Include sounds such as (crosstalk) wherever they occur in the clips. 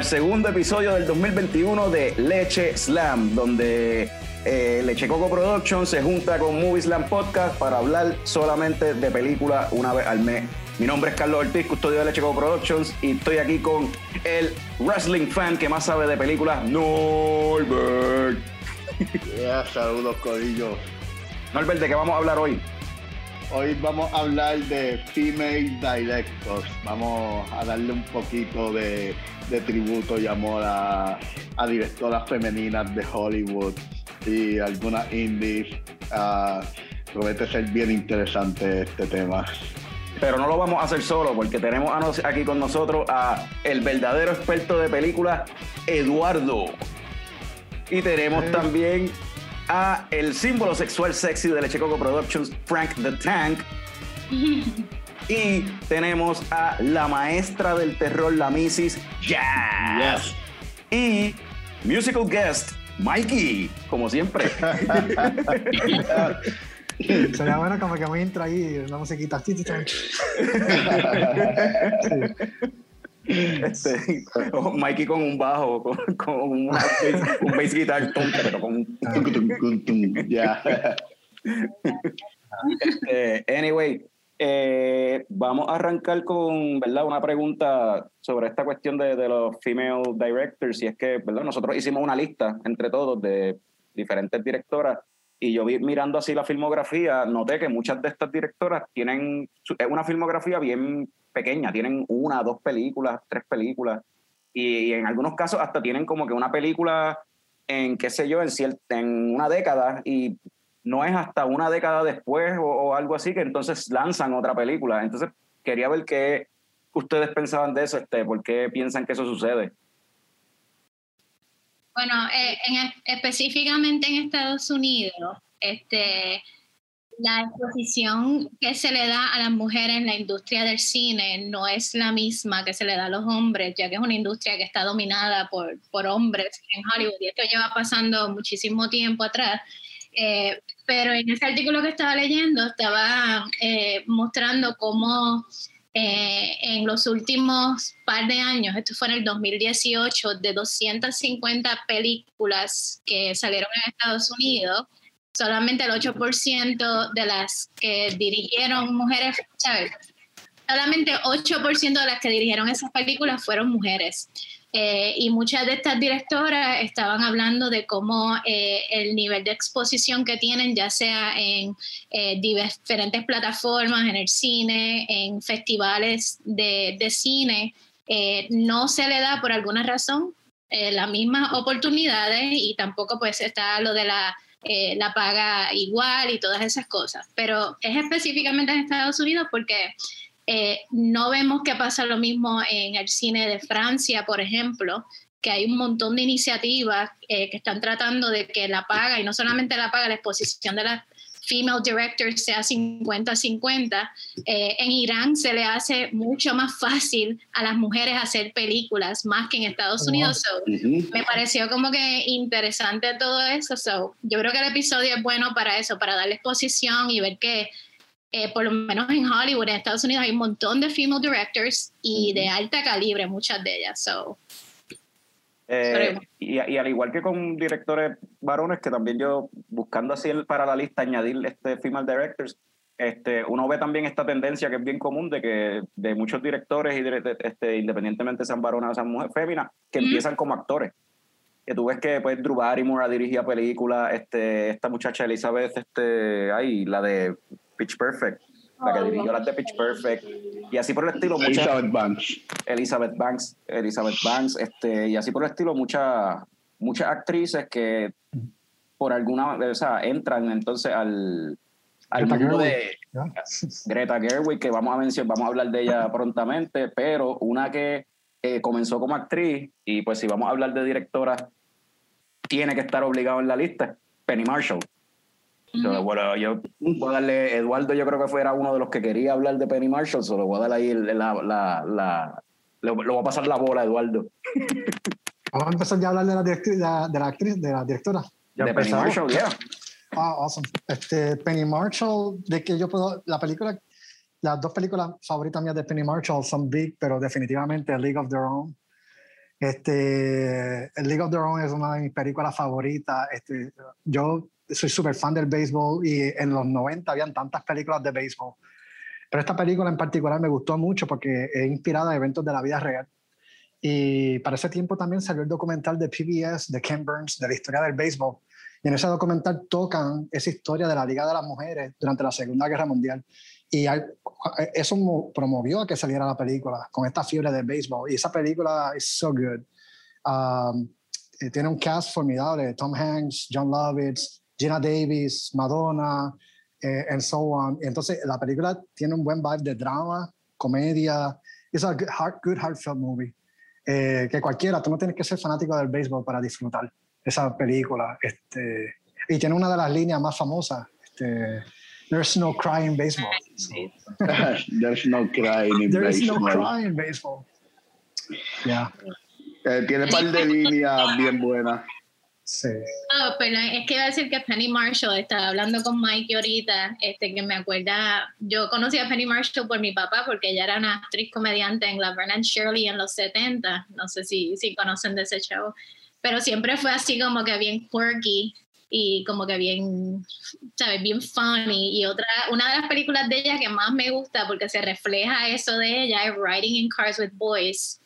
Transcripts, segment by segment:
al segundo episodio del 2021 de Leche Slam, donde eh, Leche Coco Productions se junta con Movie Slam Podcast para hablar solamente de películas una vez al mes. Mi nombre es Carlos Ortiz, custodio de Leche Coco Productions, y estoy aquí con el wrestling fan que más sabe de películas, Norbert. Yeah, saludos, codillos. Norbert, ¿de qué vamos a hablar hoy? Hoy vamos a hablar de female directors. Vamos a darle un poquito de, tributo y amor a, directoras femeninas de Hollywood y algunas indies. Uh, promete ser bien interesante este tema. Pero no lo vamos a hacer solo porque tenemos aquí con nosotros a el verdadero experto de películas, Eduardo. Y tenemos también a el símbolo sexual sexy de Leche Coco Productions, Frank the Tank. (laughs) y tenemos a la maestra del terror, la Mrs. Jazz. Y musical guest, Mikey, como siempre. (laughs) Sería bueno como que me entra ahí una musiquita. Sí. (laughs) Este, (laughs) Mikey con un bajo, con, (laughs) con un bass guitar, pero con un... Ya. Este, anyway, eh, vamos a arrancar con ¿verdad? una pregunta sobre esta cuestión de, de, los female directors. Y es que ¿verdad? nosotros hicimos una lista entre todos de diferentes directoras. Y yo vi, mirando así la filmografía, noté que muchas de estas directoras tienen una filmografía bien pequeña, tienen una, dos películas, tres películas, y, en algunos casos hasta tienen como que una película en, qué sé yo, en, en una década, y no es hasta una década después o, algo así que entonces lanzan otra película. Entonces quería ver qué ustedes pensaban de eso, este, por qué piensan que eso sucede. Bueno, eh, en, específicamente en Estados Unidos, este, la exposición que se le da a las mujeres en la industria del cine no es la misma que se le da a los hombres, ya que es una industria que está dominada por, por hombres en Hollywood y esto lleva pasando muchísimo tiempo atrás. Eh, pero en ese artículo que estaba leyendo estaba eh, mostrando cómo eh, en los últimos par de años, esto fue en el 2018, de 250 películas que salieron en Estados Unidos, solamente el 8% de las que dirigieron mujeres, ¿sabes? Solamente 8% de las que dirigieron esas películas fueron mujeres. Eh, y muchas de estas directoras estaban hablando de cómo eh, el nivel de exposición que tienen, ya sea en eh, diferentes plataformas, en el cine, en festivales de, de cine, no se le da por alguna razón las mismas oportunidades y tampoco pues está lo de la eh, la paga igual y todas esas cosas. Pero es específicamente en Estados Unidos porque eh, no vemos que pasa lo mismo en el cine de Francia, por ejemplo, que hay un montón de iniciativas eh, que están tratando de que la paga, y no solamente la paga, la exposición de las female director sea 50-50. Eh, en Irán se le hace mucho más fácil a las mujeres hacer películas, más que en Estados Unidos. Me pareció como que interesante todo eso. So, yo creo que el episodio es bueno para eso, para darle exposición y ver que eh, por lo menos en Hollywood, en Estados Unidos, hay un montón de female directors y de alta calibre, muchas de ellas. So, eh, y, al igual que con directores varones, que también yo buscando así para la lista añadir este female directors, este, uno ve también esta tendencia que es bien común de que de muchos directores, y este, independientemente sean varones o sean mujeres féminas, que empiezan como actores. Que tú ves que pues, Drew Barrymore ha dirigido películas, este, esta muchacha Elizabeth, este, ahí, la de Pitch Perfect, la que dirigió las de Pitch Perfect, y así por el estilo. Elizabeth Banks. Elizabeth Banks, Elizabeth Banks, este, y así por el estilo, muchas muchas actrices que por alguna, o sea, entran entonces al, al mundo de Greta Gerwig, que vamos a mencionar, vamos a hablar de ella prontamente, pero una que eh, comenzó como actriz, y pues si vamos a hablar de directora, tiene que estar obligado en la lista, Penny Marshall bueno, yo voy a darle, Eduardo yo creo que fuera uno de los que quería hablar de Penny Marshall, solo voy a darle ahí la, la, la, le, voy a pasar la bola a Eduardo. (laughs) Vamos a empezar ya a hablar de la, de, la, actriz, de la directora. de Penny Marshall, ya. Ah, awesome. Este, Penny Marshall, de que yo puedo, la película las dos películas favoritas mías de Penny Marshall son Big, pero definitivamente League of Their Own. Este, League of Their Own es una de mis películas favoritas. Este, yo soy súper fan del béisbol y en los 90 habían tantas películas de béisbol. Pero esta película en particular me gustó mucho porque es inspirada en eventos de la vida real. Y para ese tiempo también salió el documental de PBS de Ken Burns de la historia del béisbol. Y en ese documental tocan esa historia de la Liga de las Mujeres durante la Segunda Guerra Mundial. Y eso promovió a que saliera la película con esta fiebre del béisbol. Y esa película es so good. Um, eh, tiene un cast formidable: Tom Hanks, John Lovitz, Gina Davis, Madonna, eh, and so on. Entonces, la película tiene un buen vibe de drama, comedia. Es a good, heart, good heartfelt movie. Eh, que cualquiera, tú no tienes que ser fanático del béisbol para disfrutar esa película. Este, y tiene una de las líneas más famosas. Este, There's no cry in baseball. (laughs) There's no cry in There baseball. is no cry in baseball. Yeah. Eh, tiene un par de líneas bien buenas. Sí. Oh, pero es que iba a decir que Penny Marshall, estaba hablando con Mike ahorita, este, que me acuerda, yo conocí a Penny Marshall por mi papá, porque ella era una actriz comediante en Laverne and Shirley en los 70, no sé si, si conocen de ese show, pero siempre fue así como que bien quirky y como que bien, ¿sabes? Bien funny. Y otra, una de las películas de ella que más me gusta porque se refleja eso de ella es Riding in Cars with Boys.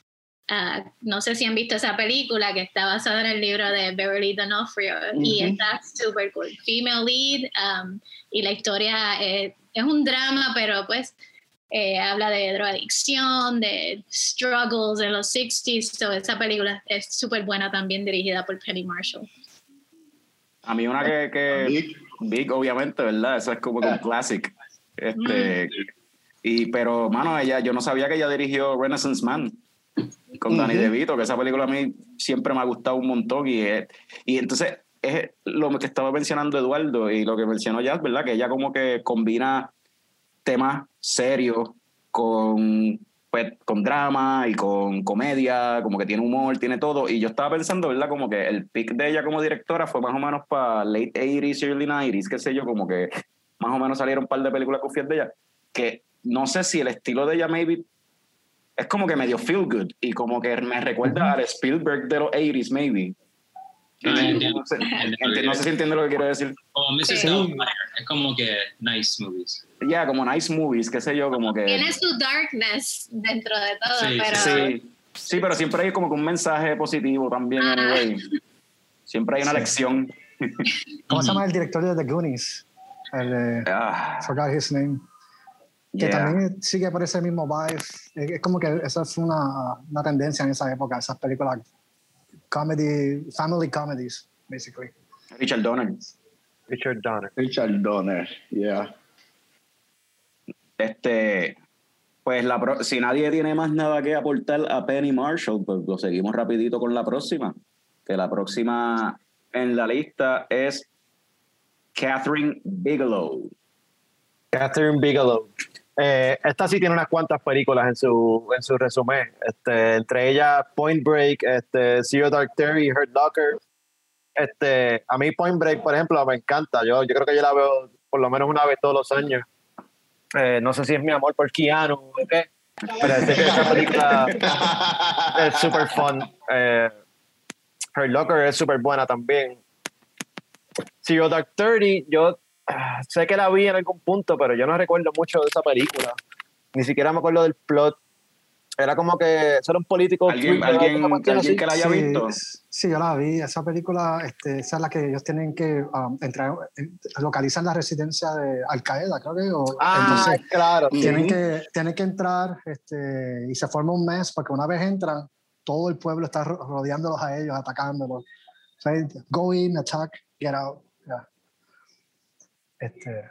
Uh, no sé si han visto esa película que está basada en el libro de Beverly D'Onofrio y está súper cool. Female lead um, y la historia es, es, un drama, pero pues eh, habla de drogadicción, de struggles en los 60s. So esa película es súper buena también dirigida por Penny Marshall. A mí una que, que Big. Big. obviamente, ¿verdad? Esa es como un classic. Este, y, pero, mano, ella, yo no sabía que ella dirigió Renaissance Man con Danny DeVito, que esa película a mí siempre me ha gustado un montón. Y, y entonces es lo que estaba mencionando Eduardo y lo que mencionó Jazz, ¿verdad? Que ella como que combina temas serios con pues, con drama y con comedia, como que tiene humor, tiene todo. Y yo estaba pensando, ¿verdad? Como que el pick de ella como directora fue más o menos para late 80s, early 90s, qué sé yo, como que más o menos salieron un par de películas confiadas de ella, que no sé si el estilo de ella maybe es como que medio feel good y como que me recuerda al Spielberg de los 80s maybe. No, no, sé, no sé si entiende lo que quiero decir. Como Mrs. Sí. Doubtfire, es como que nice movies. Ya, yeah, como nice movies, qué sé yo, como que... Tiene su darkness dentro de todo, sí, pero... Sí, sí, pero siempre hay como que un mensaje positivo también, ah. anyway. Siempre hay una sí. lección. (laughs) ¿Cómo se llama el director de The Goonies? El, eh, ah. forgot his name. Que yeah. también sigue por ese mismo vibe. Es como que esa fue una, una tendencia en esa época, esas películas comedy, family comedies, basically. Richard Donner. Richard Donner. Richard Donner, yeah. Este, pues la pro, si nadie tiene más nada que aportar a Penny Marshall, pues lo seguimos rapidito con la próxima. Que la próxima en la lista es Catherine Bigelow. Catherine Bigelow. Eh, esta sí tiene unas cuantas películas en su, en su resumen. Este, entre ellas Point Break, este, Zero Dark Thirty, Hurt Locker. Este, a mí Point Break, por ejemplo, me encanta. Yo, yo creo que yo la veo por lo menos una vez todos los años. Eh, no sé si es mi amor por Keanu o qué, pero es que esa película es súper fun. Eh, Locker es súper buena también. Zero Dark Thirty, yo sé que la vi en algún punto, pero yo no recuerdo mucho de esa película. Ni siquiera me acuerdo del plot. Era como que ser un político. ¿Alguien, ¿alguien, ¿alguien que la haya sí, visto? Sí, yo la vi. Esa película, este, esa es la que ellos tienen que um, entrar, localizar la residencia de Al Qaeda, creo que. O, ah, entonces, claro. Tienen, que, tienen que entrar este, y se forma un mes, porque una vez entran, todo el pueblo está rodeándolos a ellos, atacándolos. O sea, go in, attack, get out. Este,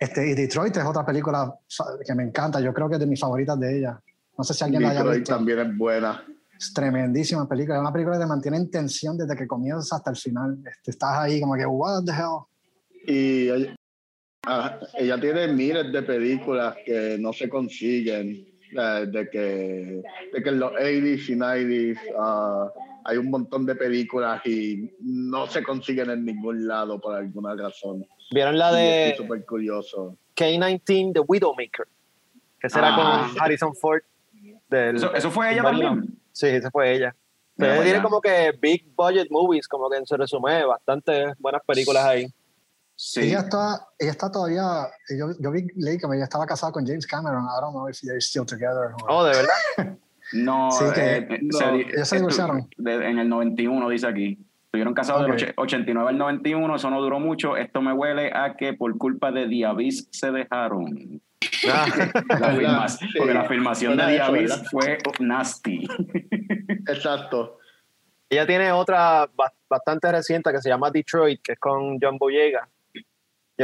este, y Detroit es otra película que me encanta. Yo creo que es de mis favoritas de ella. No sé si alguien Detroit la haya visto. también es buena. Es tremendísima película. Es una película que te mantiene en tensión desde que comienzas hasta el final. Este, estás ahí como que, what the hell. Y ella, ah, ella tiene miles de películas que no se consiguen. De, que, de que en los 80s y 90s uh, hay un montón de películas y no se consiguen en ningún lado por alguna razón. ¿Vieron la de. Súper curioso. K-19 The Widowmaker, que será Ah. con Harrison Ford. Del, Eso, eso fue ella también. Sí, esa fue ella. Pero para tiene allá. como que big budget movies, como que en su resumen, bastante buenas películas ahí. Sí. Ella está, ella está todavía, yo, yo vi, leí que ella estaba casada con James Cameron. I don't know if they're still together. or- Oh, de verdad. (laughs) No, Sí, que- eh, no, se ellos se divorciaron. en el 91 dice aquí. Estuvieron casados Ok. del och- 89 al 91, eso no duró mucho. Esto me huele a que por culpa de Diavis se dejaron. Ah, (laughs) La (laughs) Sí, porque la filmación de eso, Diavis ¿verdad? fue nasty. (laughs) Exacto. ella tiene otra ba- bastante reciente que se llama Detroit, que es con John Boyega. Yo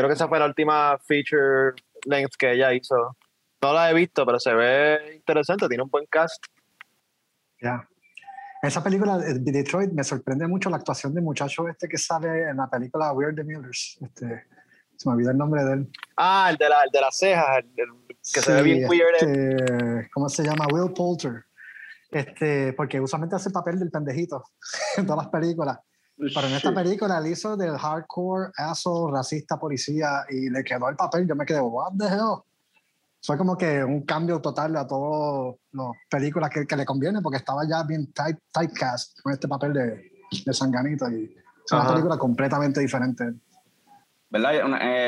creo que esa fue la última feature length que ella hizo. No la he visto, pero se ve interesante, tiene un buen cast. Ya. Esa película de de Detroit me sorprende mucho la actuación del muchacho este que sale en la película Weird the Millers. Este, se me olvidó el nombre de él. Ah, el de, la, el de las cejas, el, el que se ve Sí, bien weird. este, ¿Cómo se llama? Will Poulter. Este, porque usualmente hace el papel del pendejito (laughs) en todas las películas. Pero en esta Sí. película él hizo del hardcore, asshole, racista, policía y le quedó el papel. Yo me quedé, what the hell? Fue como que un cambio total a todas las películas que, que le conviene porque estaba ya bien type, typecast con este papel de, de Sanganito y es una película completamente diferente. ¿Verdad?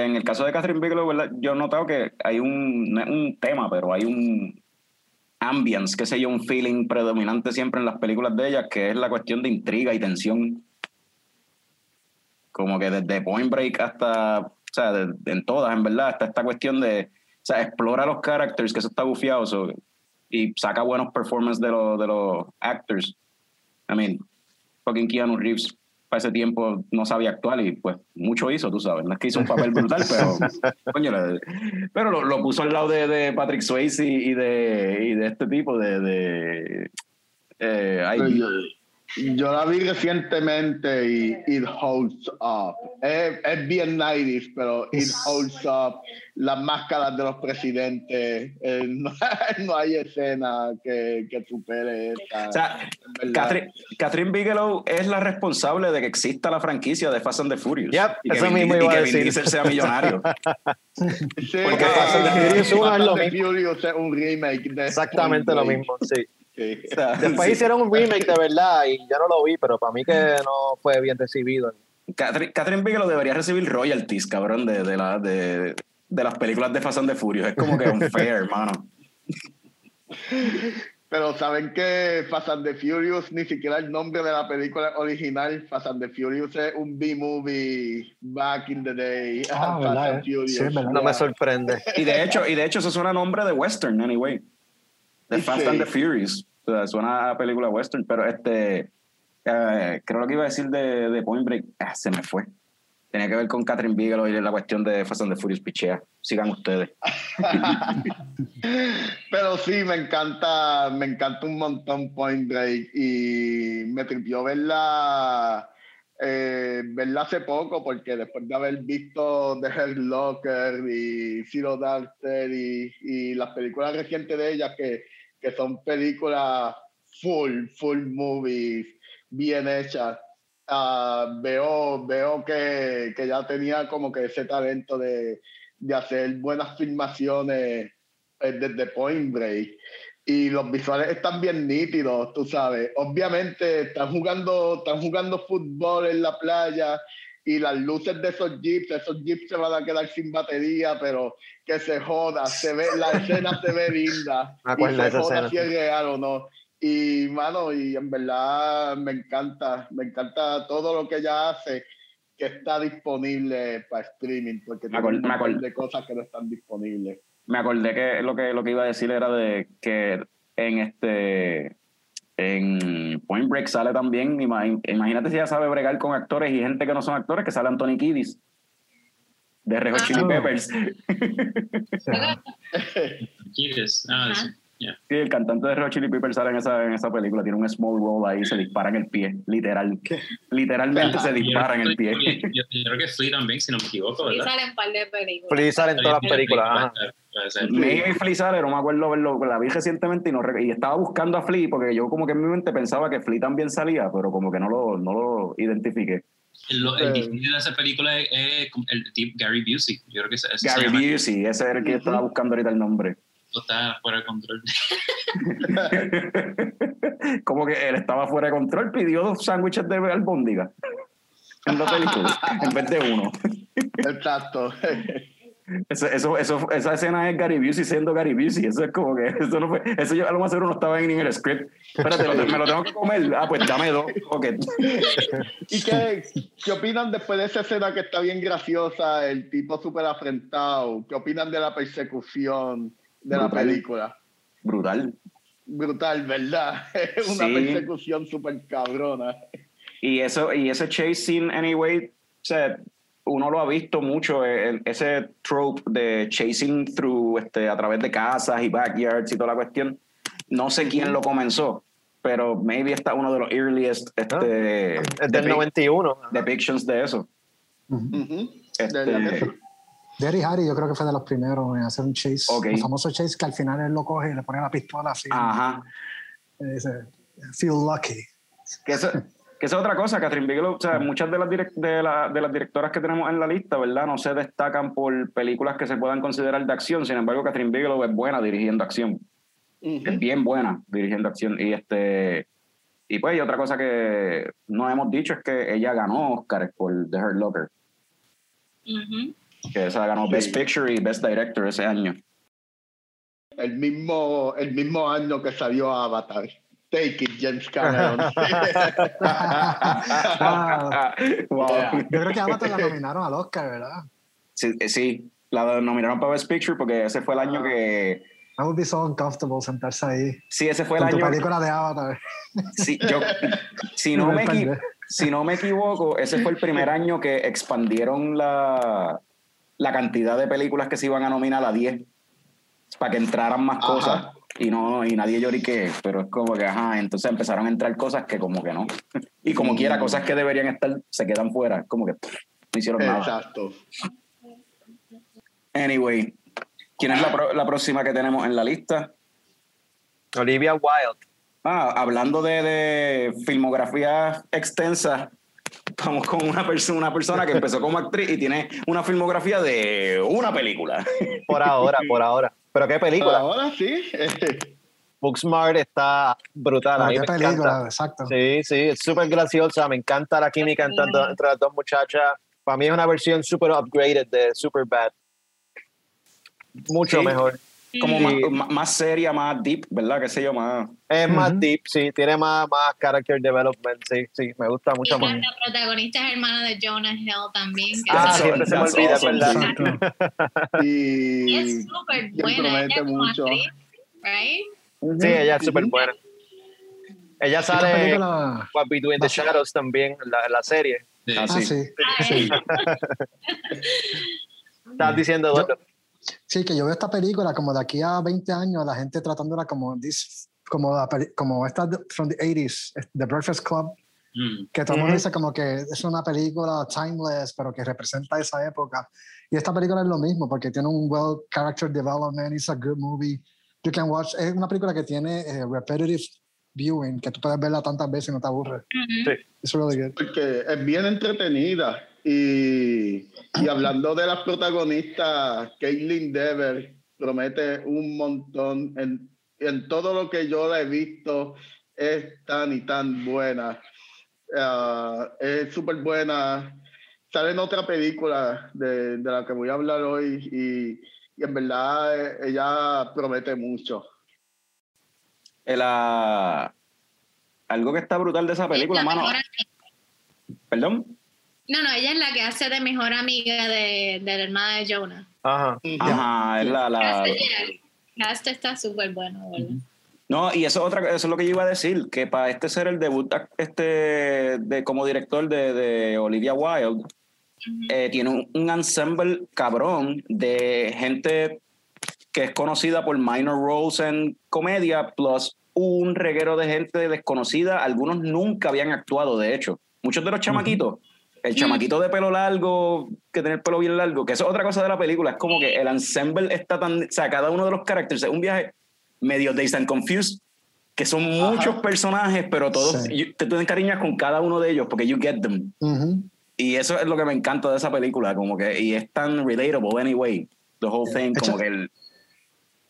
En el caso de Catherine Bigelow, ¿verdad? yo he notado que hay un, no es un tema, pero hay un ambience, qué sé yo, un feeling predominante siempre en las películas de ella, que es la cuestión de intriga y tensión. Como que desde Point Break hasta, o sea, de- en todas, en verdad, hasta esta cuestión de, sea, explora los characters, que eso está bufiado, so, y saca buenos performances de los, de los actors. I mean, fucking Keanu Reeves para ese tiempo no sabía actuar y pues mucho hizo, tú sabes. No es que hizo un papel brutal, pero (laughs) coño, pero lo, lo puso al lado de, de Patrick Swayze y de, y de este tipo de... de eh, ay, yo, la vi recientemente y it holds up. Es, es bien 90s, pero it holds up. Las máscaras de los presidentes. eh, (laughs) no, no hay escena que, que supere esta. o sea. Catherine, Catherine Bigelow es la responsable de que exista la franquicia de Fast and the Furious. Yep, y que, eso mismo iba a que Vin decir. Diesel sea millonario. (laughs) Sí, porque Fast and ah, Furious Fast and mismo. Furious es un remake de Exactamente lo mismo, sí. Break. Sí. O sea, (laughs) Después sí. hicieron un remake de verdad y yo no lo vi, pero para mí que no fue bien recibido. Catherine, Catherine Bigelow debería recibir royalties, cabrón, de, de, la, de, de las películas de Fast and the Furious. Es como que unfair, (laughs) hermano. Pero saben que Fast and the Furious, ni siquiera el nombre de la película original, Fast and the Furious es un B-movie back in the day. Ah, (laughs) Fast ¿verdad, and eh? Furious. Sí. No me sorprende. Y de hecho, y de hecho eso suena a nombre de western, anyway. De Fast and the Furious. O sea, suena a película western, pero este... eh, creo lo que iba a decir de, de Point Break, ah, se me fue. Tenía que ver con Catherine Bigelow y la cuestión de Fast and the Furious pichea. Sigan ustedes. (laughs) Pero sí, me encanta, me encanta un montón Point Break y me tripió verla, eh, verla hace poco porque después de haber visto The Hurt Locker y Zero Dark Thirty y las películas recientes de ella que, que son películas full, full movies, bien hechas, ah, veo, veo que, que ya tenía como que ese talento de, de hacer buenas filmaciones eh, desde Point Break. Y los visuales están bien nítidos, tú sabes. Obviamente están jugando, están jugando fútbol en la playa y las luces de esos jeeps, esos jeeps se van a quedar sin batería, pero que se joda, se ve, la escena se ve linda. (laughs) Me y se joda escena. si es real o no. Y, mano, y en verdad me encanta, me encanta todo lo que ella hace que está disponible para streaming, porque Me tiene acor- un me montón acor- de cosas que no están disponibles. me acordé que lo que lo que iba a decir era de que en este en Point Break sale también ima- imagínate si ya sabe bregar con actores y gente que no son actores que sale Anthony Kiddis de Red Hot Chili Ah. Peppers (laughs) O sea, Kiddis. Ah, sí. Yeah. sí, el cantante de Red Chili Peppers sale en esa en esa película tiene un small role ahí se dispara en el pie literal ¿Qué? literalmente se Yo dispara en el pie (laughs) Yo, yo creo que Flea también, si no me equivoco, ¿verdad? salen un par de películas. Flea sale en todas las películas. Maybe Flea sale, no me acuerdo verlo, la vi recientemente y, no, rec- y estaba buscando a Flea porque yo como que en mi mente pensaba que Flea también salía, pero como que no lo, no lo identifiqué. El, el Eh. diseño de esa película es, es el tipo Gary Busey. Yo creo que ese, ese se Gary. Busey, ese era el que yo estaba buscando ahorita el nombre. Esto está fuera de control. (laughs) como que él estaba fuera de control, pidió dos sándwiches de albóndiga en la película, en vez de uno. Exacto. Eso, eso, eso- esa escena es Gary Busey siendo Gary Busey. Eso es como que eso no fue. Eso yo a lo más seguro no estaba ni en el script. Espérate, lo- me lo tengo que comer. Ah, pues dame dos. Ok. (laughs) ¿Y qué, qué opinan después de esa escena que está bien graciosa, el tipo súper afrentado? ¿Qué opinan de la persecución de la Brutal. película? Brutal. Brutal, ¿verdad? Es (laughs) una Sí. persecución súper cabrona. Y eso, y ese chase scene, anyway, o sea, uno lo ha visto mucho, el- ese trope de chasing through, este, a través de casas y backyards y toda la cuestión. No sé quién lo comenzó, pero maybe está uno de los earliest este, Es del depic- 91. ajá. depictions de eso. Este, la que- Derry Harry yo creo que fue de los primeros en hacer un chase. Ok. El famoso chase que al final él lo coge y le pone la pistola así. Ajá. Y dice, feel lucky. Que esa, que esa es otra cosa, Catherine Bigelow, o sea, muchas de las, de, la- de las directoras que tenemos en la lista, ¿verdad? No se destacan por películas que se puedan considerar de acción, sin embargo, Catherine Bigelow es buena dirigiendo acción, Ujú. es bien buena dirigiendo acción. Y este y pues y otra cosa que no hemos dicho es que ella ganó Oscar por The Hurt Locker, Ujú. Que esa ganó Sí. Best Picture y Best Director ese año. El mismo, el mismo año que salió Avatar. Take it, James Cameron. (laughs) (laughs) Wow. Yeah. yo creo que Avatar la nominaron al Oscar, ¿verdad? Sí, eh, sí, la nominaron para Best Picture porque ese fue el año que... I would be so uncomfortable sentarse ahí. Sí, ese fue el con tu año... película de Avatar. Sí, yo, si, no me Depende. si no me equivoco, ese fue el primer año que expandieron la, la cantidad de películas que se iban a nominar a 10 para que entraran más Ajá. cosas y no y nadie llorique, pero es como que ajá, entonces empezaron a entrar cosas que como que no. (laughs) Y como Mm. quiera, cosas que deberían estar se quedan fuera, como que pff, no hicieron nada. Exacto. Anyway, ¿quién es la, pro- la próxima que tenemos en la lista? Olivia Wilde. Ah, hablando de, de filmografía extensa, vamos con una, perso- una persona que empezó como actriz y tiene una filmografía de una película. Por ahora, por ahora. Pero qué película. Ahora sí. Booksmart está brutal. a Ah, mí qué me película, encanta. exacto. Sí, sí, es súper graciosa. Me encanta la química entre, entre las dos muchachas. Para mí es una versión súper upgraded de Superbad. Mucho Sí. mejor. Como Sí. más, más- seria, más deep, ¿verdad? Qué sé yo, más. Es más deep, sí. Tiene más, más character development. Sí, sí. Me gusta mucho Y más. la protagonista es hermana de Jonah Hill también. que Ah, siempre se me olvida, awesome, ¿verdad? (laughs) Y, y es súper buena. Ella como mucho. actriz, right? Sí, ella es súper buena. Ella sale en. What Between the. Shadows también, en la, la serie. Sí. Ah, Ah, sí. (laughs) Estás diciendo, Yo- Eduardo? Sí, que yo veo esta película como de aquí a 20 años, la gente tratándola como, this, como, la como esta de- from the 80s, The Breakfast Club, Mm. que todo el mundo dice como que es una película timeless, pero que representa esa época. Y esta película es lo mismo, porque tiene un well character development, it's a good movie. You can watch, es una película que tiene eh, repetitive viewing, que tú puedes verla tantas veces y no te aburre. ujú. Sí. It's really good. porque es bien entretenida. Y, y hablando de las protagonistas, Caitlin Dever promete un montón. En, en todo lo que yo la he visto, es tan y tan buena. Ah, es súper buena. Sale en otra película de, de la que voy a hablar hoy y, y en verdad eh, ella promete mucho. El, ah, algo que está brutal de esa película, Es la mano. Perdón. No, no, ella es la que hace de mejor amiga de, de la hermana de Jonah. Ajá. Ajá, es la, la, Cast, está súper bueno, ¿verdad? No, y eso, es otra, eso es lo que yo iba a decir, que para este ser el debut este, de, como director de, de Olivia Wilde, eh, tiene un, un ensemble cabrón de gente que es conocida por minor roles en comedia, plus un reguero de gente desconocida. Algunos nunca habían actuado, de hecho. Muchos de los chamaquitos el chamaquito de pelo largo, que tiene el pelo bien largo, que eso es otra cosa de la película, es como que el ensemble está tan, o sea, cada uno de los caracteres, es un viaje medio Days and Confused, que son muchos personajes, pero todos, Sí. you- te, te encariñas con cada uno de ellos, porque you get them. Y eso es lo que me encanta de esa película, como que, y es tan relatable anyway, the whole thing, Hecho- como que el...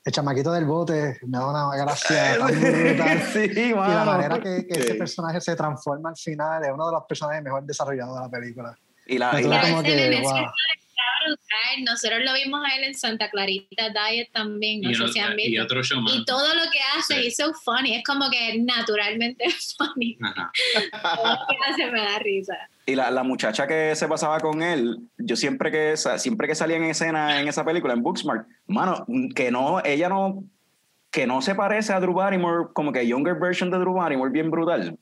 El chamaquito del bote me da una gracia (laughs) tan brutal. (laughs) sí, Y la mano. manera que, ese personaje se transforma al final es uno de los personajes mejor desarrollados de la película. Y la, y la- como que, wow. Brutal. Nosotros lo vimos a él en Santa Clarita Diet también, no y, sé si han y visto. otro show más. Y todo lo que hace, Sí. es so funny, es como que naturalmente (laughs) funny. Ajá. Todo lo que hace me da risa. Y la, la muchacha que se pasaba con él, yo siempre que, siempre que salía en escena en esa película, en Booksmart, mano, que no, ella no, que no se parece a Drew Barrymore, como que younger version de Drew Barrymore, bien brutal.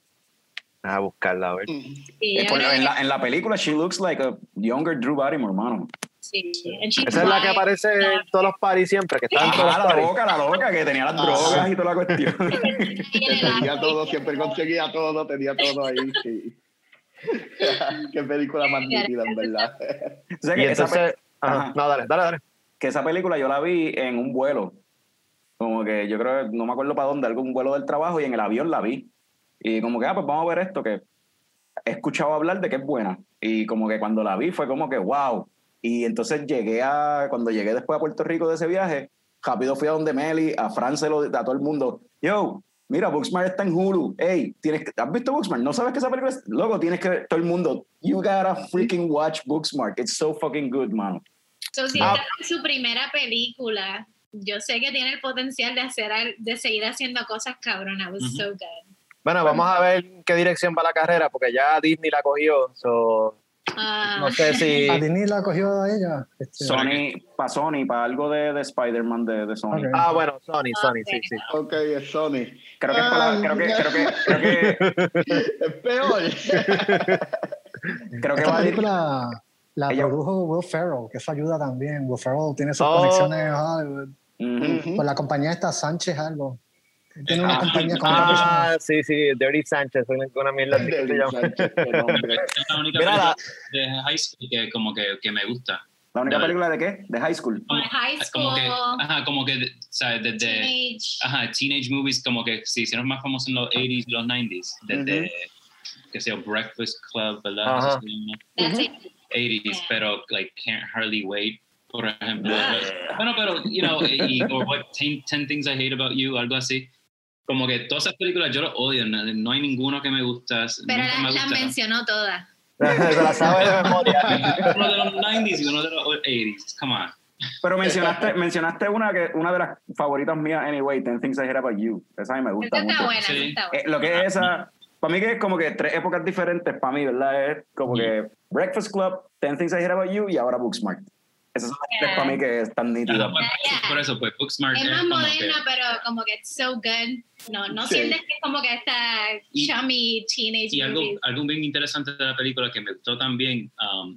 A buscarla, a ver. Sí, Eh, creo en, la, en la película, she looks like a younger Drew Barrymore, mano. sí. Esa es la que aparece en todos los parties siempre, que está en todos Ah, los la loca, la loca, que tenía las Ah. drogas y toda la cuestión. (laughs) Que tenía todo, siempre conseguía todo, tenía todo ahí, sí. (laughs) Qué película más nítida, en verdad. O sea, Y que, esa, entonces, Ajá. no, dale, dale, dale. que esa película yo la vi en un vuelo. Como que yo creo, no me acuerdo para dónde, algún vuelo del trabajo y en el avión la vi. Y como que, ah, pues vamos a ver esto, que he escuchado hablar de que es buena. Y como que cuando la vi fue como que, wow. Y entonces llegué a, cuando llegué después a Puerto Rico de ese viaje, rápido fui a donde Meli, a Fran, se lo- a todo el mundo. Yo, mira, Booksmart está en Hulu. Hey, tienes que, ¿has visto Booksmart? ¿No sabes que esa película es? Loco, tienes que, todo el mundo, you gotta freaking watch Booksmart. It's so fucking good, mano. So, si Ah. esta es su primera película, yo sé que tiene el potencial de hacer de seguir haciendo cosas cabronas. It was Ujú. so good. Bueno, vamos a ver qué dirección va la carrera, porque ya Disney la cogió. so, Ah, no sé si. ¿A Disney la cogió a ella? Este, Sony, para Sony, para algo de, de Spider-Man de, de Sony. Ok. Ah, bueno, Sony, Sony, sí, sí. Ok, es Sony. Creo que es para, Ah, creo que, creo que, creo (laughs) que, Es peor. (laughs) creo que Esta va a ir. película la Ella- produjo Will Ferrell, que eso ayuda también. Will Ferrell tiene sus Oh. conexiones en Hollywood. Ujú. Con la compañía esta Sánchez algo. Tiene una Ah. compañía con otra persona. Ah, sí, sí, Dirty Sánchez, una, una mierda así que se llama. Sánchez. (laughs) Es la única Mira, película la- de high school que como que, que me gusta. La única película de qué? De High School. Como high Como que, school, ajá, como que, ¿sabes? Desde, teenage. ajá, teenage movies como que se hicieron más famosos en los 80s y los 90s. Desde, que sea Breakfast Club, ¿verdad? Ajá. Eso se llama. That's it. 80s, pero like Can't Hardly Wait, por ejemplo. Bueno, pero, you know, y, o what, 10, 10 Things I Hate About You, algo así. Como que todas esas películas yo las odio, no, no hay ninguno que me gusta. Pero nunca me las la mencionó todas. (laughs) se la sabe de memoria. (laughs) Uno de los 90s y uno de los 80s, come on. Pero mencionaste, mencionaste una que una de las favoritas mías, anyway, Ten Things I Hate About You. Esa a mí me gusta Esa está mucho. buena, Sí. está Eh, buena. lo que es esa, para mí que es como que tres épocas diferentes, para mí, ¿verdad? Es como que Breakfast Club, Ten Things I Hate About You y ahora Booksmart. Esas son las tres Yeah. para mí que están nítidas. Ajá, pues, Yeah. Por eso, pues, Booksmart Es es más como moderna, que... pero como que it's so good. No, no Sí. sientes que es como que esta Y- chummy teenage Y algo, algo bien interesante de la película que me gustó también, um,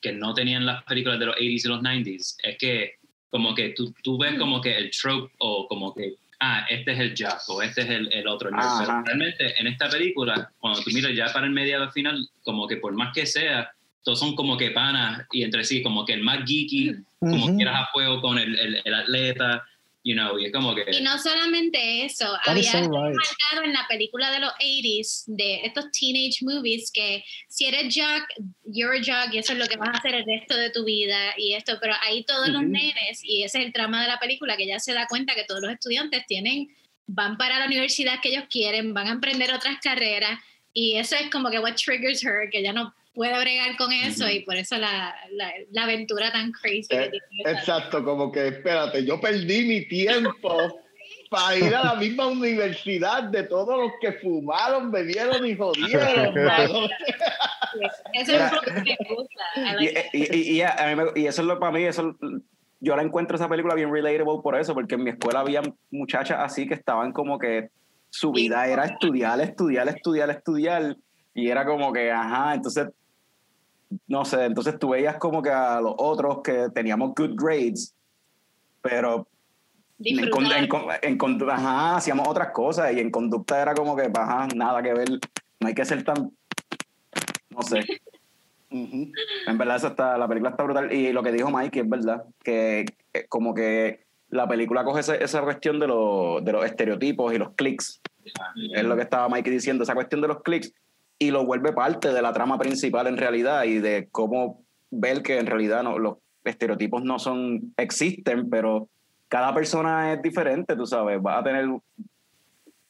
que no tenían las películas de los 80s y los 90s, es que como que tú, tú ves Mm. como que el trope o como que, ah, este es el Jack o este es el, el otro. Pero realmente en esta película, cuando tú miras ya para el mediado final, como que por más que sea, todos son como que panas y entre sí, como que el más geeky, como Ujú. quieras a fuego con el, el, el atleta, you know, y es como que... Y no solamente eso, That is había so algo right. marcado en la película de los 80s, de estos teenage movies, que si eres Jack, you're a Jack, y eso es lo que vas a hacer el resto de tu vida, y esto, pero ahí todos los Ujú. nenes, y ese es el trama de la película, que ya se da cuenta que todos los estudiantes tienen, van para la universidad que ellos quieren, van a emprender otras carreras, y eso es como que what triggers her, que ya no puede bregar con eso, y por eso la, la, la aventura tan crazy que Eh, tiene. Exacto, como que espérate, yo perdí mi tiempo (laughs) para ir a la misma universidad de todos los que fumaron, bebieron y jodieron. (laughs) Eso es lo que me gusta. Y, like y, y, y- a mí me- y eso es lo para mí, eso yo la encuentro esa película bien relatable por eso, porque en mi escuela había muchachas así que estaban como que su vida era estudiar, estudiar, estudiar, estudiar, y era como que, ajá, entonces, no sé, entonces tú veías como que a los otros que teníamos good grades, pero en, en, ajá, hacíamos otras cosas y en conducta era como que, ajá, nada que ver, no hay que ser tan, no sé. (laughs) En verdad, esa está, la película está brutal. Y lo que dijo Mike es verdad, que eh, como que la película coge ese- esa cuestión de, los- de los estereotipos y los clics. Es lo que estaba Mike diciendo, esa cuestión de los clics. Y lo vuelve parte de la trama principal en realidad y de cómo ver que en realidad no, los estereotipos no son, existen, pero cada persona es diferente, tú sabes. Va a tener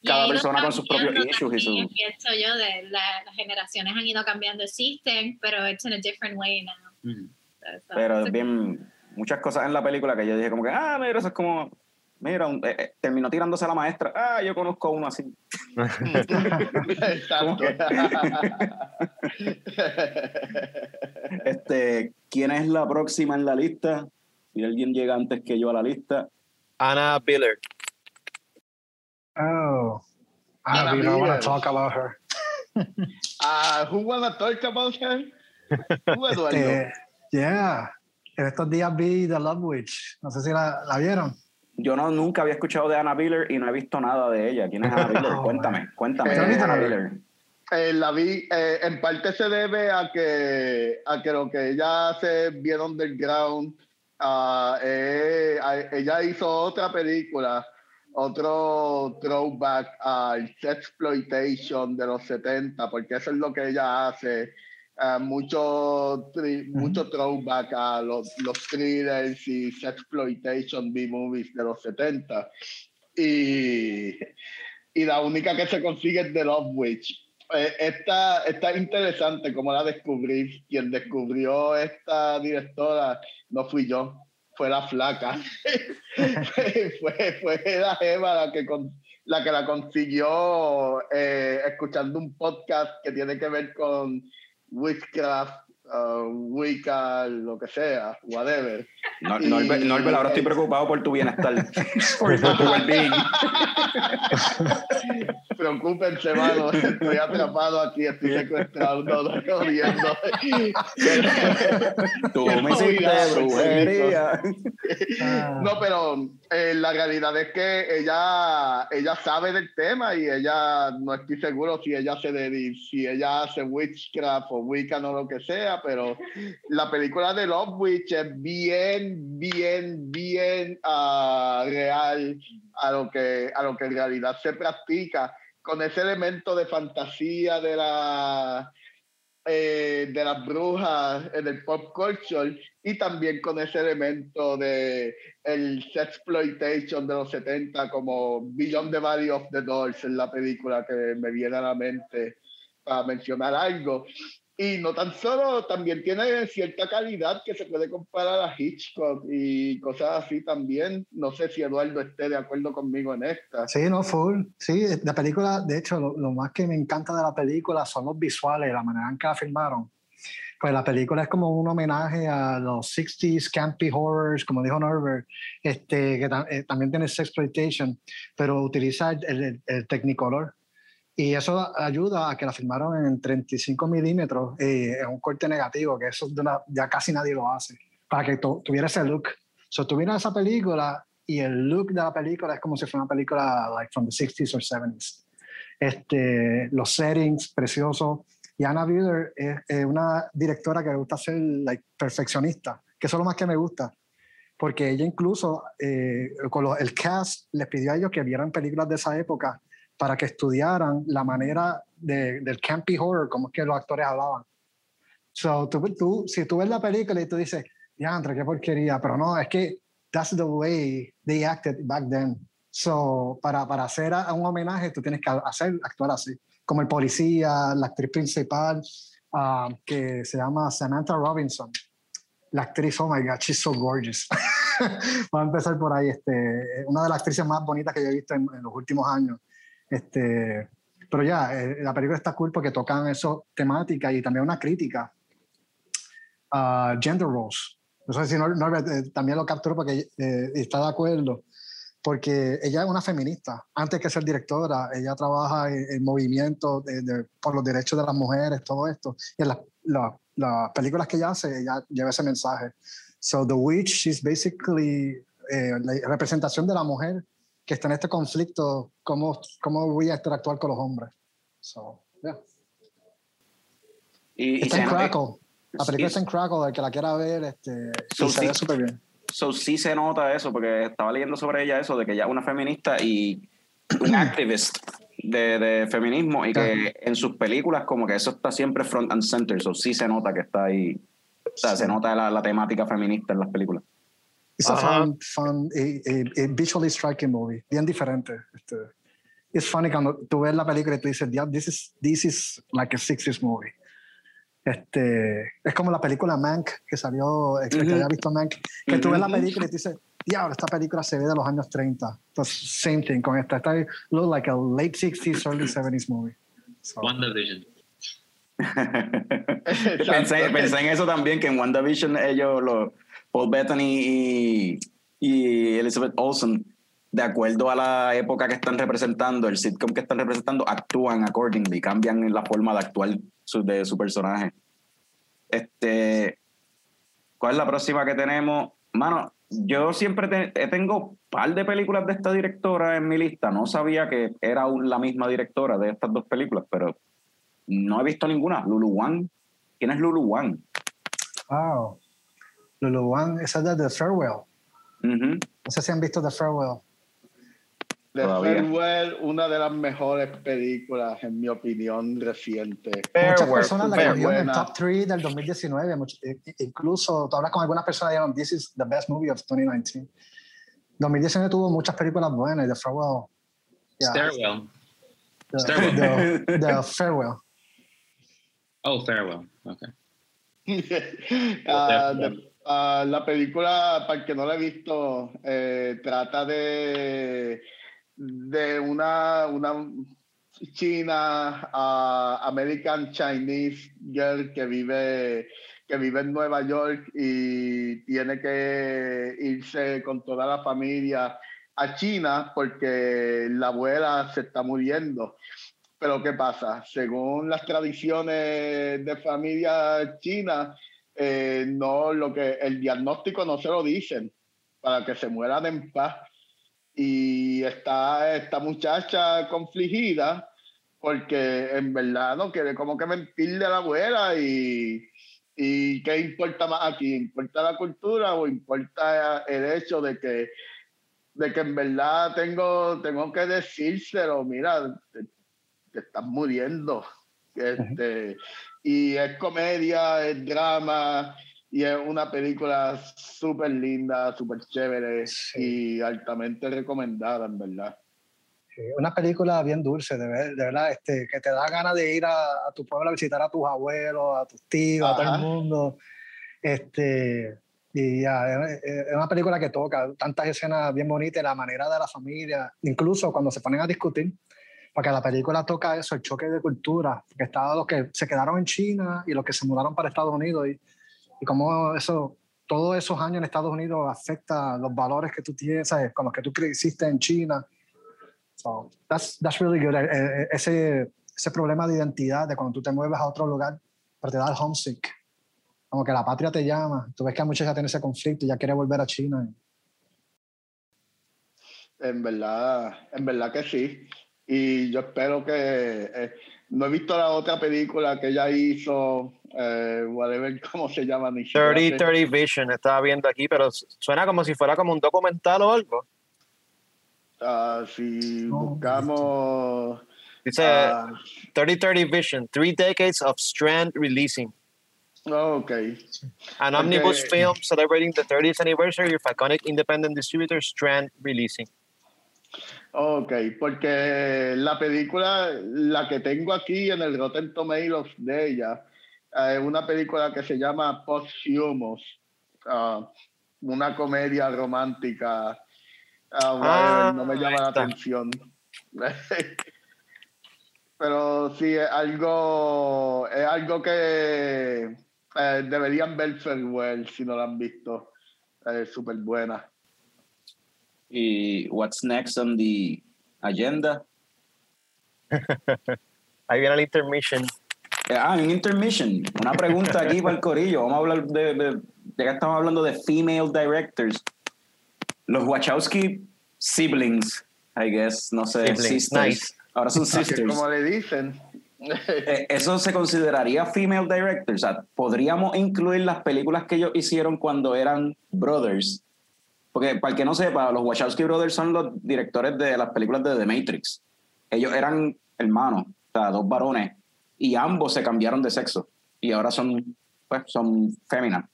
cada persona con sus propios issues y su... Pienso yo, de la- las generaciones han ido cambiando, existen, pero it's in a different way now. Mhm. So, Pero so- es bien, muchas cosas en la película que yo dije como que, ah, mira, eso es como, mira, un- eh, eh, terminó tirándose a la maestra, ah, yo conozco a uno así. (laughs) Exacto. (laughs) Este, ¿quién es la próxima en la lista? Si alguien llega antes que yo a la lista. Anna Biller. Oh. Anna Ah, we don't want to talk about her. (laughs) Ah, who wanna talk about her? Este, yeah. En estos días vi The Love Witch. No sé si la, la vieron. Yo no, nunca había escuchado de Anna Biller y no he visto nada de ella. ¿Quién es Anna (laughs) Biller? Oh, cuéntame, cuéntame. Eh, ¿Quién es Anna eh, Biller? Eh, la vi, eh, en parte se debe a que, a que lo que ella hace bien underground. eh, a- ella hizo otra película, otro throwback al sexploitation de los 70, porque eso es lo que ella hace. Ah, mucho, tri- mucho throwback a los, los thrillers y sexploitation B-movies de los 70. Y, y la única que se consigue es The Love Witch. Eh, esta, esta es interesante como la descubrí. Quien descubrió esta directora no fui yo, fue la flaca. (laughs) fue, fue la Eva la que, con- la que la consiguió eh, escuchando un podcast que tiene que ver con witchcraft, uh, uh, Wicca, lo que sea, whatever. No, y- Norbert, Norbert, ahora estoy preocupado por tu bienestar. (laughs) por tu well-being. (laughs) Preocúpense, mano. Estoy atrapado aquí, estoy secuestrado, no, no. (laughs) Tú me hiciste brujería. No, pero eh, la realidad es que ella, ella sabe del tema y ella no estoy seguro si ella se dedi- si ella hace witchcraft o Wiccan o lo que sea, pero la película de Love Witch es bien, bien, bien ah, real a lo que a lo que en realidad se practica con ese elemento de fantasía de la eh, de las brujas en el pop culture y también con ese elemento de el sexploitation de los 70 como Beyond the Valley of the Dolls en la película que me viene a la mente para mencionar algo y no tan solo también tiene cierta calidad que se puede comparar a Hitchcock y cosas así también no sé si Eduardo esté de acuerdo conmigo en esta Sí, no, full. Sí, la película, de hecho, lo, más que me encanta de la película son los visuales, la manera en que la filmaron. Pues la película es como un homenaje a los 60s campy horrors, como dijo Norbert, este, que ta- eh, también tiene sexploitation, pero utiliza el, el- el Technicolor. Y eso ayuda a que la filmaron en 35 milímetros, en un corte negativo, que eso de una- ya casi nadie lo hace, para que tu- tuviera ese look. So, miras esa película y el look de la película es como si fuera una película like from the 60s or 70s. Este, los settings preciosos. Y Anna Biller es, es una directora que le gusta ser like, perfeccionista, que eso es lo más que me gusta. Porque ella incluso, eh, con el cast, les pidió a ellos que vieran películas de esa época para que estudiaran la manera de- del campy horror, como es que los actores hablaban. So, tú, tú- si tú ves la película y tú dices, diantre, qué porquería, pero no, es que that's the way they acted back then. So, para, para hacer a- un homenaje, tú tienes que hacer, actuar así. Como el policía, la actriz principal, ah, que se llama Samantha Robinson. La actriz, oh my God, she's so gorgeous. (laughs) Vamos a empezar por ahí. Este, una de las actrices más bonitas que yo he visto en, en los últimos años. Este, pero ya, eh, la película está cool porque tocan eso temática y también una crítica a gender roles. No sé si Nor- Norbert eh, también lo capturó porque eh, está de acuerdo, porque ella es una feminista. Antes que ser directora, ella trabaja en, en movimientos de- de- por los derechos de las mujeres, todo esto. Y en las la- las películas que ella hace, ella lleva ese mensaje. So The Witch, she's basically eh, la representación de la mujer que está en este conflicto, cómo, cómo voy a interactuar con los hombres. So, yeah. Y, y Está se en nota- Crackle. La película está en Crackle, el que la quiera ver, este, So, se ve sí. súper bien. So, sí se nota eso, porque estaba leyendo sobre ella eso, de que ella es una feminista y un (clears throat) activist de, de feminismo y que en sus películas como que eso está siempre front and center, so sí se nota que está ahí, o sea, se nota la, la temática feminista en las películas. It's a Ajá. fun, fun, a, a- a visually striking movie, bien diferente. Este, it's funny cuando tú ves la película y tú dices, "Yeah, this is, this is like a 60s movie. Este, es como la película Mank, que salió, el que haya visto Mank, que tú ves la película y tú dices, diablo, esta película se ve de los años 30. Entonces, same thing con esta. Esta look like a late 60s, early 70s movie. So, WandaVision. (laughs) pensé, pensé en eso también, que en WandaVision ellos, los, Paul Bettany y, Elizabeth Olsen, de acuerdo a la época que están representando, el sitcom que están representando, actúan accordingly, cambian la forma de actuar de su personaje. Este, ¿Cuál es la próxima que tenemos? Mano, yo siempre te- tengo un par de películas de esta directora en mi lista. No sabía que era la misma directora de estas dos películas, pero no he visto ninguna. Lulu Wang. ¿Quién es Lulu Wang? wow. Lulu Wang, esa es de The Farewell. No sé si han visto The Farewell. The Todavía. Farewell, una de las mejores películas, en mi opinión, reciente. Muchas personas la cogieron en el top 3 del 2019. much- i- i- incluso, tú hablas con algunas personas y dijeron, this is the best movie of 2019. 2019 tuvo muchas películas buenas. The Farewell. yeah, Stairwell. the, Stairwell. the- the Farewell. Oh, Farewell. Okay. (laughs) De- ah, la película, para el que no la he visto, eh, trata de, de una, una china ah, American Chinese girl que vive, que vive en Nueva York y tiene que irse con toda la familia a China porque la abuela se está muriendo. Pero ¿qué pasa? Según las tradiciones de familia china, eh, no lo que el diagnóstico no se lo dicen para que se mueran en paz. Y está esta muchacha confligida porque en verdad no quiere como que mentirle a la abuela y, y qué importa más aquí, importa la cultura o importa el hecho de que de que en verdad tengo tengo que decírselo, mira, te, te estás muriendo. Este, y es comedia, es drama y es una película súper linda, súper chévere Sí. y altamente recomendada, en verdad. Sí, Una película bien dulce, de, ver- de verdad, este, que te da ganas de ir a, a tu pueblo a visitar a tus abuelos, a tus tíos, a todo Ajá. el mundo. Este, y ya, es, una película que toca tantas escenas bien bonitas, la manera de la familia, incluso cuando se ponen a discutir, porque la película toca eso, el choque de cultura, que estaban los que se quedaron en China y los que se mudaron para Estados Unidos, y, y cómo eso, todos esos años en Estados Unidos afecta los valores que tú tienes, ¿sabes? con los que tú creciste en China. So, that's, that's really good. Eh, eh, Ese, ese problema de identidad, de cuando tú te mueves a otro lugar, pero te da el homesick. Como que la patria te llama. Tú ves que la muchacha tiene ese conflicto y ya quiere volver a China. En verdad, en verdad que sí. Y yo espero que eh, no he visto la otra película que ella hizo, eh, whatever, (laughs) ¿cómo se llama? Ni siquiera 30, sé. 30 Vision, estaba viendo aquí, pero suena como si fuera como un documental o algo. Ah, si buscamos Dice ah, 30, 30 Vision, Three Decades of Strand Releasing. oh, ok. An omnibus film celebrating the 30th anniversary of iconic independent distributor Strand Releasing. Ok, porque la película, la que tengo aquí en el Rotten Tomatoes de ella, eh, es una película que se llama Posthumous, ah, una comedia romántica. Ah, whatever, no me llama la atención. (laughs) Pero sí, es algo, es algo que eh, deberían ver Farewell si no la han visto. Es súper buena. ¿Y what's next on the agenda? (laughs) Ahí viene el intermission. Eh, Ah, un intermission. Una pregunta aquí para el corillo. Vamos a hablar de, de, ya que estamos hablando de female directors. Los Wachowski siblings, I guess, no sé, Siblings, sisters. nice. Ahora son (laughs) sisters. como le dicen. Eh, ¿Eso se consideraría female director? O sea, ¿podríamos incluir las películas que ellos hicieron cuando eran brothers? Porque para el que no sepa, los Wachowski Brothers son los directores de las películas de The Matrix. Ellos eran hermanos, o sea, dos varones, y ambos se cambiaron de sexo y ahora son, pues, son féminas.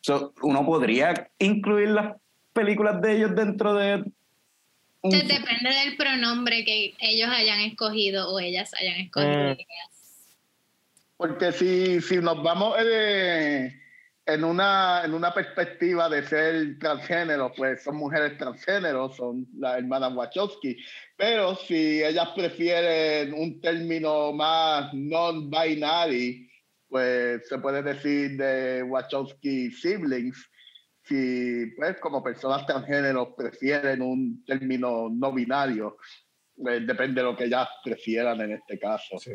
So, uno podría incluir las películas de ellos dentro de un- depende del pronombre que ellos hayan escogido o ellas hayan escogido. Mm. Porque si, si nos vamos eh, en, una, en una perspectiva de ser transgénero, pues son mujeres transgénero, son las hermanas Wachowski. Pero si ellas prefieren un término más non-binary, pues se puede decir de Wachowski siblings. Si, pues, como personas transgénero prefieren un término no binario, pues, depende de lo que ellas prefieran en este caso. Sí.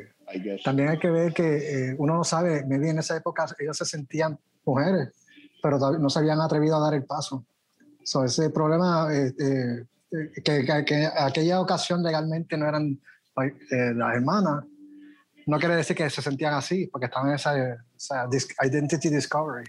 También hay que ver que eh, uno no sabe, maybe en esa época ellos se sentían mujeres, pero no se habían atrevido a dar el paso. So, ese problema, eh, eh, que, que, que aquella ocasión legalmente no eran eh, las hermanas, no quiere decir que se sentían así, porque estaban en esa, esa dis- identity discovery.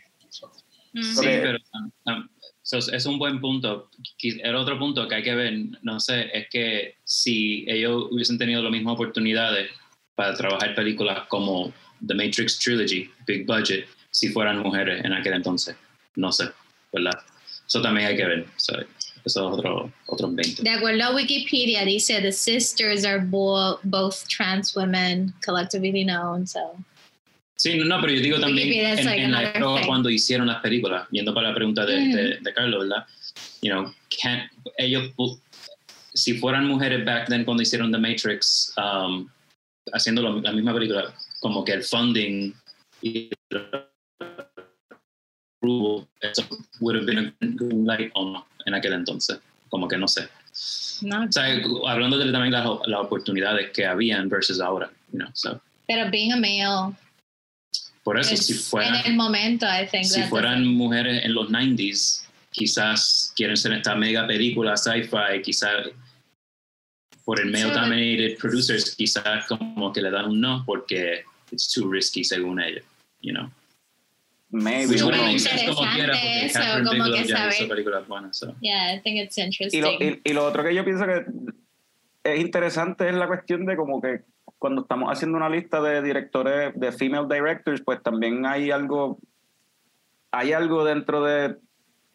Mm. Sí, pero um, so, es un buen punto. El otro punto que hay que ver, no sé, es que si ellos hubiesen tenido las mismas oportunidades para trabajar películas como The Matrix Trilogy, Big Budget, si fueran mujeres en aquel entonces. No sé, ¿verdad? Eso también hay que ver. So, eso es otro, otros 20. De acuerdo a Wikipedia, dice the sisters are bo- both trans women, collectively known. So, Sí, no, pero yo digo también en, like en la época cuando hicieron las películas, yendo para la pregunta de, Mm. de, de Carlos, ¿verdad? You know, can't- ellos, si fueran mujeres back then cuando hicieron The Matrix, um, haciendo lo- la misma película, como que el funding y approval, eso would have been a green light o no en aquel entonces, como que no sé. no. O sea, hablando de también las, las oportunidades que habían versus ahora, you know, so, Pero being a male, por eso, es- si fueran... en el momento, I think si fueran mujeres en los 90s, quizás quieren ser esta mega película sci-fi, quizás por el male dominated producers, quizás como que le dan un no porque it's too risky según ellos, you know. Maybe. Sense como quiera porque interesante eso, Catherine como que ya hizo saber. películas buenas, so. Yeah, I think it's Y interesting. lo, y, y lo otro que yo pienso que es interesante es la cuestión de como que cuando estamos haciendo una lista de directores, de female directors, pues también hay algo, hay algo dentro de, o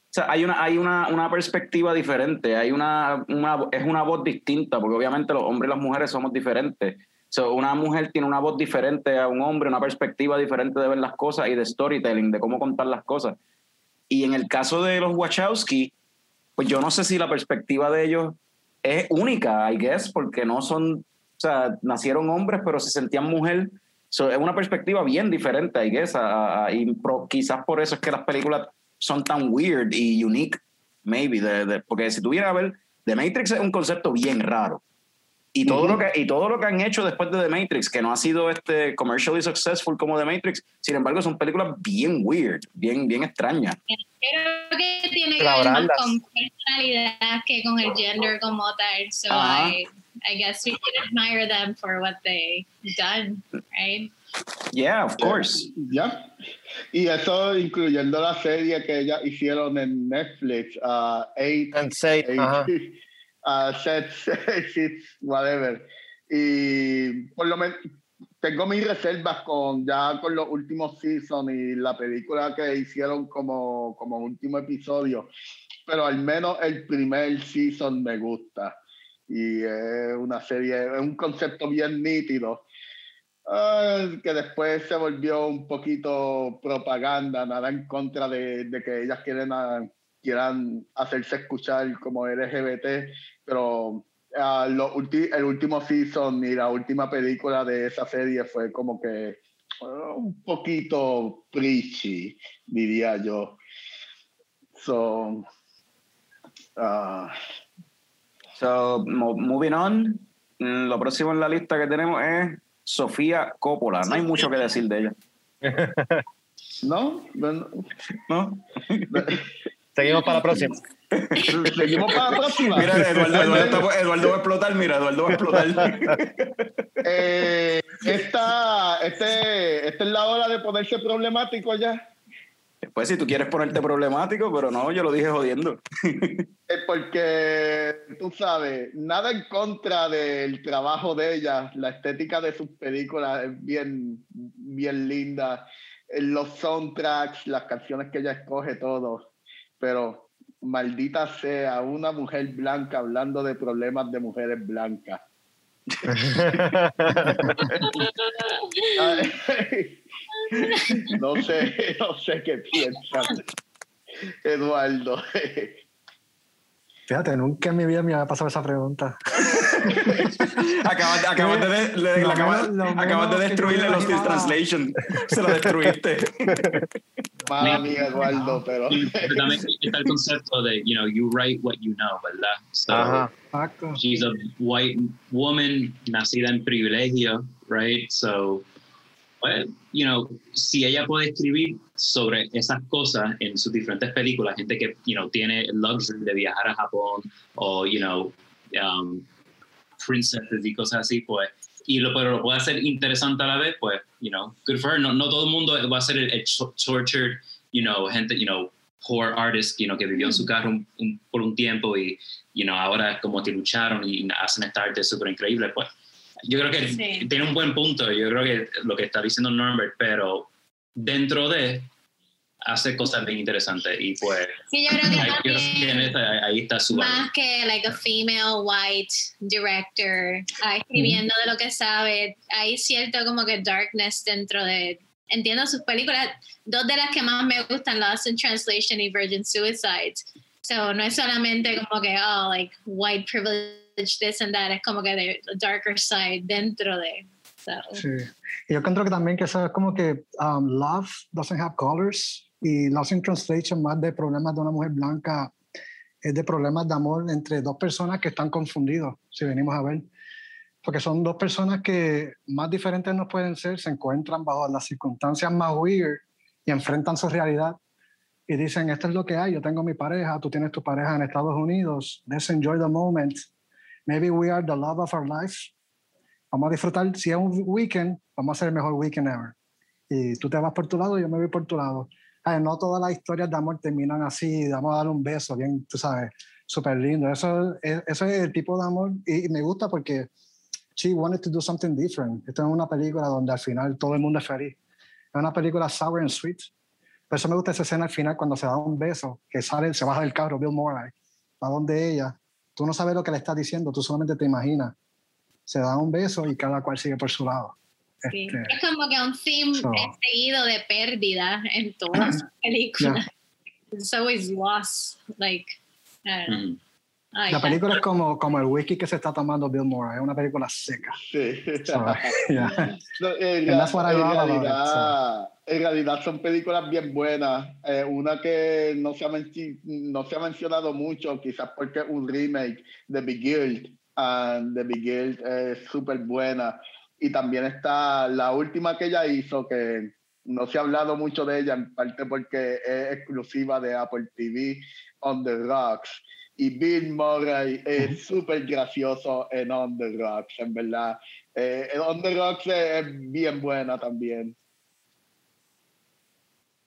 sea, hay una, hay una, una perspectiva diferente, hay una, una, es una voz distinta, porque obviamente los hombres y las mujeres somos diferentes. So, una mujer tiene una voz diferente a un hombre, una perspectiva diferente de ver las cosas y de storytelling, de cómo contar las cosas. Y en el caso de los Wachowski, pues yo no sé si la perspectiva de ellos es única, I guess, porque no son, o sea, nacieron hombres, pero se sentían mujer. So, es una perspectiva bien diferente, I guess, a- a- y pro- quizás por eso es que las películas son tan weird y unique, maybe, de, de- porque si tuviera a ver, The Matrix es un concepto bien raro. Y todo, Ujú. lo que, y todo lo que han hecho después de The Matrix, que no ha sido este commercially successful como The Matrix, sin embargo, son películas bien weird, bien, bien extrañas. Creo que tiene que ver más con personalidad que con el gender como tal. So Ajá. I, I guess we should admire them for what they done, right? Yeah, of course. Ya. Y eso incluyendo la serie que ellas hicieron en Netflix, uh, Eight, And say, Eight, ajá. Uh, Sets, (laughs) Six, whatever. Y por lo menos tengo mis reservas con ya con los últimos seasons y la película que hicieron como, como último episodio. Pero al menos el primer season me gusta. Y es una serie, es un concepto bien nítido. Ah, que después se volvió un poquito propaganda, nada en contra de, de que ellas quieren, ah, quieran hacerse escuchar como LGBT, pero ah, lo ulti- el último season y la última película de esa serie fue como que ah, un poquito preachy, diría yo. So, ah, So, mo- moving on, mm, lo próximo en la lista que tenemos es Sofía Coppola. No hay mucho que decir de ella, (laughs) ¿no? Bueno, ¿no? (laughs) Seguimos para la próxima. (laughs) Seguimos para la próxima. Mira, Eduardo, Eduardo, Eduardo va a explotar, mira, Eduardo va a explotar. (laughs) Eh, esta, este, esta es la hora de ponerse problemático ya. Después, si tú quieres ponerte problemático, pero no, yo lo dije jodiendo. Es porque, tú sabes, nada en contra del trabajo de ella. La estética de sus películas es bien, bien linda. Eh, Los soundtracks, las canciones que ella escoge, todo. Pero maldita sea una mujer blanca hablando de problemas de mujeres blancas. (laughs) (laughs) No sé, no sé qué piensas, Eduardo. Fíjate, nunca en mi vida me había pasado esa pregunta. (laughs) Acabas, acabas de, le- Lo acabas- acabas de destruirle los Lost in imaginaba. Translation. Se lo destruiste. Mala mía, Eduardo, pero Pero también está el concepto de, you know, you write what you know, ¿verdad? So, Ajá. Exacto. she's a white woman nacida en privilegio, right? So, well, you know, si ella puede escribir sobre esas cosas en sus diferentes películas, gente que, you know, tiene el luxury de viajar a Japón o, you know, um, princesses y cosas así, pues, y lo, pero lo puede hacer interesante a la vez, pues, you know, good for her. No, no todo el mundo va a ser el, el to- tortured, you know, gente, you know, poor artist, you know, que vivió en su carro un- un- por un tiempo y, you know, ahora como que lucharon y hacen esta arte súper increíble, pues, yo creo que Sí. tiene un buen punto, yo creo que lo que está diciendo Norbert, pero dentro de hace cosas bien interesantes y pues Sí, yo creo que ahí, también ahí está su valor. más que like a female white director ah, escribiendo de lo que sabe, hay cierto como que darkness dentro de entiendo sus películas, dos de las que más me gustan, Lost in Translation y Virgin Suicides. So no es solamente como que oh like white privilege this and that, es como que the darker side dentro de so, Sí. Y yo creo que también que eso es como que um, Love doesn't have colors y Lost in Translation más de problemas de una mujer blanca es de problemas de amor entre dos personas que están confundidos, si venimos a ver. Porque son dos personas que más diferentes no pueden ser, se encuentran bajo las circunstancias más weird y enfrentan su realidad y dicen, esto es lo que hay, yo tengo mi pareja, tú tienes tu pareja en Estados Unidos, let's enjoy the moment. Maybe we are the love of our life. Vamos a disfrutar, si es un weekend, vamos a hacer el mejor weekend ever. Y tú te vas por tu lado, yo me voy por tu lado. No todas las historias de amor terminan así, vamos a dar un beso, bien, tú sabes, súper lindo. Eso es, eso es el tipo de amor y, y me gusta porque she wanted to do something different. Esto es una película donde al final todo el mundo es feliz. Es una película sour and sweet. Por eso me gusta esa escena al final cuando se da un beso, que sale, se baja del carro, Bill Murray, va donde ella. Tú no sabes lo que le está diciendo, tú solamente te imaginas. Se da un beso y cada cual sigue por su lado. Sí. Este, es como que un theme so- es seguido de pérdida en todas las películas. It's always loss, like, I don't know. Ujú. Ay, la película es como, como el whisky que se está tomando Bill Murray, es una película seca. sí. So, (laughs) yeah. No, en, realidad, en realidad son películas bien buenas. Eh, una que no se, ha menci- no se ha mencionado mucho, quizás porque es un remake de Big Guild. And The Big Guild es súper buena. Y también está la última que ella hizo, que no se ha hablado mucho de ella, en parte porque es exclusiva de Apple TV, On the Rocks. Y Bill Murray es súper gracioso en On the Rocks, en verdad. Eh, On the Rocks es, es bien buena también.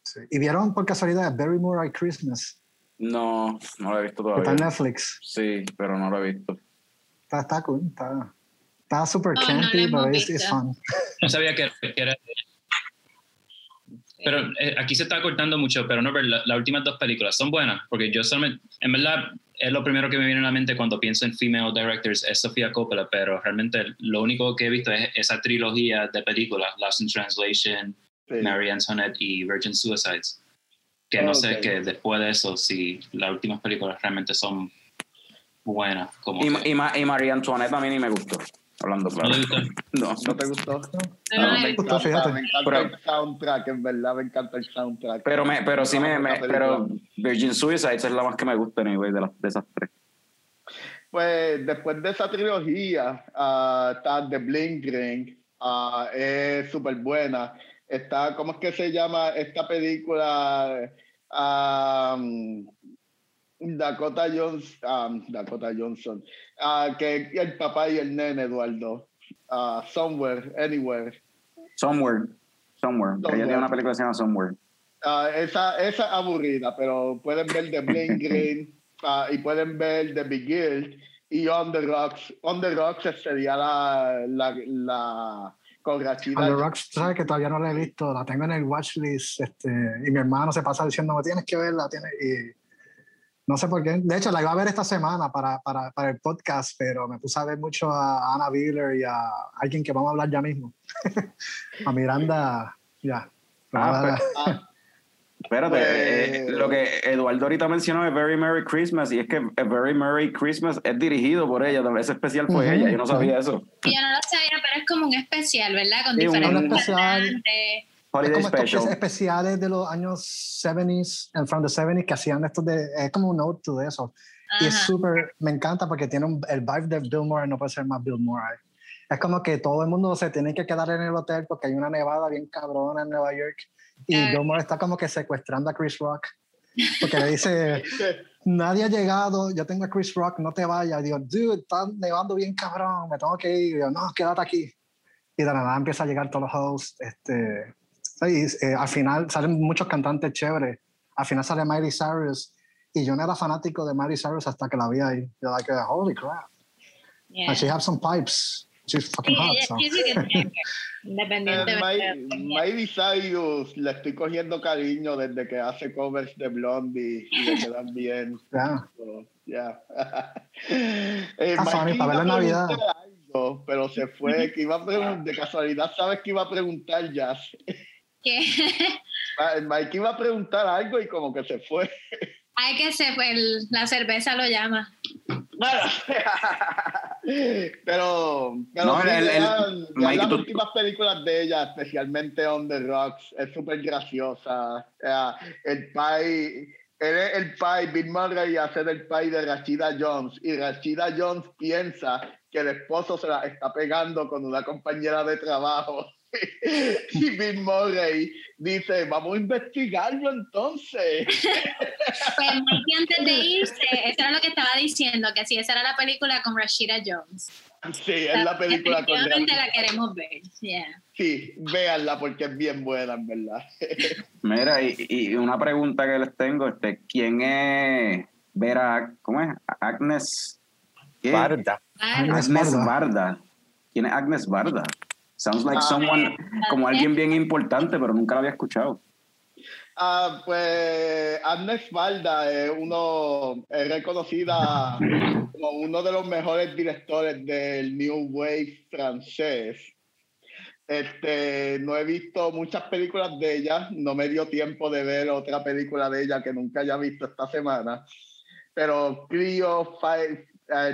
Sí. ¿Y vieron por casualidad Barry Murray Christmas? No, no lo he visto que Está en todavía. Netflix. Sí, pero no lo he visto. Está, está cool. Está, está super Oh, no campy, hemos pero es fun. No sabía que, que era. Pero eh, aquí se está cortando mucho, pero no, pero la- las últimas dos películas son buenas, porque yo solamente, en verdad, es lo primero que me viene a la mente cuando pienso en female directors, es Sofía Coppola, pero realmente lo único que he visto es esa trilogía de películas, Lost in Translation, Sí. Mary Antoinette y Virgin Suicides, que no sé Ok. que después de eso, si las últimas películas realmente son buenas, como Y, que- y, y Antoinette a mí ni me gustó. Hablando ¿No claro. (laughs) No, ¿No te gustó? No, no me hay- gustó, fíjate. Me encanta Pero- el soundtrack, en verdad me encanta el soundtrack. Pero, me, pero sí me, me- Otra pero. Virgin Suicides es la más que me gusta, anyway, de, las, de esas tres. Pues después de esa trilogía, ah, está The Blink Ring, ah, es súper buena. Está, ¿cómo es que se llama esta película? Ah, Dakota Johnson, um, Dakota Johnson, uh, que el papá y el nene, Eduardo, uh, Somewhere, Anywhere. Somewhere, Somewhere. Ella tiene una película que se llama Somewhere. Uh, esa, esa aburrida, pero pueden ver The Bling (laughs) Green y pueden ver The Big Guild y On the Rocks. On the Rocks sería la, la, la con Rachida. On the Rocks, sabes que todavía no la he visto, la tengo en el watchlist este, y mi hermano se pasa diciendo, tienes que verla, tienes... Y, no sé por qué. De hecho, la iba a ver esta semana para, para, para el podcast, pero me puse a ver mucho a Anna Wheeler y a alguien que vamos a hablar ya mismo. (laughs) a Miranda, ya. Ah, pues, ah, espérate, eh, lo que Eduardo ahorita mencionó es Very Merry Christmas y es que A Very Merry Christmas es dirigido por ella, ese especial fue ella, yo no sabía eso. Yo no lo sabía, pero es como un especial, ¿verdad? Con diferentes es como estos especiales de los años 70s, and from the 70s, que hacían estos de. Es como un note to eso. Y es súper. Me encanta porque tiene un, el vibe de Bill Murray, no puede ser más Bill Murray. Es como que todo el mundo se tiene que quedar en el hotel porque hay una nevada bien cabrona en Nueva York. Y Bill Murray está como que secuestrando a Chris Rock. Porque le dice: (laughs) Nadie ha llegado, yo tengo a Chris Rock, no te vayas. Digo, dude, está nevando bien cabrón, me tengo que ir. Y digo, no, quédate aquí. Y de nada empieza a llegar todos los hosts. Este, y, eh, al final salen muchos cantantes chéveres. Al final sale Miley Cyrus. Y yo no era fanático de Miley Cyrus hasta que la vi ahí. Yo like, holy crap. Yeah. And she has some pipes. She's fucking hot. So. Independientemente. Miley Cyrus le estoy cogiendo cariño desde que hace covers de Blondie y le (laughs) quedan bien. Ya. Yeah. (laughs) eh, funny, para ver la Navidad. Algo, pero se fue, que iba a de casualidad sabes que iba a preguntar Jazz. (laughs) ¿Qué? (laughs) Mike iba a preguntar algo y como que se fue. Ay, que se fue, la cerveza lo llama. pero, pero no, las últimas películas de ella, especialmente On the Rocks, es súper graciosa. el pai, él es el pai, Bill Murray hace el pai de Rachida Jones y Rachida Jones piensa que el esposo se la está pegando con una compañera de trabajo. (laughs) y Bill Murray dice, vamos a investigarlo entonces. (laughs) pues Mikey antes de irse, eso era lo que estaba diciendo, que si esa era la película con Rashida Jones. Sí, es la película con Rashida. la queremos ver, Sí, véanla porque es bien buena, en verdad. (laughs) Mira, y, una pregunta que les tengo, este, ¿quién es Vera, cómo es? Agnes... Barda. Agnes Barda. ¿Quién es Agnes Barda? Sounds like ah, someone, como alguien bien importante, pero nunca lo había escuchado. Ah, pues Agnes Valda es uno es reconocida como uno de los mejores directores del New Wave francés. Este, no he visto muchas películas de ella, no me dio tiempo de ver otra película de ella que nunca haya visto esta semana, pero Clio 5,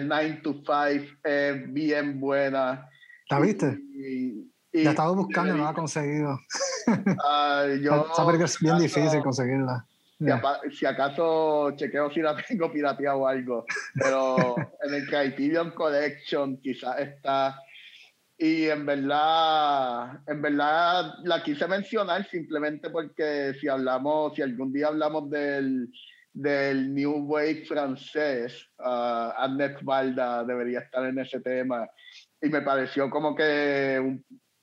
9 to 5 es bien buena ¿La viste? Y, la estaba buscando y no la he conseguido. Uh, (laughs) yo, es bien difícil conseguirla. Si, acaso chequeo si la (laughs) tengo pirateada o algo, pero (laughs) en el Criterion Collection quizás está. Y en verdad, en verdad la quise mencionar simplemente porque si hablamos, si algún día hablamos del, del New Wave francés, uh, Annette Valda debería estar en ese tema y me pareció como que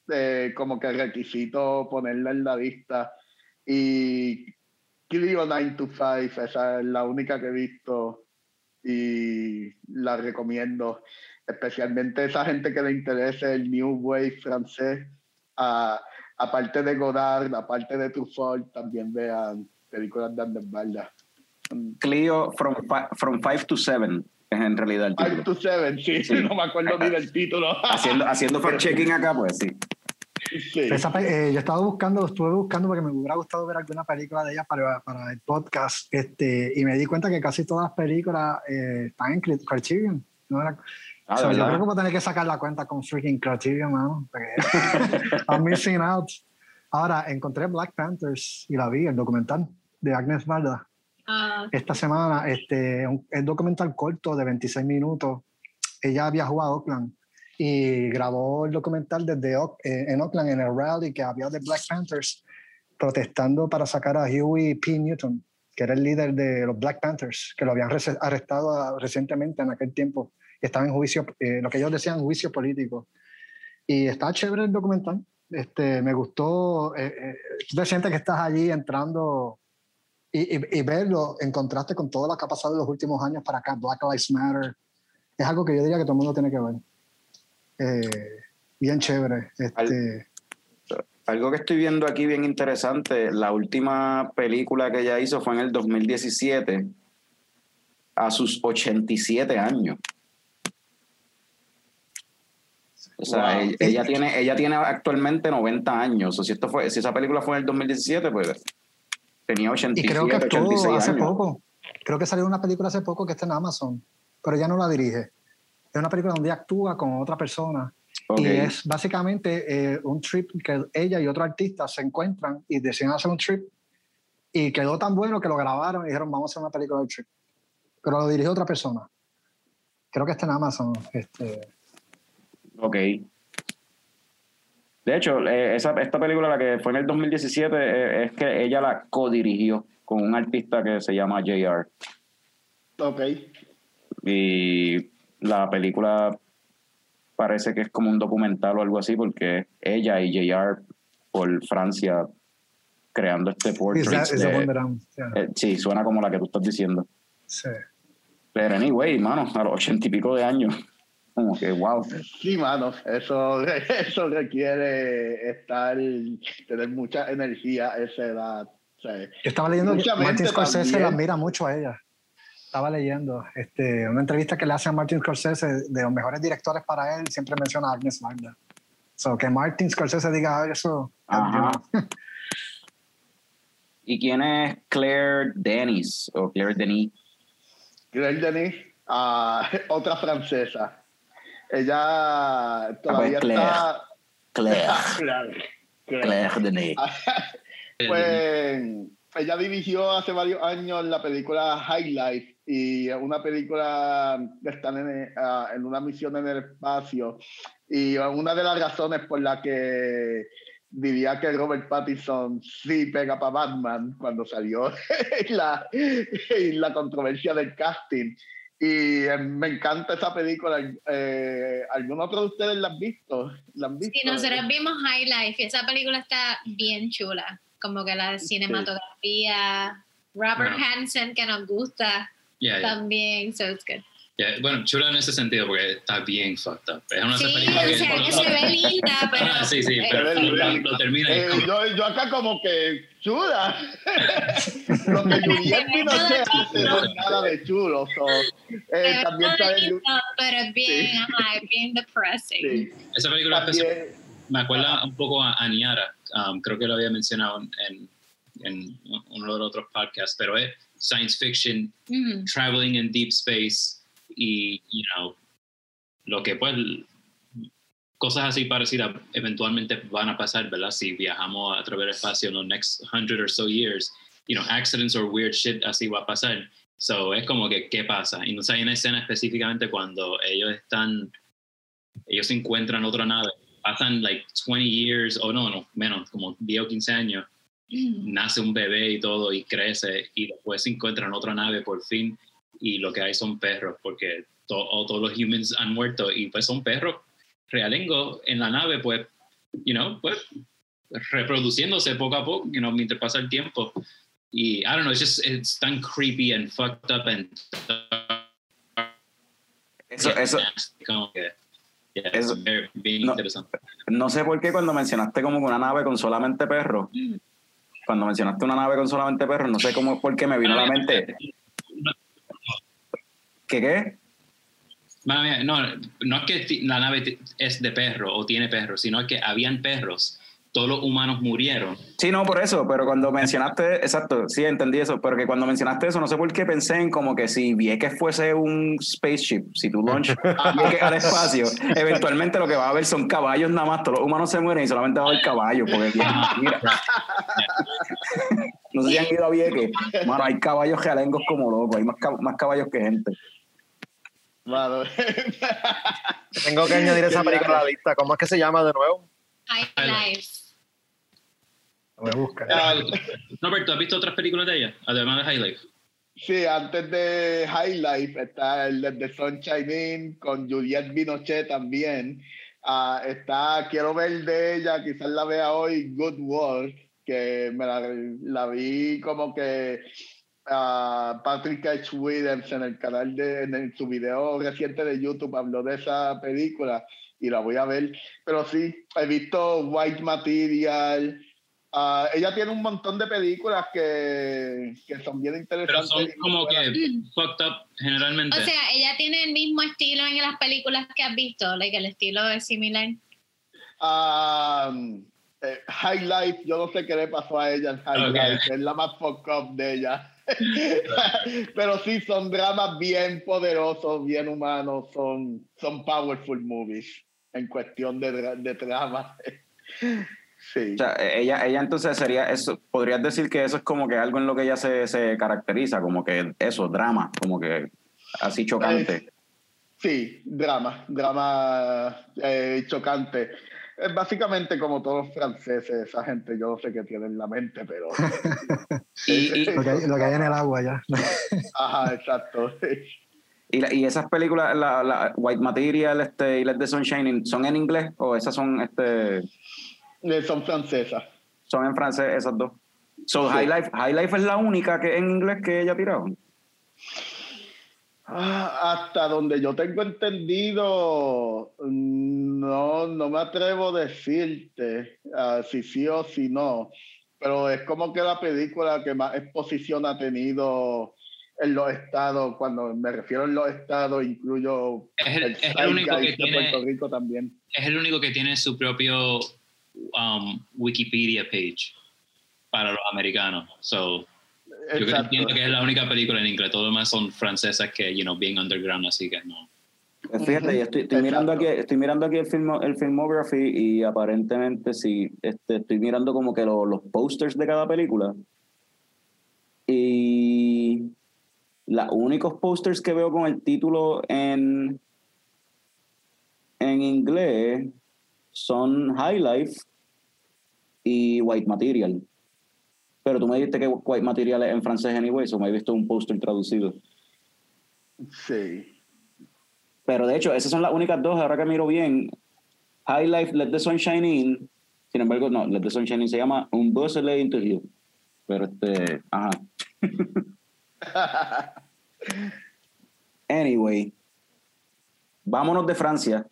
eh, como que requisito ponerla en la lista. Y Clio 9 to 5 esa es la única que he visto y la recomiendo especialmente esa gente que le interese el New Wave francés. Aparte de Godard aparte de Truffaut también vean películas de Anders Clio from, from 5 to 7 es en realidad el título. to seven, sí, (laughs) no me acuerdo ni del título. Haciendo, haciendo fact-checking acá, pues sí. Sí. Eh, yo estaba buscando, estuve buscando porque me hubiera gustado ver alguna película de ella para, para el podcast este, y me di cuenta que casi todas las películas eh, están en Criterion. ¿no? Era, ah, yo creo que voy a tener que sacar la cuenta con freaking Criterion, ¿no? (laughs) I'm missing out. Ahora, encontré Black Panthers y la vi, el documental de Agnes Varda. Ah, Esta semana, este, un, documental corto de 26 minutos. Ella viajó a Oakland y grabó el documental desde eh, en Oakland, en el rally que había de Black Panthers, protestando para sacar a Huey P. Newton. que era el líder de los Black Panthers, que lo habían arrestado ah, recientemente en aquel tiempo. Estaba en juicio, eh, lo que ellos decían, juicio político. Y está chévere el documental. Este, me gustó. eh, eh, tú te sientes que estás allí entrando y, y- y verlo en contraste con todo lo que ha pasado en los últimos años para acá, Black Lives Matter. Es algo que yo diría que todo el mundo tiene que ver. Eh, bien chévere. Este, Algo que estoy viendo aquí bien interesante, la última película que ella hizo fue en el 2017, a sus 87 años. O sea, Wow. ella, ella tiene, ella tiene actualmente 90 años. O si, esto fue, si esa película fue en el 2017, pues tenía y 87, creo que actuó 86 hace años. poco. Creo que salió una película hace poco que está en Amazon, pero ella no la dirige. Es una película donde actúa con otra persona. Ok. Y es básicamente eh, un trip que ella y otro artista se encuentran y deciden hacer un trip. Y quedó tan bueno que lo grabaron y dijeron, vamos a hacer una película del trip. Pero lo dirigió otra persona. Creo que está en Amazon. Este, Ok. De hecho, eh, esa, esta película, la que fue en el 2017, eh, es que ella la co-dirigió con un artista que se llama JR. Ok. Y la película parece que es como un documental o algo así, porque ella y JR por Francia creando este is portrait. de- yeah, eh, sí, suena como la que tú estás diciendo. sí. Pero anyway, mano, a los ochenta y pico de años, como que wow. Sí, mano, eso, (laughs) eso requiere estar, tener mucha energía a esa edad. o sea, Yo estaba leyendo que Martin Scorsese también. la admira mucho a ella. Estaba leyendo este, una entrevista que le hace a Martin Scorsese de los mejores directores para él, siempre menciona a Agnes Varda. So, que Martin Scorsese diga eso. Ajá. (laughs) ¿Y quién es Claire Denis o Claire Denis? Claire Denis, ah, (laughs) otra francesa. Ella todavía Claire. está. Claire, (laughs) Claro, claro. Claire Denis. (laughs) Pues ella dirigió hace varios años la película High Life y una película que están en, ah, en una misión en el espacio. Y una de las razones por la que diría que Robert Pattinson sí pega para Batman cuando salió (laughs) la, la controversia del casting. Y eh, me encanta esa película. Eh, ¿Algún otro de ustedes la han visto? ¿La han visto? Sí, nosotros vimos High Life y esa película está bien chula. Como que la cinematografía, Robert Bueno. Pattinson que nos gusta Yeah, yeah, también, so it's good. Yeah. Bueno, chula en ese sentido porque está bien fucked up. Es una Sí, película o bien sea, que se ve linda, (laughs) pero... Ah, sí, sí, eh, pero lo, lo termina Eh, como- yo, yo acá como que chula. (laughs) Lo que Juliette Pinochet hace no es nada de chulo. so, eh, también sabe lindo, pero es bien, Sí. ajá, es bien depressing. sí, Esa película también, me acuerda un poco a Aniara. Um, creo que lo había mencionado en, en uno de los otros podcasts, pero es science fiction, Ujú. traveling in deep space y, you know, lo que pues cosas así parecidas eventualmente van a pasar, ¿verdad? Si viajamos a través del espacio en los next hundred or so years, you know, accidents or weird shit así va a pasar. So es como que, ¿qué pasa? Y no sé, hay una escena específicamente cuando ellos están, ellos encuentran otra nave, pasan like 20 years, o no, no, menos, como 10 o 15 años, nace un bebé y todo y crece y después se encuentran otra nave por fin y lo que hay son perros porque to- o todos los humans han muerto y pues son perros realengo en la nave pues you know pues reproduciéndose poco a poco you know mientras pasa el tiempo y I don't know it's just it's tan creepy and fucked up and Eso, eso, como que yeah, Eso- bien no. interesante no sé por qué cuando mencionaste como una nave con solamente perros, cuando mencionaste una nave con solamente perros, no sé cómo, por qué me vino a la mente. ¿Qué qué? Mía, No, no es que la nave es de perro o tiene perros, sino que habían perros. Todos los humanos murieron. Sí, no, por eso, pero cuando mencionaste, exacto, sí, entendí eso, pero que cuando mencionaste eso, no sé por qué pensé en como que si Vieques fuese un spaceship, si tú launch (laughs) Vieques al espacio, eventualmente lo que va a haber son caballos nada más, todos los humanos se mueren y solamente va a haber caballos, porque mira. (laughs) no sé si han ido a Vieques, mano, hay caballos realengos como locos, hay más, cab- más caballos que gente. Mano. Tengo que añadir esa película a la lista. ¿Cómo es que se llama de nuevo? High Life. Voy a buscar. Ah, Robert, ¿tú has visto otras películas de ella? Además de High Life. Sí, antes de High Life está el de Sunshine In con Juliette Binochet también. Ah, está, quiero ver de ella, quizás la vea hoy, Good Work, que me la, la vi como que ah, Patrick H. Williams en el canal de, en su video reciente de YouTube habló de esa película y la voy a ver. Pero sí, he visto White Material, Ah, ella tiene un montón de películas que, que son bien interesantes. Pero son como que fucked up generalmente. O sea, ella tiene el mismo estilo en las películas que has visto, like el estilo es similar. Um, eh, High Life, yo no sé qué le pasó a ella en High Life, es la más fucked up de ella. (laughs) Pero sí, son dramas bien poderosos, bien humanos, son, son powerful movies en cuestión de, de drama. (laughs) Sí. O sea, ella, ella entonces sería eso, podrías decir que eso es como que algo en lo que ella se, se caracteriza, como que eso, drama, como que así chocante. sí, drama, drama eh, chocante. Es básicamente como todos los franceses, esa gente, yo no sé qué tiene en la mente, pero... (laughs) y, lo, que hay, lo, que hay, en el agua ya. (laughs) Ajá, exacto. (laughs) ¿Y, y esas películas, la, la, White Material este, y Let the Sun Shining, ¿son en inglés o esas son este eh, son francesas. Son en francés esas dos. So, High, Life, High Life es la única que en inglés que ella ha tirado. Ah, hasta donde yo tengo entendido, no, no me atrevo a decirte uh, si sí o si no, pero es como que la película que más exposición ha tenido en los estados, cuando me refiero en los estados, incluyo es el, es el único que tiene, Puerto Rico también. Es el único que tiene su propio um, Wikipedia page para los americanos. So, yo entiendo que es la única película en inglés. Todo lo demás son francesas que, you know, bien underground, así que no. Pues fíjate, estoy, estoy mirando aquí, estoy mirando aquí el, film, el filmography y aparentemente sí, este, estoy mirando como que lo, los posters de cada película. Y los únicos posters que veo con el título en, en inglés son High Life y White Material. Pero tú me dijiste que White Material es en francés anyway, o me he visto un póster traducido. Sí. Pero de hecho, esas son las únicas dos, ahora que miro bien. High Life, Let the Sunshine In. Sin embargo, no, Let the Sunshine In se llama Un Buzz into You. Pero este, ajá. (laughs) anyway, vámonos de Francia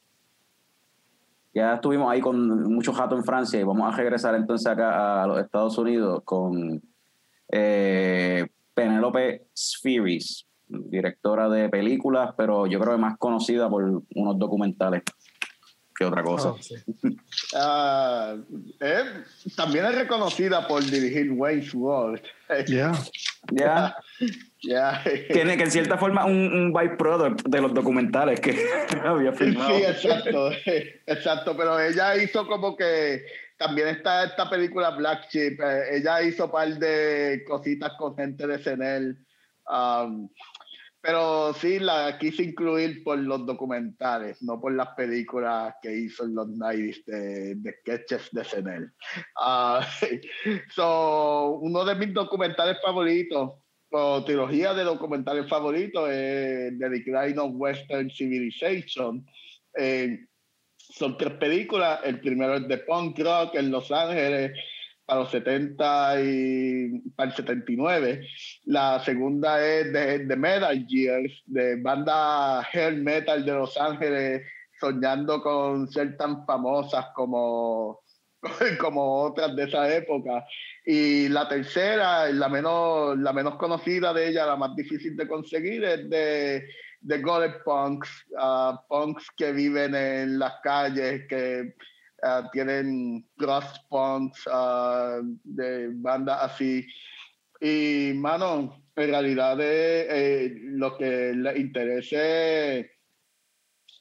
ya estuvimos ahí con mucho jato en Francia y vamos a regresar entonces acá a los Estados Unidos con eh, Penélope Spheris, directora de películas, pero yo creo que más conocida por unos documentales que otra cosa. Oh, ah, también es reconocida por dirigir Wayne's (laughs) World. Ya. (laughs) Ya. Yeah. Tiene que en cierta forma un, un byproduct de los documentales que (laughs) había filmado. Sí, exacto, exacto, pero ella hizo como que también está esta película Black Sheep, eh, ella hizo un par de cositas con gente de CNL, um, pero sí la quise incluir por los documentales, no por las películas que hizo en los 90 de, de sketches de CNL. Uh, (laughs) so, uno de mis documentales favoritos trilogía de documentales favoritos es The Decline of Western Civilization. Eh, son tres películas. El primero es de punk rock en Los Ángeles para los 70 y para el 79. La segunda es de, de Metal Gears, de banda hair metal de Los Ángeles, soñando con ser tan famosas como (laughs) como otras de esa época. Y la tercera, la menos, la menos conocida de ella, la más difícil de conseguir, es de, de Gold Punks, uh, punks que viven en las calles, que uh, tienen cross punks uh, de bandas así. Y, mano, en realidad eh, lo que le interesa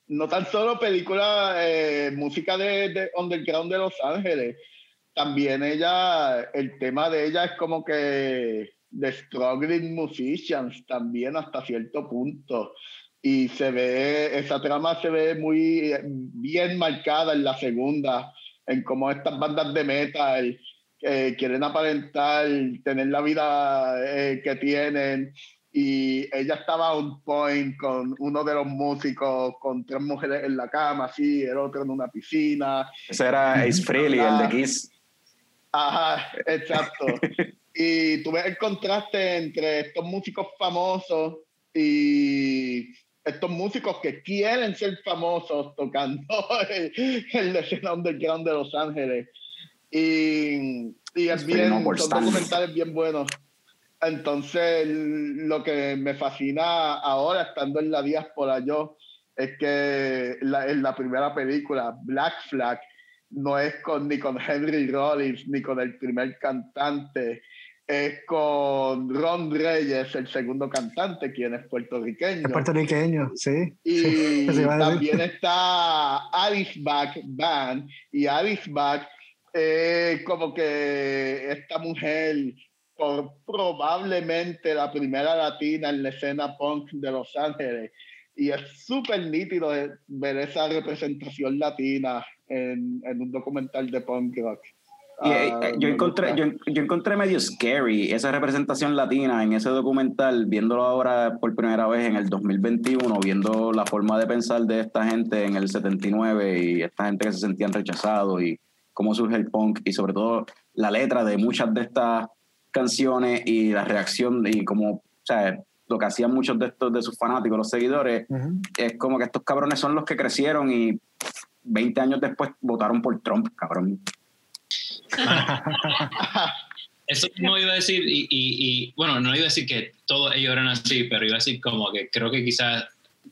no tan solo película, eh, música de, de, underground de Los Ángeles, también ella, el tema de ella es como que de struggling musicians también hasta cierto punto. Y se ve, esa trama se ve muy bien marcada en la segunda, en cómo estas bandas de metal eh, quieren aparentar, tener la vida eh, que tienen. Y ella estaba on point con uno de los músicos, con tres mujeres en la cama, así, el otro en una piscina. Ese era Ace Frehley, el de Kiss. Ajá, exacto. (laughs) y tú ves el contraste entre estos músicos famosos y estos músicos que quieren ser famosos tocando (laughs) en la escena underground de Los Ángeles. Y, y es bien, son documentales bien buenos. Entonces, lo que me fascina ahora, estando en la diáspora yo, es que la, en la primera película, Black Flag, no es con, ni con Henry Rollins ni con el primer cantante, es con Ron Reyes, el segundo cantante, quien es puertorriqueño. puertorriqueño, sí. Y (laughs) también está Alice Back Band, y Alice Back, como que esta mujer por probablemente la primera latina en la escena punk de Los Ángeles. Y es súper nítido ver esa representación latina en, en, un documental de punk rock. Y, eh, ah, yo, encontré, yo, yo, encontré medio scary esa representación latina en ese documental, viéndolo ahora por primera vez en el 2021, viendo la forma de pensar de esta gente en el 79 y esta gente que se sentían rechazados y cómo surge el punk y sobre todo la letra de muchas de estas canciones y la reacción y como, o sea, lo que hacían muchos de estos de sus fanáticos, los seguidores, es como que estos cabrones son los que crecieron y 20 años después votaron por Trump, cabrón. (laughs) Eso no iba a decir, y, y, bueno, no iba a decir que todos ellos eran así, pero iba a decir como que creo que quizás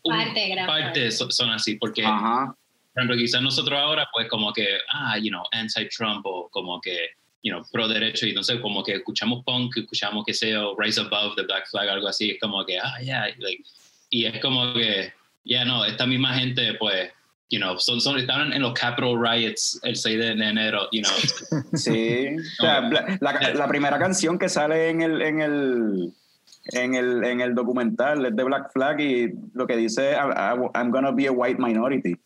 parte, parte. son, así, porque, por ejemplo, quizás nosotros ahora, pues como que, ah, you know, anti-Trump o como que you know, pro derecho y entonces como que escuchamos punk, escuchamos que sea Rise Above the Black Flag, algo así, es como que, ah, yeah, like, y es como que, ya no, esta misma gente, pues, you know, son, son, estaban en los Capitol Riots el 6 de enero, you know. (laughs) Sí, o sea, la, la, primera canción que sale en el, en el, en el, en el documental es de Black Flag y lo que dice, I'm gonna be a white minority.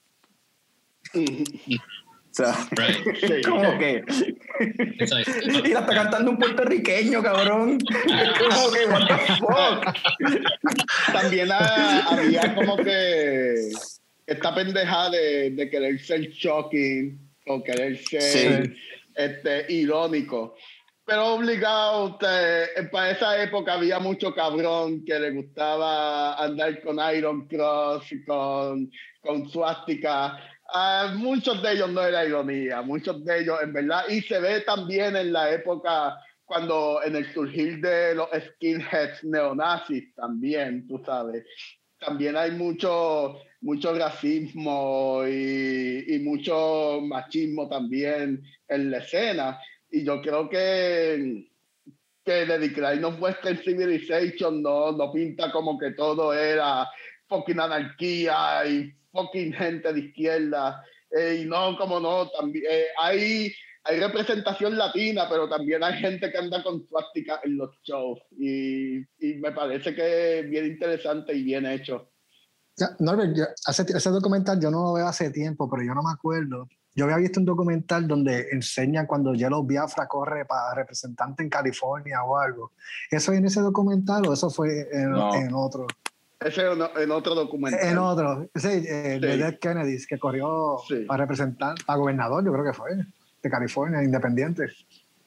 (laughs) como que. (laughs) y la está cantando un puertorriqueño, cabrón. como que, what the fuck. También había como que esta pendeja de, de, querer ser shocking o querer ser este, irónico. Pero obligado, usted, para esa época había mucho cabrón que le gustaba andar con Iron Cross, con, con suástica Uh, muchos de ellos no era ironía, muchos de ellos en verdad, y se ve también en la época cuando en el surgir de los skinheads neonazis también, tú sabes, también hay mucho, mucho racismo y, y mucho machismo también en la escena, y yo creo que que The Decline of Western Civilization no, no pinta como que todo era fucking anarquía y fucking gente de izquierda. Eh, y no, como no, también eh, hay, hay representación latina, pero también hay gente que anda con práctica en los shows. Y, y, me parece que es bien interesante y bien hecho. Ya, Norbert, ese documental yo no lo veo hace tiempo, pero yo no me acuerdo. Yo había visto un documental donde enseñan cuando Yellow Biafra corre para representante en California o algo. ¿Eso en ese documental o eso fue en, en otro? Ese en otro documental. En otro, sí, eh, de Dead Kennedy, que corrió para representar, a gobernador, yo creo que fue, de California, independiente.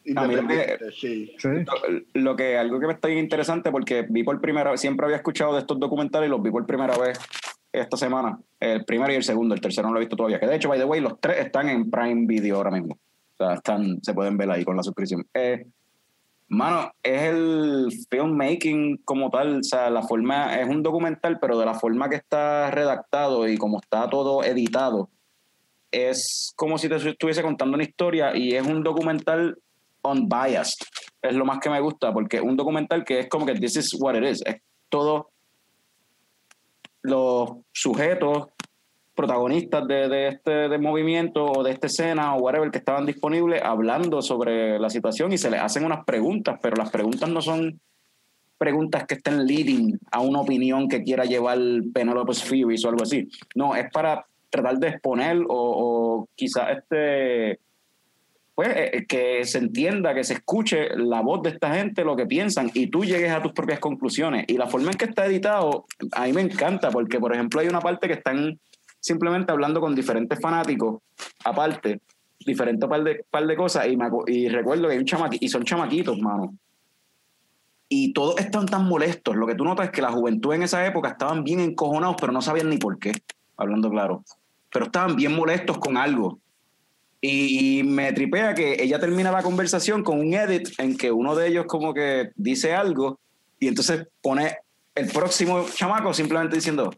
Independiente, sí. Lo, que, algo que me está interesante, porque vi por primera vez, siempre había escuchado de estos documentales y los vi por primera vez esta semana, el primero y el segundo, el tercero no lo he visto todavía, que de hecho, by the way, los tres están en Prime Video ahora mismo. O sea, están, se pueden ver ahí con la suscripción. Eh, Mano, es el filmmaking como tal, o sea, la forma, es un documental, pero de la forma que está redactado y como está todo editado, es como si te estuviese contando una historia y es un documental unbiased. Es lo más que me gusta, porque un documental que es como que this is what it is. Es todo los sujetos protagonistas de, de este de movimiento o de esta escena o whatever que estaban disponibles hablando sobre la situación y se les hacen unas preguntas, pero las preguntas no son preguntas que estén leading a una opinión que quiera llevar Penelope Furious o algo así. No, es para tratar de exponer o, o quizás este pues, eh, que se entienda, que se escuche la voz de esta gente, lo que piensan, y tú llegues a tus propias conclusiones. Y la forma en que está editado, a mí me encanta, porque, por ejemplo, hay una parte que están simplemente hablando con diferentes fanáticos, aparte, diferentes par de, par de cosas, y, me y recuerdo que hay un chamaquito, y son chamaquitos, mano. Y todos están tan molestos. Lo que tú notas es que la juventud en esa época estaban bien encojonados, pero no sabían ni por qué, hablando claro. Pero estaban bien molestos con algo. Y, y me tripea que ella termina la conversación con un edit en que uno de ellos como que dice algo y entonces pone el próximo chamaco simplemente diciendo,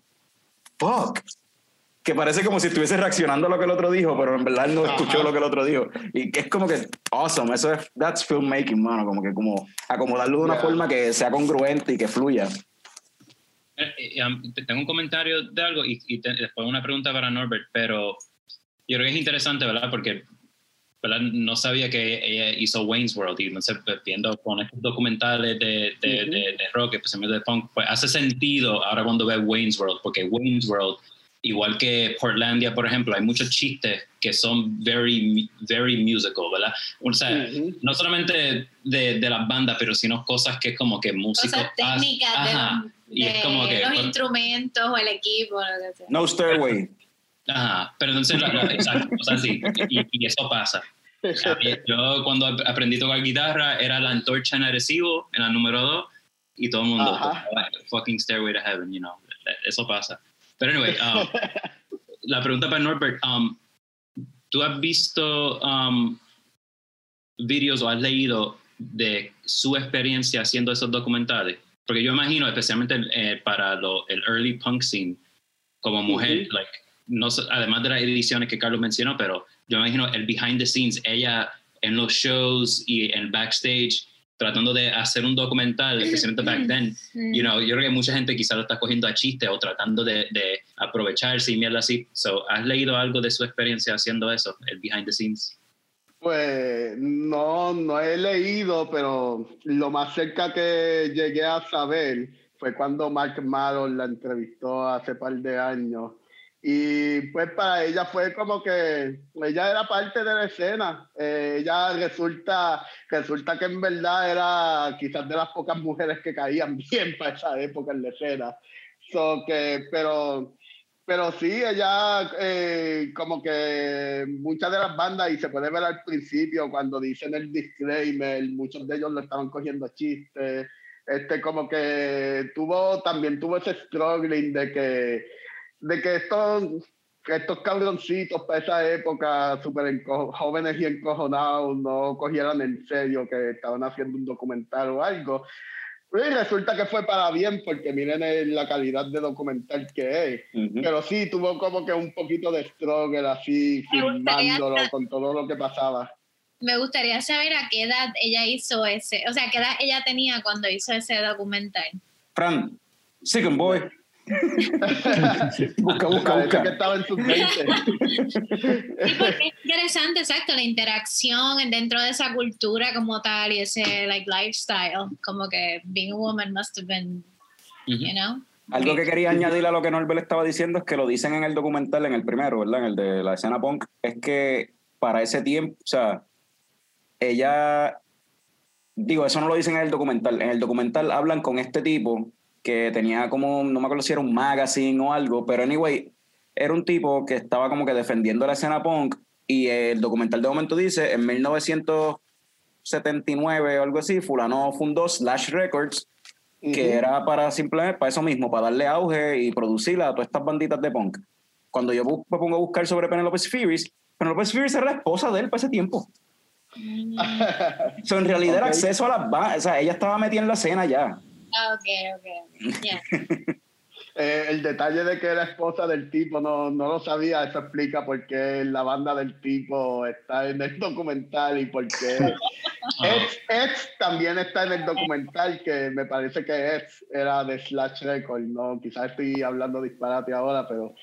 fuck. Que parece como si estuviese reaccionando a lo que el otro dijo, pero en verdad no escuchó Ajá. lo que el otro dijo. Y que es como que awesome. Eso es, that's filmmaking, mano. Como que como acomodarlo de una Yeah. forma que sea congruente y que fluya. Eh, te- tengo un comentario de algo y, y te- después una pregunta para Norbert, pero yo creo que es interesante, ¿verdad? Porque ¿verdad? no sabía que ella hizo Wayne's World y no sé, pues, viendo con estos documentales de, de, Ujú. de, de rock, especialmente de punk, pues hace sentido ahora cuando ve Wayne's World, porque Wayne's World, igual que Portlandia, por ejemplo, hay muchos chistes que son very, very musical, ¿verdad? O sea, Ujú. no solamente de, de las bandas, pero sino cosas que es como que músicos... Cosas técnicas de, Ajá. los- Y es de como que- los instrumentos o el equipo. Lo que sea. No stairway. Ajá, pero entonces, la- la- exacto, o sea, sí, y, y eso pasa. Yo cuando ap- aprendí a tocar guitarra era la antorcha en Arecibo, en la número 2, y todo el mundo, fucking Stairway to Heaven, you know, eso pasa. Pero anyway, um, (laughs) la pregunta para Norbert, um, ¿tú has visto um, videos o has leído de su experiencia haciendo esos documentales? Porque yo imagino, especialmente eh, para lo- el early punk scene, como mujer, Ujú. like, no, so- además de las ediciones que Carlos mencionó, pero yo imagino el behind the scenes, ella en los shows y en backstage, tratando de hacer un documental, especialmente back then, (laughs) you know, yo creo que mucha gente quizá lo está cogiendo a chiste o tratando de, de aprovecharse y mierda así. So, ¿Has leído algo de su experiencia haciendo eso, el behind the scenes? Pues no, no he leído, pero lo más cerca que llegué a saber fue cuando Mark Maron la entrevistó hace par de años. Y pues para ella fue como que ella era parte de la escena. Eh, ella resulta, resulta que en verdad era quizás de las pocas mujeres que caían (laughs) bien para esa época en la escena. So que, pero pero sí, ella eh, como que muchas de las bandas, y se puede ver al principio cuando dicen el disclaimer, muchos de ellos lo estaban cogiendo chistes. Este, como que tuvo, también tuvo ese struggling de que, de que estos, estos cabroncitos para esa época, súper enco- jóvenes y encojonados, no cogieran en serio que estaban haciendo un documental o algo. Y resulta que fue para bien, porque miren la calidad de documental que es. Ujú. Pero sí, tuvo como que un poquito de struggle así, Me gustaría filmándolo con todo lo que pasaba. Me gustaría saber a qué edad ella hizo ese, o sea, qué edad ella tenía cuando hizo ese documental. Fran, Second Boy. (laughs) busca, busca, Parece que busca. estaba en sus 20. (laughs) Sí, porque es interesante, exacto, la interacción dentro de esa cultura como tal y ese like lifestyle, como que being a woman must have been, you know. Algo que quería añadir a lo que Norbert estaba diciendo es que lo dicen en el documental, en el primero, ¿verdad? En el de la escena punk, es que para ese tiempo, o sea, ella, digo, eso no lo dicen en el documental, en el documental hablan con este tipo que tenía como, no me acuerdo si era un magazine o algo, pero anyway, era un tipo que estaba como que defendiendo la escena punk y el documental de momento dice, en 1979 o algo así, fulano fundó Slash Records, que Ujú. era para simplemente para eso mismo, para darle auge y producirla a todas estas banditas de punk. Cuando yo me pongo a buscar sobre Penelope Spheres, Penelope Spheres era la esposa de él para ese tiempo. Mm, So, en realidad era Ok. acceso a las bandas, o sea, ella estaba metida en la escena ya. Ah, ok, ok, ok, yeah. (laughs) Eh, el detalle de que era esposa del tipo no, no lo sabía, eso explica por qué la banda del tipo está en el documental y por qué (laughs) Ex, Ex también está en el documental, que me parece que Ex era de Slash Record, no, quizás estoy hablando disparate ahora, pero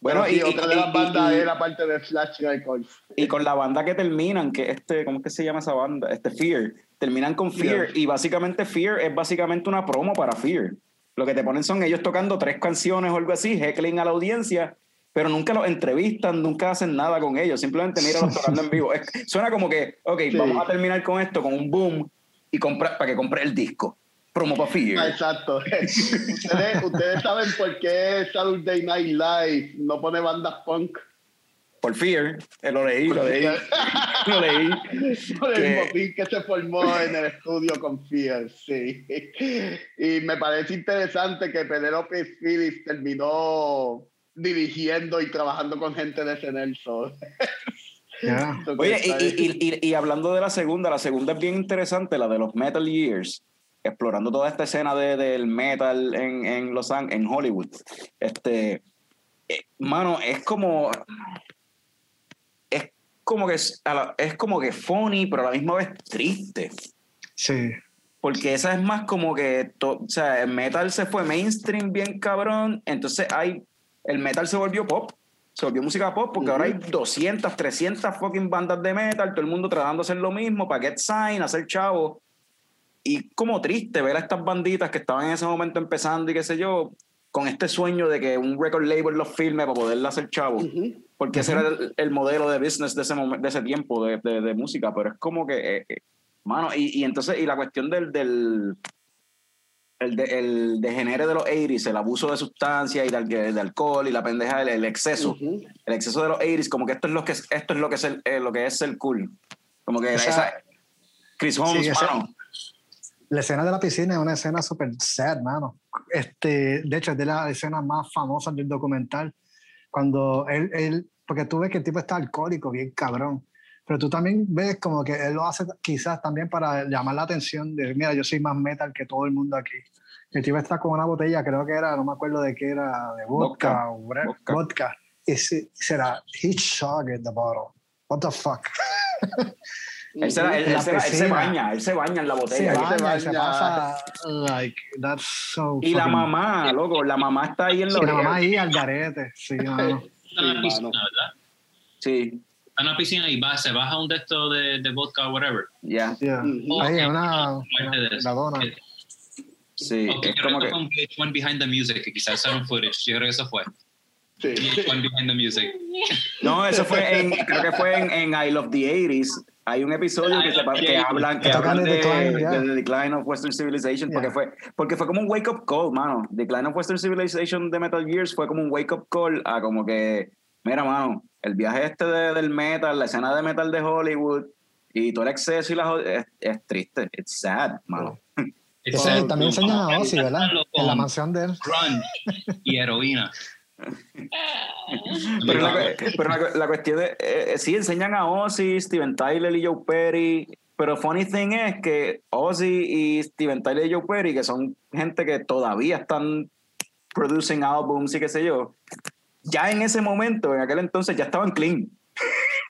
Bueno, pero sí, y- otra y- de las y- bandas y- era parte de Slash Records. Y con la banda que terminan, que este, ¿cómo es que se llama esa banda? Este Fear. Terminan con Fear Fear. y básicamente Fear es básicamente una promo para Fear. Lo que te ponen son ellos tocando tres canciones o algo así, heckling a la audiencia pero nunca los entrevistan, nunca hacen nada con ellos, simplemente míralos tocando en vivo. Es- suena como que, ok, Sí. vamos a terminar con esto, con un boom, y compra, para que compre el disco. Promo para Ah, Fear. Exacto. (laughs) ustedes, ustedes saben por qué Saturday Night Live no pone bandas punk. Por Fear, eh, lo leí, lo leí. (laughs) lo leí. Por el Que- motín que se formó en el estudio con Fear, sí. Y me parece interesante que Penelope Phillips terminó dirigiendo y trabajando con gente de ese Nelson. Yeah. Oye, y, y- y- y hablando de la segunda, la segunda es bien interesante, la de los Metal Years, explorando toda esta escena de- del metal en, en Los Ángeles, en Hollywood. Este, eh, mano, es como. Como que es, es como que funny, pero a la misma vez triste. Sí. Porque esa es más como que, to- o sea, el metal se fue mainstream bien cabrón, entonces hay, el metal se volvió pop, se volvió música pop, porque ahora hay 200, 300 fucking bandas de metal, todo el mundo tratando de hacer lo mismo, para get sign, hacer chavo. Y como triste ver a estas banditas que estaban en ese momento empezando y qué sé yo, con este sueño de que un record label los filme para poderla hacer chavo. Porque ese era el, el modelo de business de ese, momen- de ese tiempo de, de- de música, pero es como que, eh, eh, mano, y, y entonces, y la cuestión del, del el, de, el degenere de los 80s, el abuso de sustancias y de, alcohol y la pendeja, el, el exceso, el exceso de los 80s, como que esto es lo que es, esto es lo que es el, eh, lo que es el cool. Como que O sea, esa, Chris Holmes, sí, ese- mano. La escena de la piscina es una escena súper sad, mano. Este, de hecho, es de las escenas más famosas del documental. Cuando él, él, porque tú ves que el tipo está alcohólico, bien cabrón. Pero tú también ves como que él lo hace quizás también para llamar la atención de, mira, yo soy más metal que todo el mundo aquí. El tipo está con una botella, creo que era, no me acuerdo de qué era, de vodka, Vodka, o vodka. vodka. Y se- será, he chugged the bottle. What the fuck? (laughs) Él se, la- él- la él se la- él se baña, él se baña en la Se botella. va. baña, y se baña. pasa, like, that's so y la fucking- mamá, loco, la mamá está ahí en la Sí, la mamá orilla. ahí al garete, sí, mano. Está en la Sí, piscina, mano. ¿verdad? Sí, Está en la piscina y va, se baja un de estos de, de vodka o whatever. ya, Yeah. Ujú. Ahí hay una, Parte de una, la dona. sí, Ok, es creo como que un VH1 Behind the Music, que quizás usaron footage. Yo creo que eso fue. Sí. VH1 Behind the Music. No, eso fue en, creo que fue en, en I Love the 80s. Hay un episodio que, se pa- que hablan, que hablan de, decline, yeah. de The Decline of Western Civilization, porque, fue, porque fue como un wake up call, mano. Decline of Western Civilization de Metal Gears fue como un wake up call a como que, mira, mano, el viaje este de- del metal, la escena de metal de Hollywood y todo el exceso y la es, es triste, it's sad, mano. It's (laughs) sad. también enseñan a Ozzy, ¿verdad? En la mansión de él. Grunge y heroína. Pero, la, pero la, la cuestión de, eh, sí, enseñan a Ozzy, Steven Tyler y Joe Perry, pero funny thing es que Ozzy y Steven Tyler y Joe Perry, que son gente que todavía están producing albums y qué sé yo, ya en ese momento, en aquel entonces, ya estaban clean. (laughs)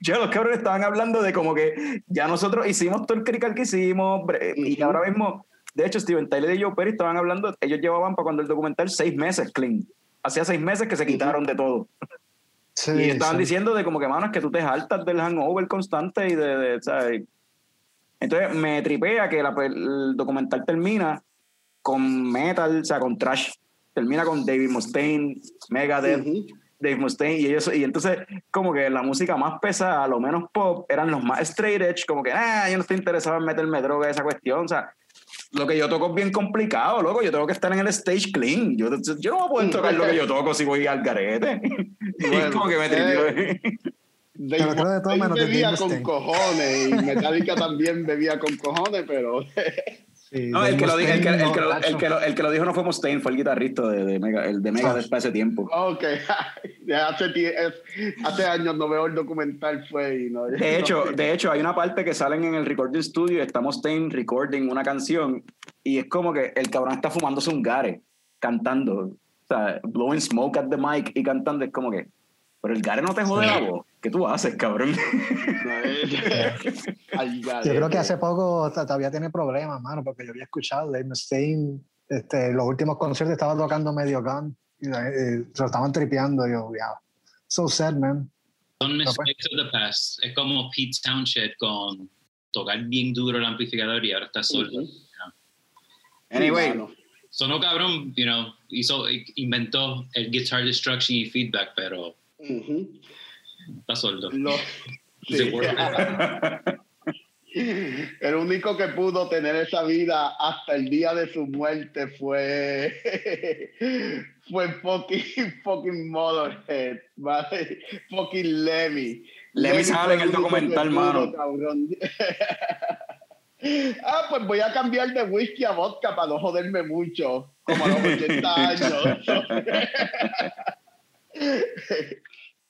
Ya los cabrones estaban hablando de como que ya nosotros hicimos todo el crical que hicimos y ahora mismo, de hecho, Steven Tyler y Joe Perry estaban hablando, ellos llevaban para cuando el documental seis meses clean. Hacía seis meses que se quitaron de todo. Sí, Y estaban sí. diciendo de como que, mano, es que tú te jaltas del hangover constante y de, de, ¿sabes? Entonces me tripea que la el documental termina con metal, o sea, con trash. Termina con David Mustaine, Megadeth, Ujú. Dave Mustaine y eso. Y entonces como que la música más pesada, lo menos pop, eran los más straight edge, como que, ah, yo no estoy interesado en meterme droga, esa cuestión. O sea, lo que yo toco es bien complicado, loco. Yo tengo que estar en el stage clean. Yo, yo no voy a poder tocar lo que yo (laughs) toco si voy al garete. (laughs) y Bueno, como que me eh. Dave Pero creo de de bebía con cojones y Metallica también bebía con cojones, pero (laughs) Sí, No, el que, lo, el, que, el, que lo, el, que lo, el que lo dijo no fue Mustaine, fue el guitarrista de, de Mega, el de Megadeth para ese tiempo. ok, (laughs) ya hace, hace años no veo el documental fue y no. De (laughs) hecho, no- de hecho, hay una parte que salen en el recording studio y está Mustaine recording una canción y es como que el cabrón está fumándose un gare cantando, o sea, blowing smoke at the mic y cantando, es como que, pero el gare no te jode la voz, ¿qué tú haces, cabrón? (laughs) Ay, Yo creo que eh, hace poco todavía tiene problemas, mano, porque yo había escuchado Dave Mustaine, este, los últimos conciertos estaba tocando medio gun y eh, se lo estaban tripeando. Yo, yeah. So sad, man. Son No, pues. mistakes of the past. Es como Pete Townshend con tocar bien duro el amplificador y ahora está solo. Ujú. Anyway, mano. Sonó cabrón, you know, hizo, inventó el guitar destruction y feedback, pero Está sordo. Lo- (laughs) Sí. (laughs) El único que pudo tener esa vida hasta el día de su muerte fue (laughs) fue fucking fucking Motorhead, ¿vale? fucking Lemmy. Lemmy sale en el documental, mano. ah, pues voy a cambiar de whisky a vodka para no joderme mucho, como a los 80 años.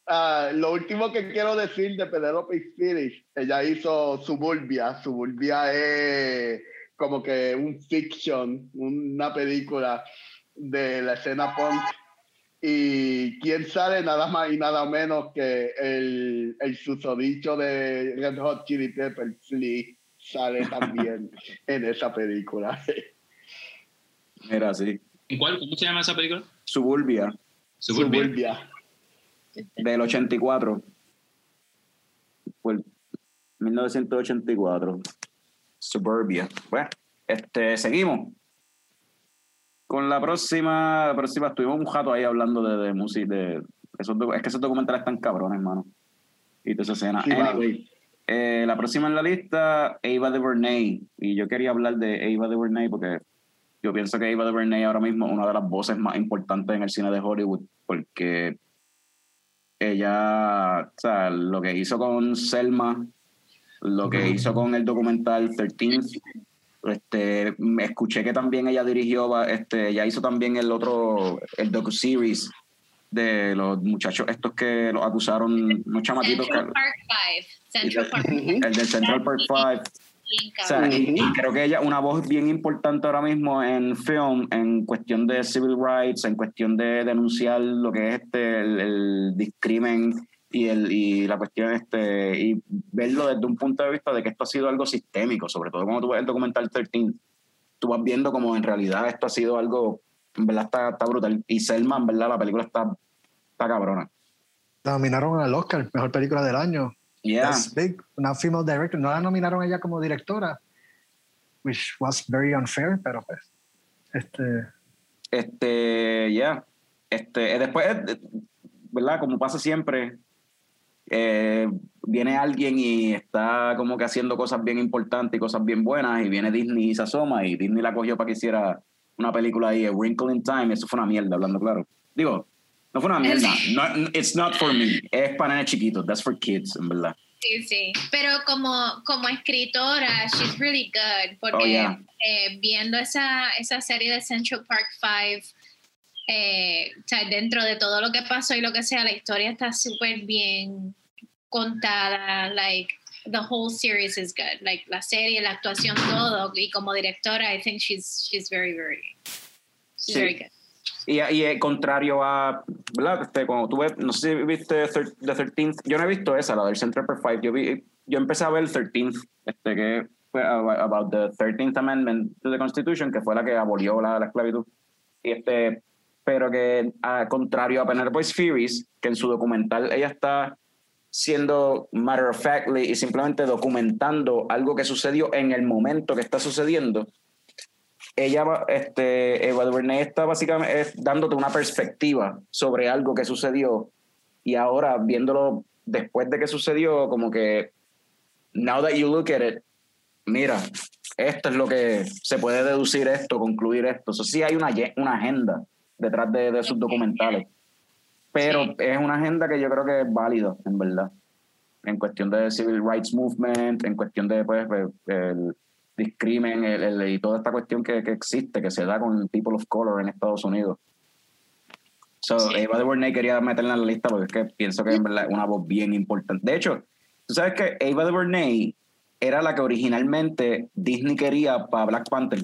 Ah, lo último que quiero decir de Penelope Phillips, ella hizo Suburbia. Suburbia es como que un fiction, una película de la escena punk. Y quién sale nada más y nada menos que el, el susodicho de Red Hot Chili Peppers, Flea, sale también (laughs) en esa película. Mira, sí. ¿En cuál? ¿Cómo se llama esa película? Suburbia, Suburbia. Suburbia. Del 84. Fue el 1984. Suburbia. Bueno, este, seguimos. Con la próxima, la próxima estuvimos un jato ahí hablando de, de música, de esos, docu- es que esos documentales están cabrones, hermano. Y toda esa escena. Sí, mano. Anyway, eh, la próxima en la lista, Ava DuVernay. Y yo quería hablar de Ava DuVernay porque yo pienso que Ava DuVernay ahora mismo es una de las voces más importantes en el cine de Hollywood porque ella, o sea, lo que hizo con Selma, lo que hizo con el documental 13th, este, escuché que también ella dirigió, este, ella hizo también el otro, el docu-series de los muchachos estos que los acusaron, unos chamatitos, Central que- Park 5. Central Park Ujú. el del Central Park 5, bien o sea, y, y creo que ella una voz bien importante ahora mismo en film, en cuestión de civil rights, en cuestión de denunciar lo que es este el, el discrimen y el y la cuestión este y verlo desde un punto de vista de que esto ha sido algo sistémico, sobre todo cuando tú ves el documental 13, tú vas viendo como en realidad esto ha sido algo, en verdad está, está brutal. Y Selma, en verdad, la película está, está cabrona. La nominaron al Oscar, mejor película del año. Yeah. That's big. Una female director. No la nominaron a ella como directora, which was very unfair, pero pues. Este, Este, ya. Este, eh, después, eh, ¿verdad? Como pasa siempre, eh, viene alguien y está como que haciendo cosas bien importantes y cosas bien buenas, y viene Disney y se asoma, y Disney la cogió para que hiciera una película ahí, A Wrinkle in Time, eso fue una mierda, hablando claro. Digo, no fue una mierda. No, it's not for me. Es para nenes chiquitos. That's for kids, en verdad. Sí, sí. Pero como, como escritora, she's really good. Porque Oh, yeah. eh, viendo esa, esa serie de Central Park 5, eh, o sea, dentro de todo lo que pasó y lo que sea, la historia está súper bien contada. Like, the whole series is good. Like, la serie, la actuación, todo. Y como directora, I think she's, she's very, very, she's Sí. very good. Y, y contrario a, ¿verdad? Este, cuando tú no sé si viste The 13th, yo no he visto esa, la del Central Park 5, yo, vi, yo empecé a ver el 13th, este, que fue about the 13th Amendment to the Constitution, que fue la que abolió la, la esclavitud. Y este, pero que a, contrario a Penelope Spheres, que en su documental ella está siendo matter of factly y simplemente documentando algo que sucedió en el momento que está sucediendo, ella, este, Eva DuVernay está básicamente es dándote una perspectiva sobre algo que sucedió y ahora viéndolo después de que sucedió, como que now that you look at it, mira, esto es lo que se puede deducir esto, concluir esto. Eso sí hay una, una agenda detrás de, de sus documentales, pero Sí. es una agenda que yo creo que es válida, en verdad, en cuestión de civil rights movement, en cuestión de pues, el, discrimen el- el- y toda esta cuestión que, que existe, que se da con people of color en Estados Unidos. So, Sí. Eva DuVernay quería meterla en la lista porque es que pienso que verdad es una voz bien importante. De hecho, tú sabes que Ava DuVernay era la que originalmente Disney quería para Black Panther.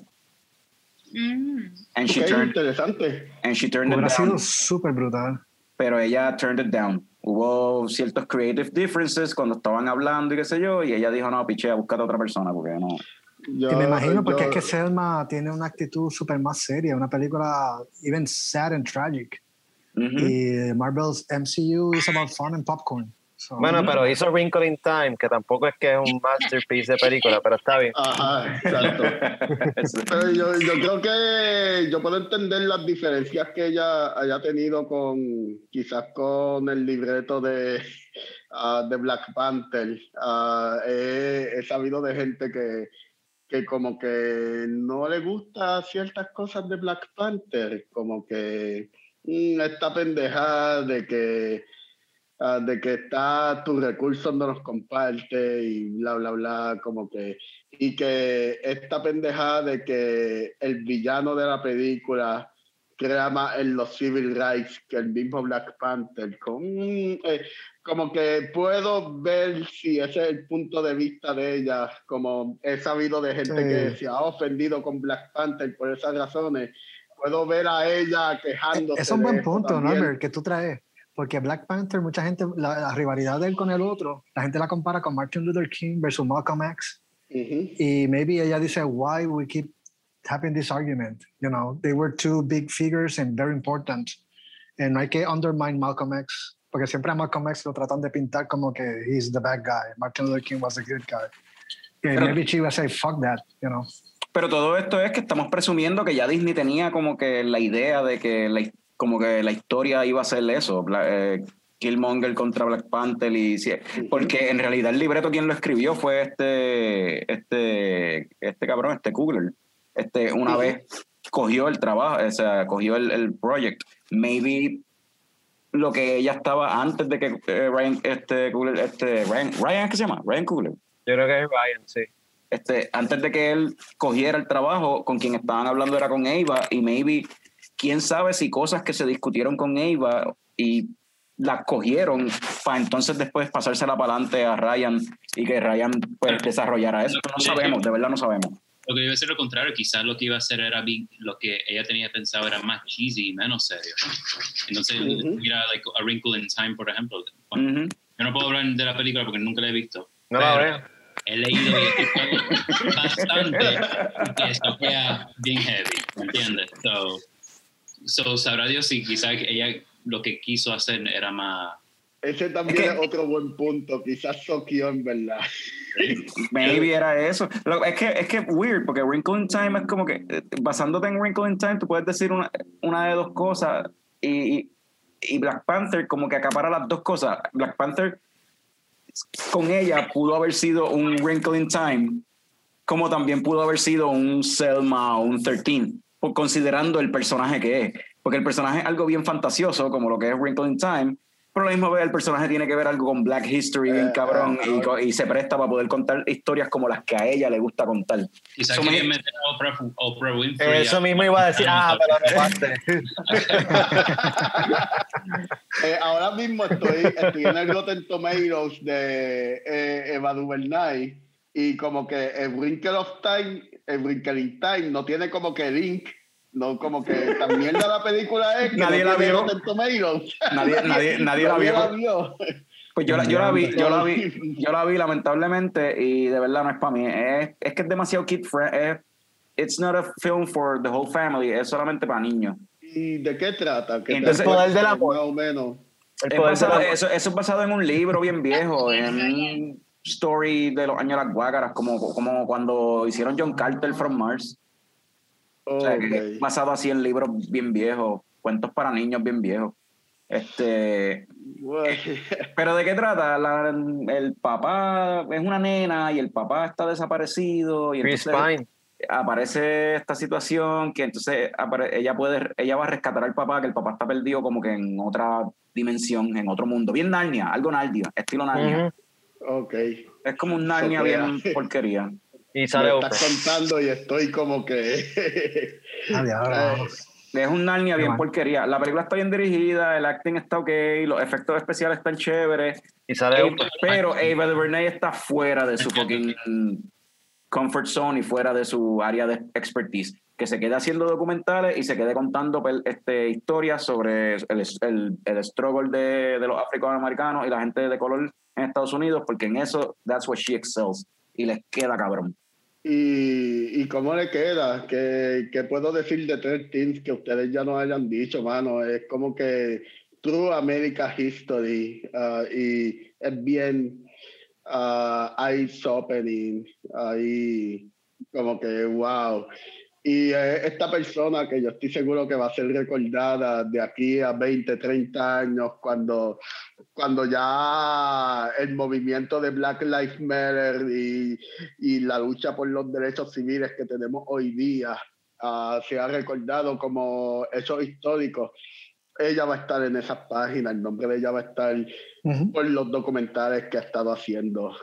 Mm. And she Ok, turned, interesante. and she turned it hubiera sido down. súper brutal. Pero ella turned it down. Hubo ciertos creative differences cuando estaban hablando y qué sé yo, y ella dijo, no, pichea, búscate a otra persona porque no. Yo- y me imagino porque yo- es que Selma tiene una actitud súper más seria, una película even sad and tragic. Y Marvel's MCU is about fun and popcorn. So, Bueno, pero hizo Wrinkle in Time, que tampoco es que es un masterpiece de película, pero está bien. Ajá, exacto. (laughs) Pero yo, yo creo que yo puedo entender las diferencias que ella haya tenido con quizás con el libreto de, ah, de Black Panther. Ah, he, he sabido de gente que, que como que no le gusta ciertas cosas de Black Panther, como que mm, esta pendeja de que ah, de que está tus recursos no los comparte y bla bla bla como que y que esta pendeja de que el villano de la película más en los civil rights que el mismo Black Panther con eh, como que puedo ver si ese es el punto de vista de ella como he sabido de gente Sí. que se ha ofendido con Black Panther por esas razones puedo ver a ella quejándose es un buen punto. Norbert, que tú traes. Porque Black Panther, mucha gente, la, la rivalidad de él con el otro, la gente la compara con Martin Luther King versus Malcolm X. Ujú. Y maybe ella dice, why we keep having this argument? You know, they were two big figures and very important. And no hay que undermine Malcolm X, porque siempre a Malcolm X lo tratan de pintar como que he's the bad guy. Martin Luther King was the good guy. Que Pero- maybe she would say, fuck that, you know. Pero todo esto es que estamos presumiendo que ya Disney tenía como que la idea de que la, como que la historia iba a ser eso, eh, Killmonger contra Black Panther y porque en realidad el libreto quien lo escribió fue este este este cabrón, este Kugler. Este una vez cogió el trabajo, o sea, cogió el, el project. Maybe lo que ella estaba antes de que eh, Ryan este este Ryan Ryan ¿qué se llama? Ryan Coogler Yo creo que es Ryan, sí. este, antes de que él cogiera el trabajo, con quien estaban hablando era con Eva, y maybe, quién sabe si cosas que se discutieron con Eva y las cogieron para entonces después pasársela para adelante a Ryan y que Ryan pues desarrollara eso. No sabemos, de verdad no sabemos. Lo que iba a ser lo contrario, quizás lo que iba a hacer era lo que ella tenía pensado era más cheesy y menos serio. Entonces, Ujú. mira, like A Wrinkle in Time, por ejemplo. Bueno, Ujú. Yo no puedo hablar de la película porque nunca la he visto. No la. He leído y escuchado bastante y que eso queda bien heavy, ¿me entiendes? So, so, sabrá Dios si quizás ella lo que quiso hacer era más... ese también Es otro buen punto quizás soqueó en verdad (laughs) Maybe era eso. Lo- es que es que weird, porque Wrinkle in Time es como que, eh, basándote en Wrinkle in Time, tú puedes decir una, una de dos cosas y, y- y Black Panther como que acapara las dos cosas. Black Panther con ella pudo haber sido un Wrinkle in Time, como también pudo haber sido un Selma o un 13, por considerando el personaje que es. Porque el personaje es algo bien fantasioso, como lo que es Wrinkle in Time, pero a la misma vez el personaje tiene que ver algo con Black History, bien Eh, cabrón, eh, y, co- y se presta para poder contar historias como las que a ella le gusta contar. Quizás So, querían me- meter a Oprah, Oprah Winfrey. Eso a- mismo iba a decir, ah, pero. (laughs) Eh, ahora mismo estoy, estoy en el Rotten Tomatoes de eh, Eva DuVernay y como que el Wrinkle of Time, el Wrinkle in Time no tiene como que link, no como que también de la película es que Nadie no la vio. Nadie, nadie, (laughs) nadie la vio. vio. Pues yo la, yo la vi, yo la vi, yo la vi lamentablemente y de verdad no es para mí. Es, es que es demasiado kid friend. Es, it's not a film for the whole family. Es solamente para niños. ¿Y de qué trata? ¿Qué Entonces- trata? El poder del amor. Más o menos. El Es basado- de la- eso, eso es basado en un libro bien viejo, en un story de los años de las guácaras, como, como cuando hicieron John Carter from Mars. O sea, que Ok. es basado así en libros bien viejos, cuentos para niños bien viejos. Este, Bueno, pero ¿de qué trata? La- el papá es una nena y el papá está desaparecido y Chris entonces Pine. aparece esta situación que entonces ella puede ella va a rescatar al papá que el papá está perdido como que en otra dimensión, en otro mundo, bien Narnia, algo Narnia, estilo Narnia. Ok. Es como un Narnia bien (laughs) porquería. Y Me sale Oprah. estás contando y estoy como que... (laughs) Vamos. Es un Narnia bien porquería. La película está bien dirigida, el acting está ok, los efectos especiales están chéveres. Y sale Oprah. pero Ava DuVernay está fuera de su (laughs) fucking comfort zone y fuera de su área de expertise. Que se quede haciendo documentales y se quede contando pel- este, historias sobre el, el, el struggle de, de los afroamericanos y la gente de color en Estados Unidos, porque en eso, that's what she excels. Y les queda cabrón. ¿Y, ¿Y cómo le queda? ¿Qué, ¿Qué puedo decir de tres teams que ustedes ya no hayan dicho, mano? Es como que True America History. ah, y es bien uh, eye-opening, ahí como que wow. Y eh, esta persona que yo estoy seguro que va a ser recordada de aquí a 20, 30 años, cuando, cuando ya el movimiento de Black Lives Matter y, y la lucha por los derechos civiles que tenemos hoy día uh, se ha recordado como hechos históricos, ella va a estar en esas páginas, el nombre de ella va a estar por los documentales que ha estado haciendo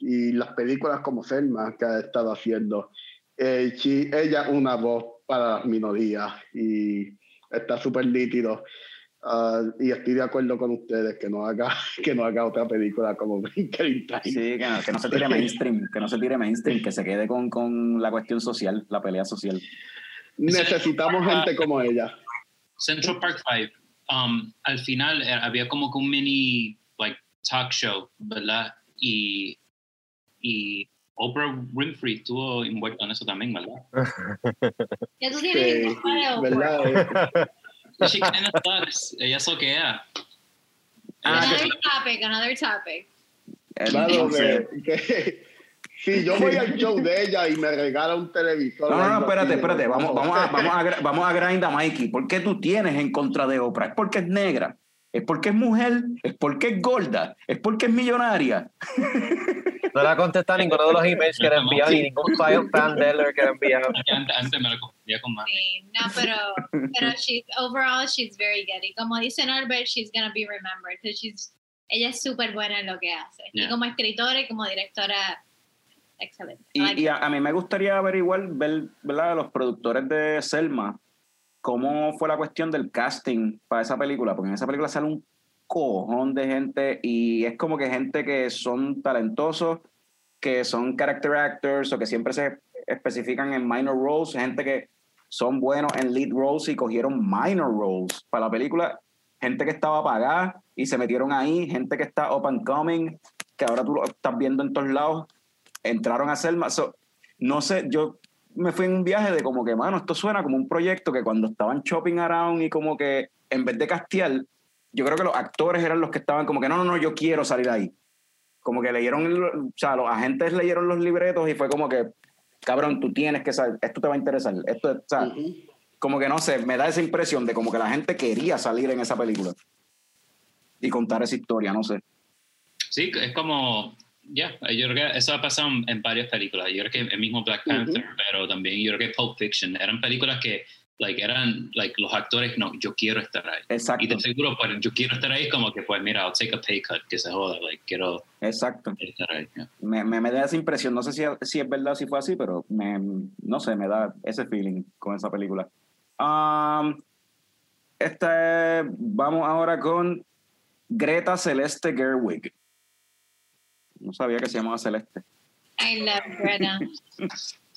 y las películas como Selma que ha estado haciendo. Eh, ella una voz para las minorías y está súper nítido. Ah, y estoy de acuerdo con ustedes que no haga (laughs) que no haga otra película como Green Sí, que no, que no se tire (laughs) mainstream, que no se tire mainstream, que se quede con, con la cuestión social, la pelea social. Necesitamos gente como ella. Central Park Five, um, al final eh, había como que un mini like talk show, ¿verdad? Y, y Oprah Winfrey estuvo envuelta en eso también, ¿verdad? (laughs) Ya tú tienes Sí, ¿verdad? She kind of sucks. Ella soquea. Another topic, another topic. Claro, que, que (laughs) si yo voy al show de ella y me regala un televisor. No, no, no, espérate, espérate. Vamos, vamos, a, vamos, a, gra- vamos a grind a Mikey. ¿Por qué tú tienes en contra de Oprah? ¿Es porque es negra? ¿Es porque es mujer? ¿Es porque es gorda? ¿Es porque es millonaria? No le ha contestado ninguno de los emails que le enviado ni ningún fan fan de él que le enviado. Antes, me lo confundía con mami. Sí, no, pero, pero she's, overall, she's very good. Y como dice Norbert, she's gonna be remembered. 'cause she's, ella es súper buena en lo que hace. Y Yeah. como escritora y como directora, excelente. I Y, like y a, a mí me gustaría averiguar, ver, ¿verdad? Los productores de Selma, cómo fue la cuestión del casting para esa película, porque en esa película sale un cojón de gente y es como que gente que son talentosos, que son character actors o que siempre se especifican en minor roles, gente que son buenos en lead roles y cogieron minor roles para la película, gente que estaba pagada y se metieron ahí, gente que está up and coming, que ahora tú lo estás viendo en todos lados, entraron a Selma. So, no sé, yo me fui en un viaje de como que, mano, esto suena como un proyecto que cuando estaban shopping around y como que en vez de castear, yo creo que los actores eran los que estaban como que, no, no, no, yo quiero salir ahí. Como que leyeron, el- o sea, los agentes leyeron los libretos y fue como que, cabrón, tú tienes que saber, esto te va a interesar. Esto, o sea, como que no sé, me da esa impresión de como que la gente quería salir en esa película y contar esa historia, no sé. Sí, es como, ya, yo creo que eso ha pasado en, varias películas. Yo creo que el mismo Black Panther, pero también yo creo que Pulp Fiction, eran películas que, like, eran, like, los actores, no, yo quiero estar ahí. Y Exacto, de seguro, pues, yo quiero estar ahí, como que, pues, mira, I'll take a pay cut, que se joda, like, quiero exacto. estar ahí. yeah. me, me, me da esa impresión, no sé si, si es verdad o si fue así, pero me, no sé, me da ese feeling con esa película. Um, este, vamos ahora con Greta Celeste Gerwig. No sabía que se llamaba Celeste. I love Greta.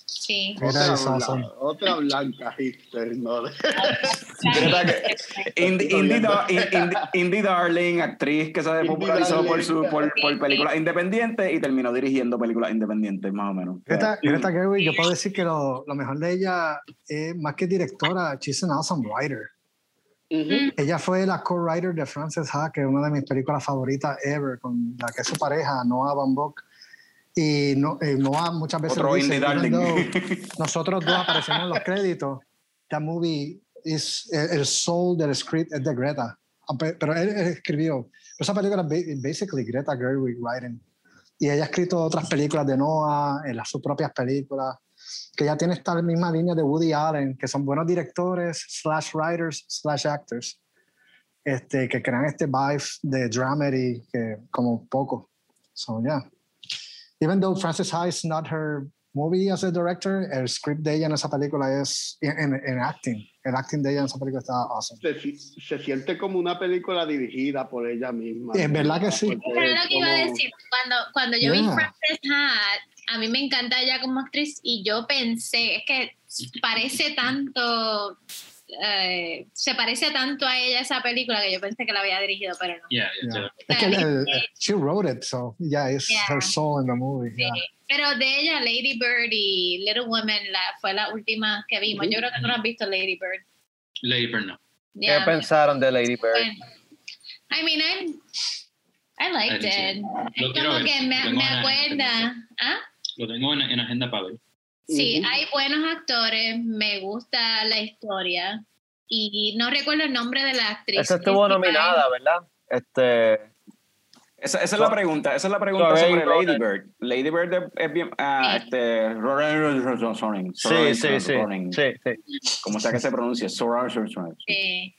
Sí. Greta Otra, blanca, otra blanca hipster, ¿no? Greta que- Indie, Indie, Dar- Indie- Indie Darling, actriz que se popularizó por, su, por, por películas independientes y terminó dirigiendo películas independientes, más o menos. Greta, Greta Gerwig, yo puedo decir que lo, lo mejor de ella es más que directora, she's an awesome writer. Ujú. Ella fue la co-writer de Frances Ha, que es una de mis películas favoritas ever, con la que es su pareja, Noah Baumbach. Y no, eh, Noah muchas veces Otro dice, Indie "Even Darling. though nosotros dos aparecemos en los créditos, that movie is el, el soul del script es de Greta. Pero él, él escribió. Esa película es ba- basically Greta Gerwig writing. Y ella ha escrito otras películas de Noah, en las sus propias películas, que ya tiene esta misma línea de Woody Allen, que son buenos directores, slash writers, slash actors, este, que crean este vibe de dramedy que como poco. So, yeah. Even though Frances Ha is not her movie as a director, el script de ella en esa película es en, en- acting. El acting de ella en esa película está awesome. Se, se siente como una película dirigida por ella misma. Es verdad que sí. Pero es lo que iba a como- decir, cuando, cuando yo vi Yeah. Frances Ha, a mí me encanta ella como actriz y yo pensé, es que parece tanto, eh, se parece tanto a ella esa película que yo pensé que la había dirigido, pero no. Yeah, yeah, she wrote it, so yeah, it's Yeah. her soul in the movie. Sí. yeah. Pero de ella, Lady Bird y Little Women la, fue la última que vimos. Yo creo que no has visto Lady Bird. Lady Bird, no. ¿Qué pensaron de Lady Bird? Bueno. I mean, I, I liked it. Lo Es como ver. que me, me acuerda. ¿Ah? Lo tengo en, en agenda para ver. Sí, hay buenos actores, me gusta la historia y no recuerdo el nombre de la actriz. Esa estuvo nominada, ¿verdad? Este, Esa, esa es la pregunta, esa es la pregunta sobre. Lady Bird. Lady Bird es- bien, ah, Sí. este, sí, sí, sí, sí, sí. como sea que se pronuncie, Soran- Soran- Sí.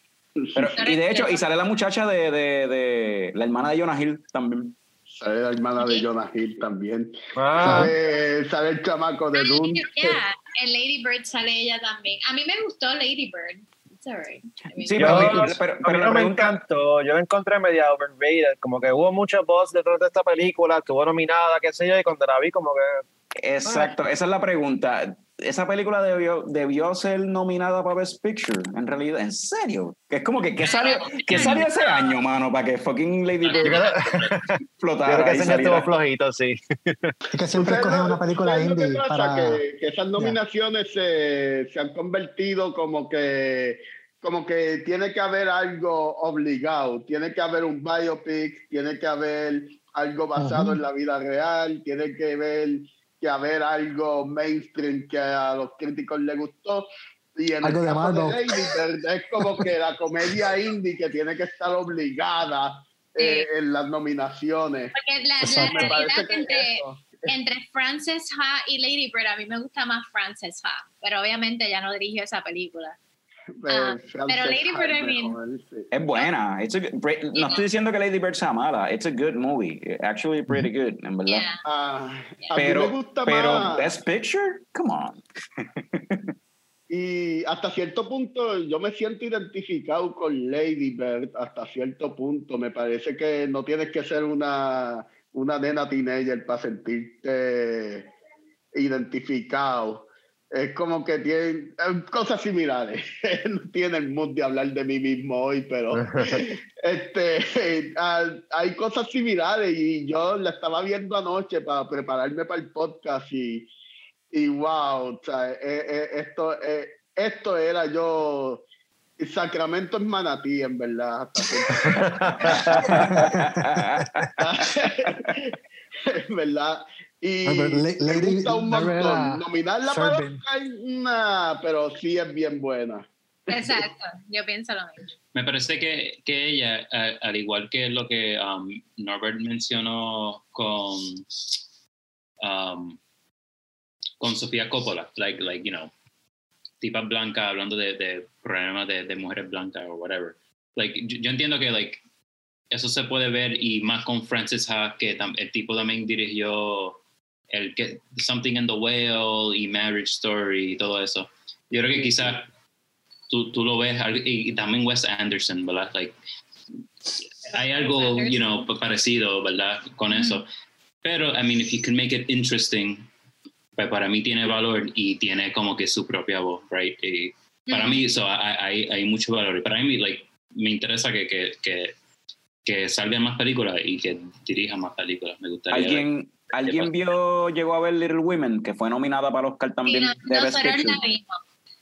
Pero, y de hecho, y sale la muchacha de, de, de la hermana de Jonah Hill también. Sale la hermana de Jonah Hill también. Ah, Sale, sale el chamaco de Ay, Dune. yeah, En Lady Bird sale ella también. A mí me gustó Lady Bird. It's alright. I mean, Sí, yo, pero- a pero- pero no me encantó, yo la encontré media overrated, como que hubo mucho buzz detrás de esta película, estuvo nominada, qué sé yo, y cuando la vi como que... Exacto, esa es la pregunta. ¿Esa película debió, debió ser nominada para Best Picture? En realidad, ¿en serio? Que es como que, ¿qué salió, ¿qué (laughs) salió ese año, mano? Para que fucking Lady Bird yo creo que ese estuvo flojito, sí. Es que siempre Ustedes cogen no- una película indie para... que, que esas nominaciones se, se han convertido como que como que tiene que haber algo obligado, tiene que haber un biopic, tiene que haber algo basado en la vida real, tiene que haber que haber algo mainstream que a los críticos les gustó. Y en Algo el de caso de. Lady Bird es como que la comedia indie que tiene que estar obligada eh, en las nominaciones. Porque la, la. Me realidad que entre, eso. entre Frances Ha y Lady Bird, a mí me gusta más Frances Ha, pero obviamente ella no dirigió esa película. (laughs) Ah, pero Lady Bird, I mean-. Es buena. It's a good- no estoy diciendo que Lady Bird sea mala. It's a good movie. Actually pretty good, en verdad. Yeah. Ah, a Pero, mí me gusta pero más. Best Picture? Come on. (laughs) Y hasta cierto punto yo me siento identificado con Lady Bird, hasta cierto punto. Me parece que no tienes que ser una, una nena teenager para sentirte identificado. Es como que tienen eh, cosas similares. (laughs) no tiene el mood de hablar de mí mismo hoy, pero (laughs) este, hay cosas similares y yo la estaba viendo anoche para prepararme para el podcast y, y wow, o sea, eh, eh, esto, esto era yo. Sacramento es manatí, en verdad. (laughs) en verdad. Y me Lady gusta un montón. Nah, pero sí es bien buena. Exacto, yo pienso lo mismo. Me parece que, que ella, a- al igual que lo que um, Norbert mencionó con, um, con Sofía Coppola, like, like, you know, tipas blancas hablando de, de problemas de, de mujeres blancas o whatever. Like, yo, yo entiendo que like, eso se puede ver y más con Francis Ha, que tam- el tipo también dirigió el que, Something in the Whale y Marriage Story y todo eso. Yo creo que quizás tú, tú lo ves y, también Wes Anderson, ¿verdad? Like, hay algo, you know, pa- parecido, ¿verdad? Con eso. Pero, I mean, if you can make it interesting, pues para mí tiene valor y tiene como que su propia voz, right? Y para mí, so, hay, hay, mucho valor. Y para mí, like, me interesa que, que, que, que salgan más películas y que dirijan más películas. Me gustaría. ver. ¿Alguien, ¿alguien vio, llegó a ver Little Women, que fue nominada para Oscar también no- de Best Picture?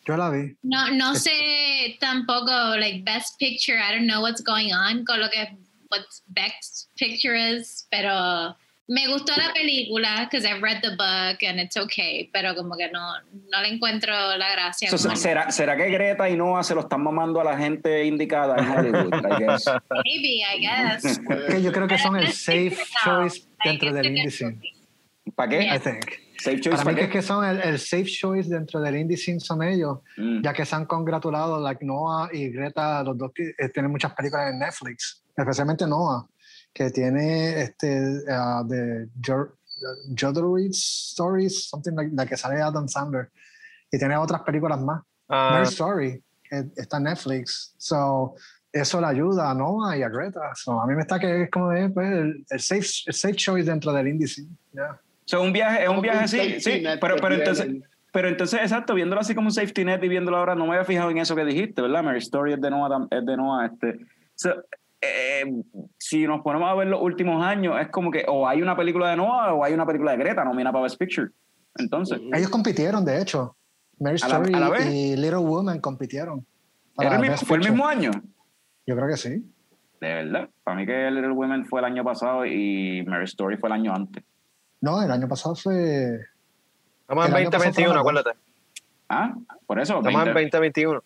Yo la vi. No, no sé tampoco, like, Best Picture, I don't know what's going on con lo que, what Best Picture is, pero me gustó la película, because I read the book and it's okay, pero como que no, no le encuentro la gracia. So, ¿será, ¿Será que Greta y Noah se lo están mamando a la gente indicada en Hollywood? I guess? Maybe, I guess. Que yo creo que son el (laughs) safe choice dentro del scene. ¿Para qué? I think. Safe choice Para mí para que es que son el, el safe choice dentro del indie scene son ellos, Mm. ya que se han congratulado, like Noah y Greta, los dos que, eh, tienen muchas películas en Netflix, especialmente Noah, que tiene este ah, de Jodorowsky Stories, something like la que sale Adam Sandler, y tiene otras películas más. Ah, Marriage Story, que está en Netflix. So, eso le ayuda a Noah y a Greta. So, a mí me está que es como eh, pues, el, el safe, el safe choice dentro del indie scene. Yeah. So, un viaje, es un viaje un sí, safety sí, net pero, pero entonces, pero entonces, exacto, viéndolo así como un safety net y viéndolo ahora, no me había fijado en eso que dijiste, ¿verdad? Mary Story es de Noah, es de Noah este. So, eh, si nos ponemos a ver los últimos años, es como que o hay una película de Noah o hay una película de Greta nominada para Best Picture. Entonces, Ellos compitieron, de hecho. Mary ¿A la- Story la y Little Woman compitieron. para ¿era el mismo- Best ¿fue el mismo año? Yo creo que sí. De verdad. Para mí que Little Women fue el año pasado y Mary Story fue el año antes. No, el año pasado fue. Estamos en El año pasado 2021, fue acuérdate. Ah, por eso. Estamos en 20. 2021.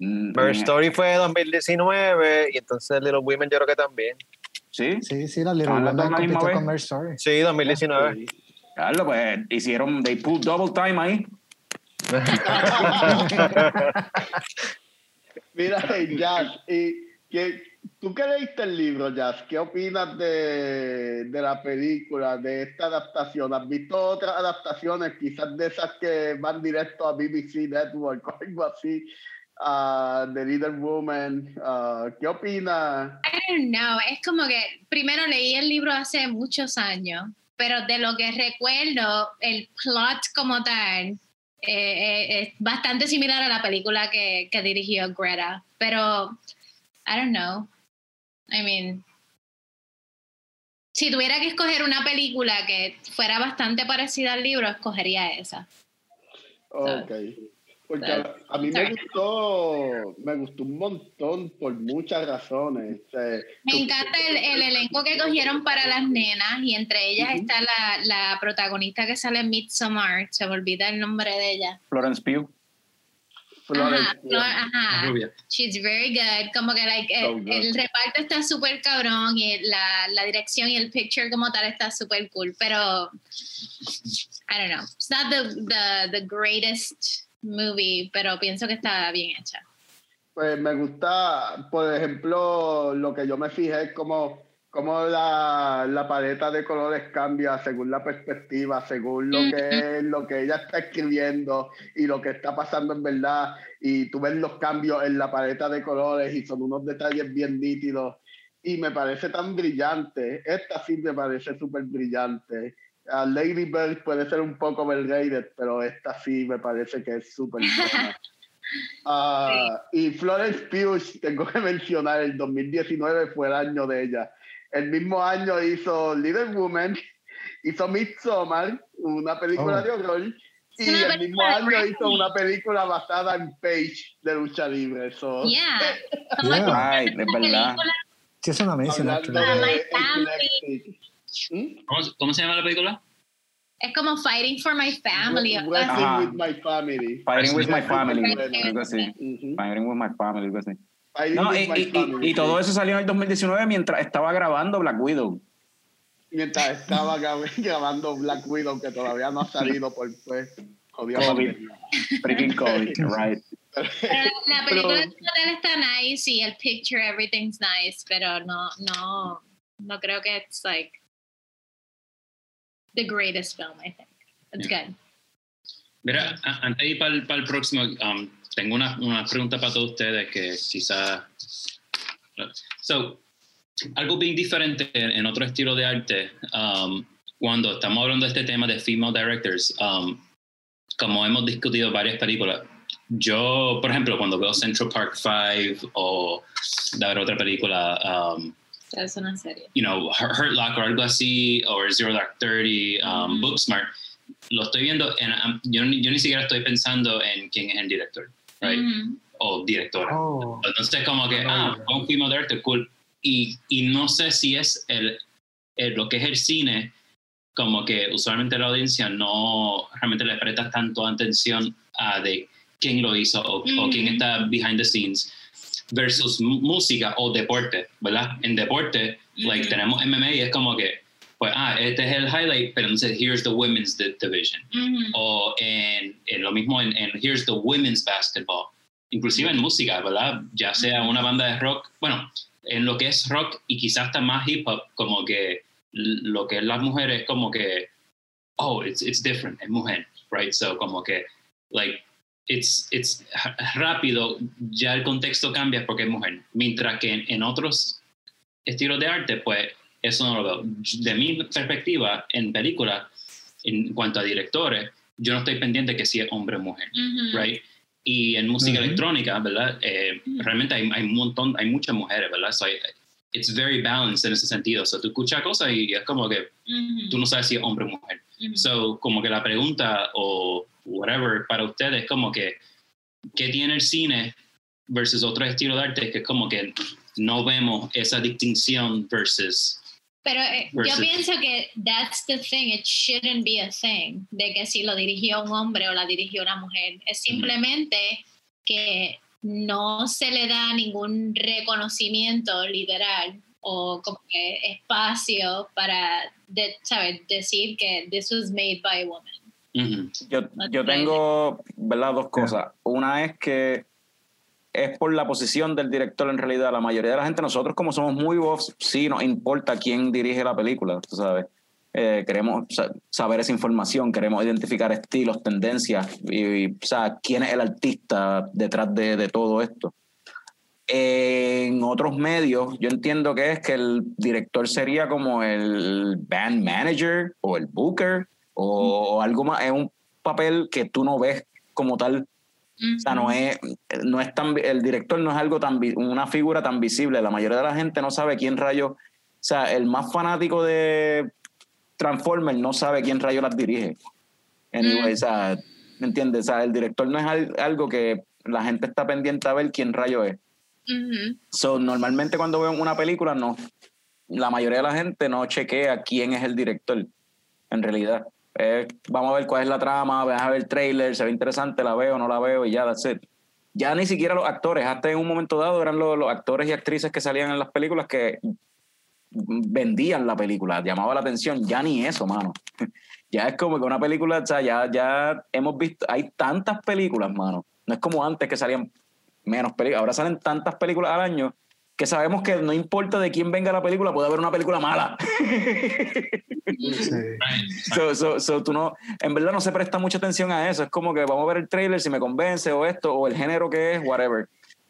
Mm, Marriage mm, Story fue 2019 y entonces Little Women yo creo que también. Sí, Sí, sí, la Little Ah, Women compitió con Story. Sí, 2019. Carlos, pues hicieron, they pulled double time ahí. (laughs) Mira, (laughs) Jazz, y que, tú que leíste el libro, Jazz, ¿qué opinas de, de la película, de esta adaptación? ¿Has visto otras adaptaciones, quizás de esas que van directo a BBC Network o algo así, ah, de Little Woman? Ah, ¿Qué opinas? I don't know, es como que primero leí el libro hace muchos años, pero de lo que recuerdo, el plot como tal eh, eh, es bastante similar a la película que, que dirigió Greta, pero I don't know. I mean, si tuviera que escoger una película que fuera bastante parecida al libro, escogería esa. Ok. Porque a, a mí me gustó, me gustó un montón por muchas razones. Eh, Me encanta el, el elenco que cogieron para las nenas y entre ellas Ujú. está la, la protagonista que sale en Midsommar, se me olvida el nombre de ella. Florence Pugh. Florence Ajá, Pugh. Flor- ajá. Rubia. She's very good. Como que like, So el, el reparto está súper cabrón y la, la dirección y el picture como tal está súper cool. Pero, I don't know. It's not the, the, the greatest movie, pero pienso que está bien hecha. Pues me gusta, por ejemplo, lo que yo me fijé es como, como la, la paleta de colores cambia según la perspectiva, según lo que es, lo que ella está escribiendo y lo que está pasando en verdad. Y tú ves los cambios en la paleta de colores y son unos detalles bien nítidos. Y me parece tan brillante. Esta sí me parece súper brillante. A Lady Bird puede ser un poco overrated, pero esta sí me parece que es súper (laughs) buena. Ah, y Florence Pugh, tengo que mencionar, el 2019 fue el año de ella. El mismo año hizo Little Woman, hizo Midsommar, una película Oh. de horror, y el mismo año hizo una película basada en Page de lucha libre. So, Yeah. Yeah. Ay, es verdad. Sí, es una amazing hablando actually. de ¿Mm? ¿Cómo, cómo se llama la película? Es como Fighting for My Family. Wrestling with my family. Fighting with my family. Algo así. Fighting with my family, algo así. Fighting No, with y, my y- y- family, y todo eso salió en el 2019 mientras estaba grabando Black Widow. Mientras estaba grab- (laughs) grabando Black Widow, que todavía no ha salido por pues, COVID. Freaking COVID, (laughs) right. Pero la, la (laughs) película tal está nice y el picture, everything's nice, pero no, no, no creo que it's like the greatest film, I think. It's good. Mira, antes de ir para el, para el próximo, um, tengo una, una pregunta para todos ustedes que quizás... So, algo bien diferente en, otro estilo de arte, um, cuando estamos hablando de este tema de female directors, um, como hemos discutido varias películas, yo, por ejemplo, cuando veo Central Park 5 o de otra película, um, Es una serie. you know, Hurt Lock o algo así, o Zero Dark Thirty, um, Ujú. Booksmart, lo estoy viendo, en, um, yo, ni- yo ni siquiera estoy pensando en quién es el director, right? Ujú. O directora. Oh, Entonces, como que, ah, un film de arte, cool. Y, y no sé si es el, el- lo que es el cine, como que usualmente la audiencia no realmente le presta tanto atención a de quién lo hizo o, o quién está behind the scenes versus música o deporte, ¿verdad? En deporte, like Ujú. tenemos MMA y es como que, pues, ah, este es el highlight, pero entonces here's the women's di- division Ujú. o en, en lo mismo en, en Here's the Women's Basketball, inclusive en música, ¿verdad? Ya sea una banda de rock, bueno, en lo que es rock y quizás hasta más hip hop, como que lo que es las mujeres, como que, oh, it's, it's different, es mujer, right? So como que, like, it's, it's rápido, ya el contexto cambia porque es mujer, mientras que en, en otros estilos de arte, pues eso no lo veo. De mi perspectiva, en película, en cuanto a directores, yo no estoy pendiente que si es hombre o mujer, Ujú. right? Y en música Ujú. electrónica, ¿verdad? Eh, realmente hay, hay un montón, hay muchas mujeres, ¿verdad? So, it's very balanced en ese sentido. So, tú escuchas cosas y es como que tú no sabes si es hombre o mujer. So, como que la pregunta o whatever para ustedes es como que, ¿qué tiene el cine versus otro estilo de arte que es como que no vemos esa distinción versus Pero eh, yo pienso que that's the thing, it shouldn't be a thing, de que si lo dirigió un hombre o la dirigió una mujer. Es simplemente que no se le da ningún reconocimiento literal o como que espacio para, de, ¿sabes? decir que this was made by a woman. Yo, yo tengo, ¿verdad? Dos cosas. Una es que es por la posición del director en realidad. La mayoría de la gente, nosotros como somos muy voz, sí nos importa quién dirige la película, tú sabes. Eh, queremos sa- saber esa información, queremos identificar estilos, tendencias y, y, o sea, quién es el artista detrás de, de todo esto. En otros medios, yo entiendo que es que el director sería como el band manager o el booker o algo más. Es un papel que tú no ves como tal. O sea, no es, no es tan, el director no es algo tan, una figura tan visible. La mayoría de la gente no sabe quién rayo, o sea, el más fanático de Transformers no sabe quién rayo las dirige. Anyway, Mm. o sea, ¿me entiendes? O sea, el director no es al- algo que la gente está pendiente a ver quién rayo es. Ujú. So, normalmente cuando veo una película, no, la mayoría de la gente no chequea quién es el director, en realidad. Vamos a ver cuál es la trama, vamos a ver el trailer, se ve interesante, la veo, no la veo y ya, that's it. Ya ni siquiera los actores, hasta en un momento dado eran los, los actores y actrices que salían en las películas que vendían la película, llamaba la atención, ya ni eso, mano. (laughs) Ya es como que una película, o sea, ya, ya hemos visto, hay tantas películas, mano. No es como antes que salían menos películas, ahora salen tantas películas al año que sabemos que no importa de quién venga la película, puede haber una película mala. Sí. (laughs) So, so, so tú no, en verdad no se presta mucha atención a eso. Es como que vamos a ver el trailer si me convence o esto o el género que es, whatever.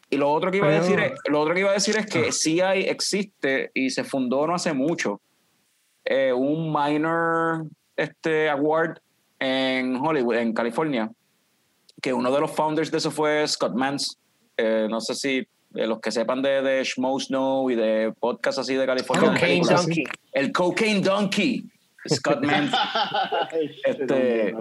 Y lo otro que iba a decir es, lo otro que iba a decir es que sí hay, existe y se fundó no hace mucho eh, un minor este award en Hollywood, en California, que uno de los founders de eso fue Scott Mans. Eh, no sé si eh, los que sepan de, de Schmo Snow y de podcasts así de California. Cocaine. Donkey. El Cocaine Donkey. Scott Mans. (laughs) Este,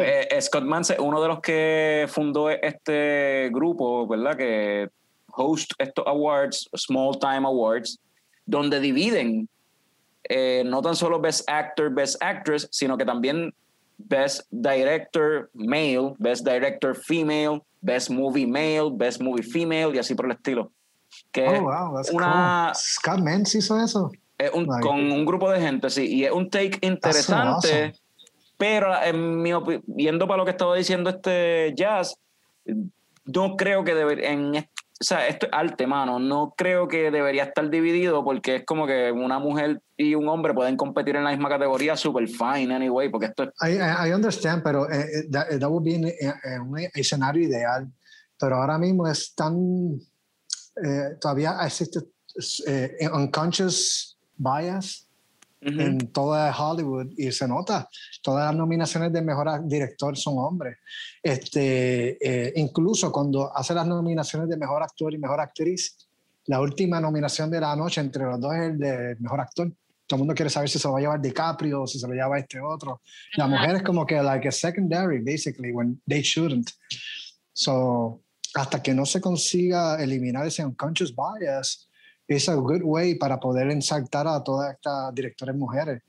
Eh, Scott Mans es uno de los que fundó este grupo, ¿verdad? Que host estos awards, Small Time Awards, donde dividen eh, no tan solo Best Actor, Best Actress, sino que también Best Director Male, Best Director Female, Best Movie Male, Best Movie Female y así por el estilo. Que Oh, wow, that's una- cool. Scott Mans hizo eso. es un- Like- con un grupo de gente, sí, y es un take interesante, awesome. pero en mi opi- viendo para lo que estaba diciendo este Jazz, no creo que debería, en, o sea, esto es arte, mano, no creo que debería estar dividido porque es como que una mujer y un hombre pueden competir en la misma categoría super fine anyway, porque esto es I, I understand, pero eh, eh, that, that would be eh, eh, un escenario ideal. Pero ahora mismo es tan. eh, todavía existe eh, unconscious bias Ujú. en toda Hollywood y se nota. Todas las nominaciones de mejor director son hombres. Este, eh, incluso cuando hace las nominaciones de mejor actor y mejor actriz, la última nominación de la noche entre los dos es el de mejor actor. Todo el mundo quiere saber si se lo va a llevar DiCaprio o si se lo lleva este otro. La Ajá. mujer es como que like a secondary, basically, when they shouldn't. So, hasta que no se consiga eliminar ese unconscious bias, es a good way para poder ensartar a todas estas directores mujeres.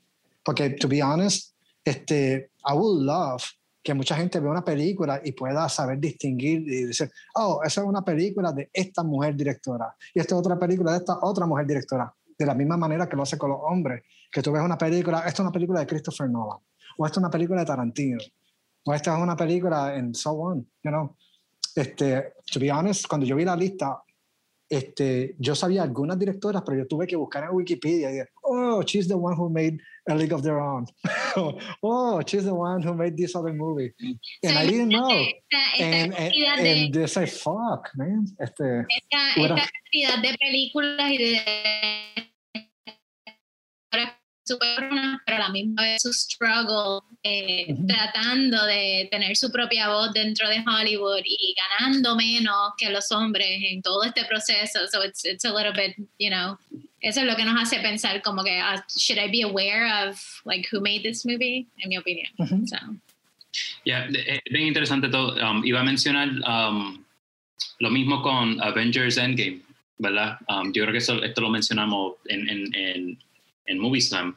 Porque, to be honest, este, I would love que mucha gente vea una película y pueda saber distinguir y decir, oh, esa es una película de esta mujer directora y esta es otra película de esta otra mujer directora. De la misma manera que lo hace con los hombres, que tú ves una película, esta es una película de Christopher Nolan, o esta es una película de Tarantino, o esta es una película en so on, you know. Este, to be honest, cuando yo vi la lista, este, yo sabía algunas directoras, pero yo tuve que buscar en Wikipedia y decir, oh, she's the one who made A League of Their Own. (laughs) oh, she's the one who made this other movie. And I didn't know. Esta, esta And, and, cantidad de, and they say, fuck, man. Este, esta, Bueno. esta cantidad de películas y de super buenas, pero a la misma vez su struggle eh, tratando de tener su propia voz dentro de Hollywood y ganando menos que los hombres en todo este proceso. So it's, it's a little bit, you know, eso es lo que nos hace pensar como que, ah, should I be aware of like who made this movie? En mi opinión. Ujú. So, Yeah, es bien interesante todo. Um, iba a mencionar um, lo mismo con Avengers Endgame, ¿verdad? Um, yo creo que eso, esto lo mencionamos en, en, en, en Movie Slam,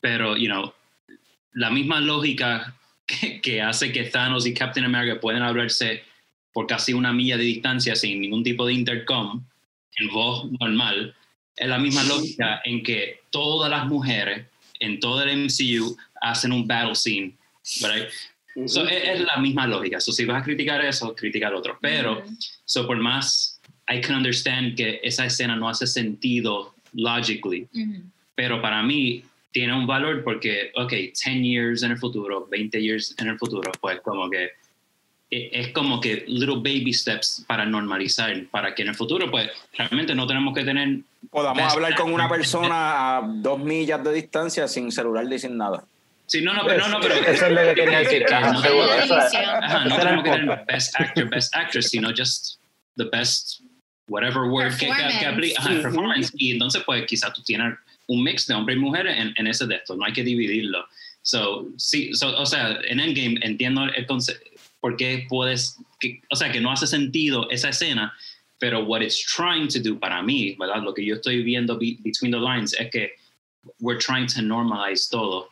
pero, you know, la misma lógica que, que, hace que Thanos y Captain America pueden hablarse por casi una milla de distancia sin ningún tipo de intercom, en voz normal, es la misma lógica en que todas las mujeres en todo el MCU hacen un battle scene, ¿verdad? So, es, es, la misma lógica. So, si vas a criticar eso, critica al otro. Pero, so, por más, I can understand que esa escena no hace sentido logically. Mm -hmm. Pero para mí tiene un valor porque, ok, 10 years en el futuro, 20 years en el futuro, pues como que es como que little baby steps para normalizar, para que en el futuro, pues realmente no tenemos que tener. Podamos hablar con (laughs) una persona a dos millas de distancia sin celular y sin nada. Sí, no, no, pero no, no, pero. Eso es lo que quería (laughs) decir. Ajá, no, ajá, no tenemos que tener best actor, best actress, sino just the best whatever word que, que, que aplique. Ajá, performance. Y entonces, pues quizás tú tienes un mix de hombres y mujeres en, en ese de esto, no hay que dividirlo. So, sí, so, o sea, en Endgame entiendo el concepto por qué puedes, que, o sea, que no hace sentido esa escena, pero what it's trying to do para mí, ¿verdad? Lo que yo estoy viendo be, between the lines es que we're trying to normalize todo,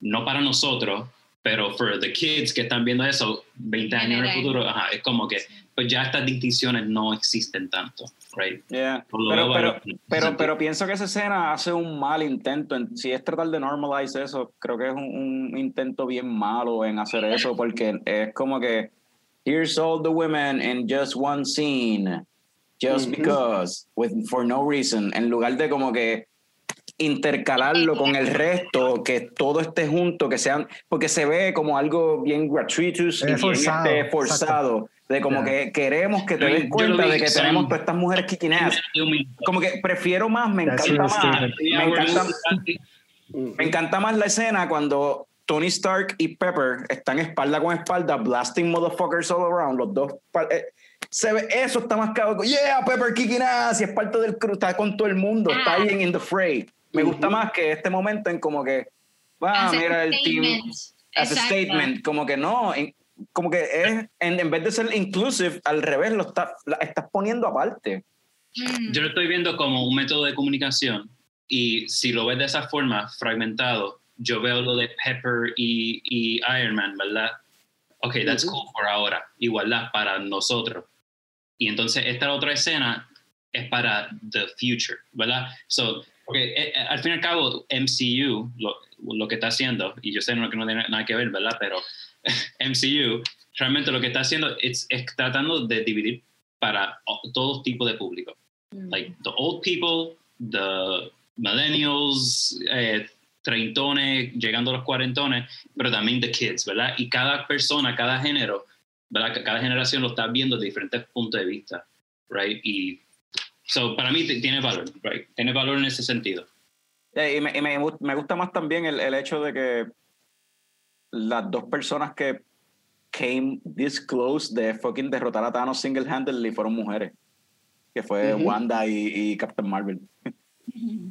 no para nosotros, pero for the kids que están viendo eso 20 años en el futuro, ajá, es como que pues ya estas distinciones no existen tanto, right? Yeah. Pero, pero, pero, pero, pienso que esa escena hace un mal intento. En, si es tratar de normalize eso, creo que es un, un, intento bien malo en hacer eso, porque es como que, here's all the women in just one scene, just mm -hmm. because, with, for no reason, en lugar de como que intercalarlo con el resto, que todo esté junto, que sean, porque se ve como algo bien gratuitous y forzado, bien este, forzado. De como yeah. que queremos que te des cuenta de que tenemos todas estas mujeres quiquineas. Como que prefiero más, me encanta más. Me encanta, me encanta más la escena cuando Tony Stark y Pepper están espalda con espalda, blasting motherfuckers all around, los dos. Se ve, eso está más caro. Yeah, Pepper kicking ass, y es parte del crew, está con todo el mundo, está ahí en in the fray. Me gusta más que este momento en como que, va, ah, mira el team. As a statement, como que no, en, como que es, en, en, vez de ser inclusive, al revés, lo está, la, estás poniendo aparte. Yo lo estoy viendo como un método de comunicación y si lo ves de esa forma, fragmentado, yo veo lo de Pepper y, y Iron Man, ¿verdad? Ok, that's uh -huh. cool por ahora, igualdad para nosotros. Y entonces esta otra escena es para the future, ¿verdad? So, porque eh, eh, al fin y al cabo, MCU, lo, lo, que está haciendo, y yo sé no, que no tiene nada que ver, ¿verdad? Pero MCU realmente lo que está haciendo es, es tratando de dividir para todo tipo de público. Mm. Like the old people, the millennials, eh, treintones, llegando a los cuarentones, pero también the kids, ¿verdad? Y cada persona, cada género, ¿verdad? Cada generación lo está viendo de diferentes puntos de vista, right? Y so, para mí tiene valor, right? Tiene valor en ese sentido. Yeah, y me, y me, me gusta más también el, el hecho de que las dos personas que came this close de fucking derrotar a Thanos single-handedly fueron mujeres. Que fue uh -huh. Wanda y, y, Captain Marvel.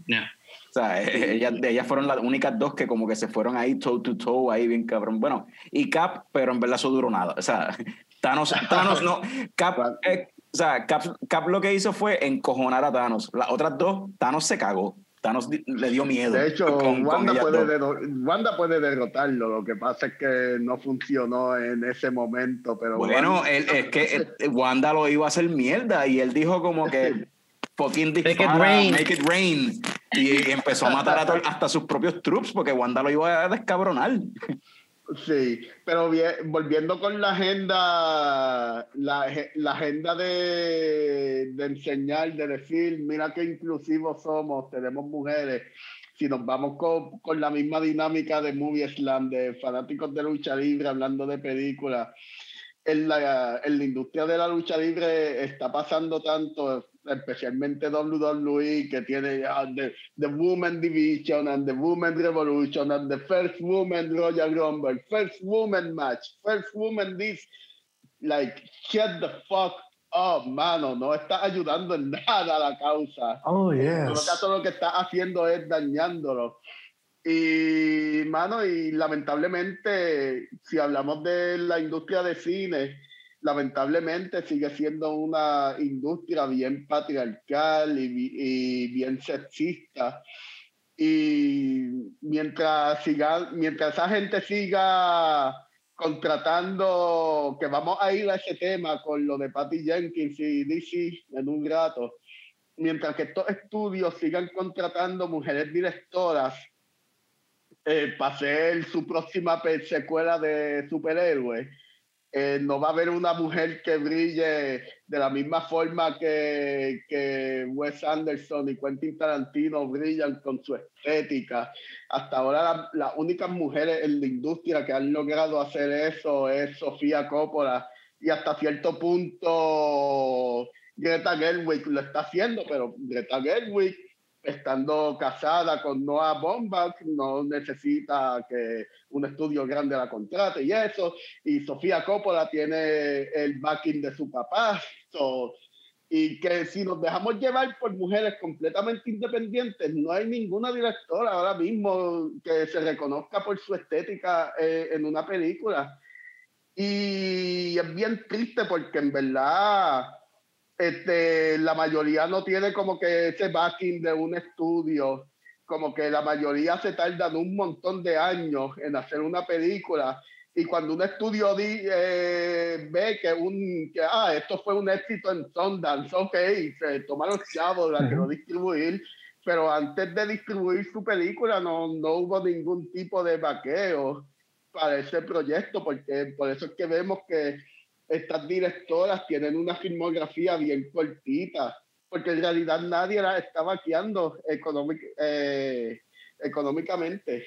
Yeah. O sea, ellas, ellas fueron las únicas dos que como que se fueron ahí toe to toe, ahí bien cabrón. Bueno, y Cap, pero en verdad eso duró nada. O sea, (laughs) Thanos, Thanos no. Cap, (laughs) eh, o sea, Cap, Cap lo que hizo fue encojonar a Thanos. Las otras dos, Thanos se cagó. Thanos le dio miedo. De hecho, con, Wanda, con puede Wanda, puede derrotarlo. Lo que pasa es que no funcionó en ese momento. Pero bueno, Wanda... él, es que (laughs) Wanda lo iba a hacer mierda y él dijo como que fucking dispara, make it rain. Make it rain. Y, empezó a matar a hasta sus propios troops porque Wanda lo iba a descabronar. Sí, pero volviendo con la agenda, la, agenda de, de, enseñar, de decir, mira qué inclusivos somos, tenemos mujeres. Si nos vamos con, con la misma dinámica de Movie Slam, de fanáticos de lucha libre, hablando de películas, en la, en la industria de la lucha libre está pasando tanto, especialmente WWE, que tiene ya the, the Women Division and the Women Revolution and the First Woman Royal Rumble, First Woman Match, First Woman this, like, shut the fuck up, mano, no está ayudando en (laughs) nada a la causa. Oh, yes. Todo caso, lo que está haciendo es dañándolo. Y, mano, y lamentablemente, si hablamos de la industria de cine, lamentablemente sigue siendo una industria bien patriarcal y, bien sexista. Y mientras, siga, mientras esa gente siga contratando, que vamos a ir a ese tema con lo de Patty Jenkins y DC en un rato, mientras que estos estudios sigan contratando mujeres directoras eh, para hacer su próxima secuela de superhéroes, eh, no va a haber una mujer que brille de la misma forma que, que Wes Anderson y Quentin Tarantino brillan con su estética. Hasta ahora las únicas mujeres en la industria que han logrado hacer eso es Sofía Coppola y hasta cierto punto Greta Gerwig lo está haciendo, pero Greta Gerwig estando casada con Noah Baumbach, no necesita que un estudio grande la contrate y eso. Y Sofía Coppola tiene el backing de su papá. y que si nos dejamos llevar por mujeres completamente independientes, no hay ninguna directora ahora mismo que se reconozca por su estética eh, en una película. Y es bien triste porque en verdad este, la mayoría no tiene como que ese backing de un estudio, como que la mayoría se tardan un montón de años en hacer una película. Y cuando un estudio eh, ve que un que ah esto fue un éxito en Sundance ok se tomaron chavos la quiero distribuir pero antes de distribuir su película no, no hubo ningún tipo de vaqueo para ese proyecto porque por eso es que vemos que estas directoras tienen una filmografía bien cortita, porque en realidad nadie la está vaqueando eh, económicamente.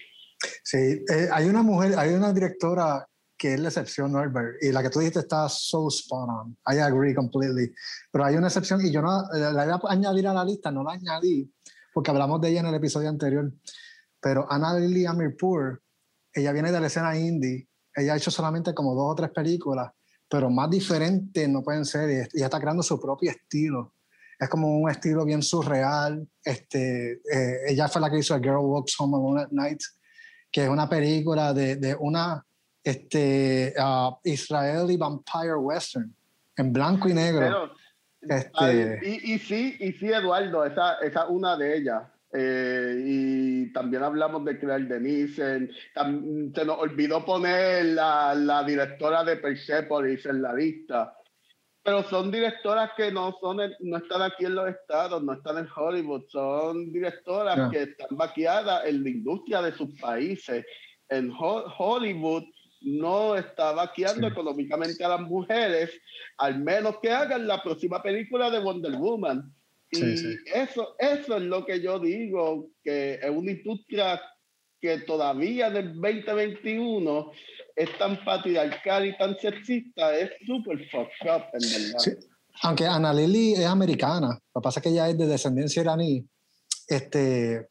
Sí, eh, hay una mujer, hay una directora que es la excepción, Norbert, y la que tú dijiste está so spot on. I agree completely. Pero hay una excepción y yo no la voy a añadir a la lista, no la añadí, porque hablamos de ella en el episodio anterior. Pero Anna Lily Amirpour, ella viene de la escena indie, ella ha hecho solamente como dos o tres películas pero más diferente no pueden ser. Ella está creando su propio estilo. Es como un estilo bien surreal. Este, eh, ella fue la que hizo A Girl Walks Home Alone at Night, que es una película de, de una este, uh, Israeli vampire western, en blanco y negro. este, y, y, sí, y sí, Eduardo, esa es una de ellas. Eh, y también hablamos de Claire Denisen. Se nos olvidó poner la, la, directora de Persepolis en la lista. Pero son directoras que no, son no están aquí en los estados, no están en Hollywood. Son directoras que están vaqueadas en la industria de sus países. En Hollywood no está vaqueando económicamente a las mujeres, al menos que hagan la próxima película de Wonder Woman y Eso, eso es lo que yo digo, que es una industria que todavía en el 2021 es tan patriarcal y tan sexista, es súper fucked up, en verdad. Aunque Ana Lily es americana, lo que pasa es que ella es de descendencia iraní, este,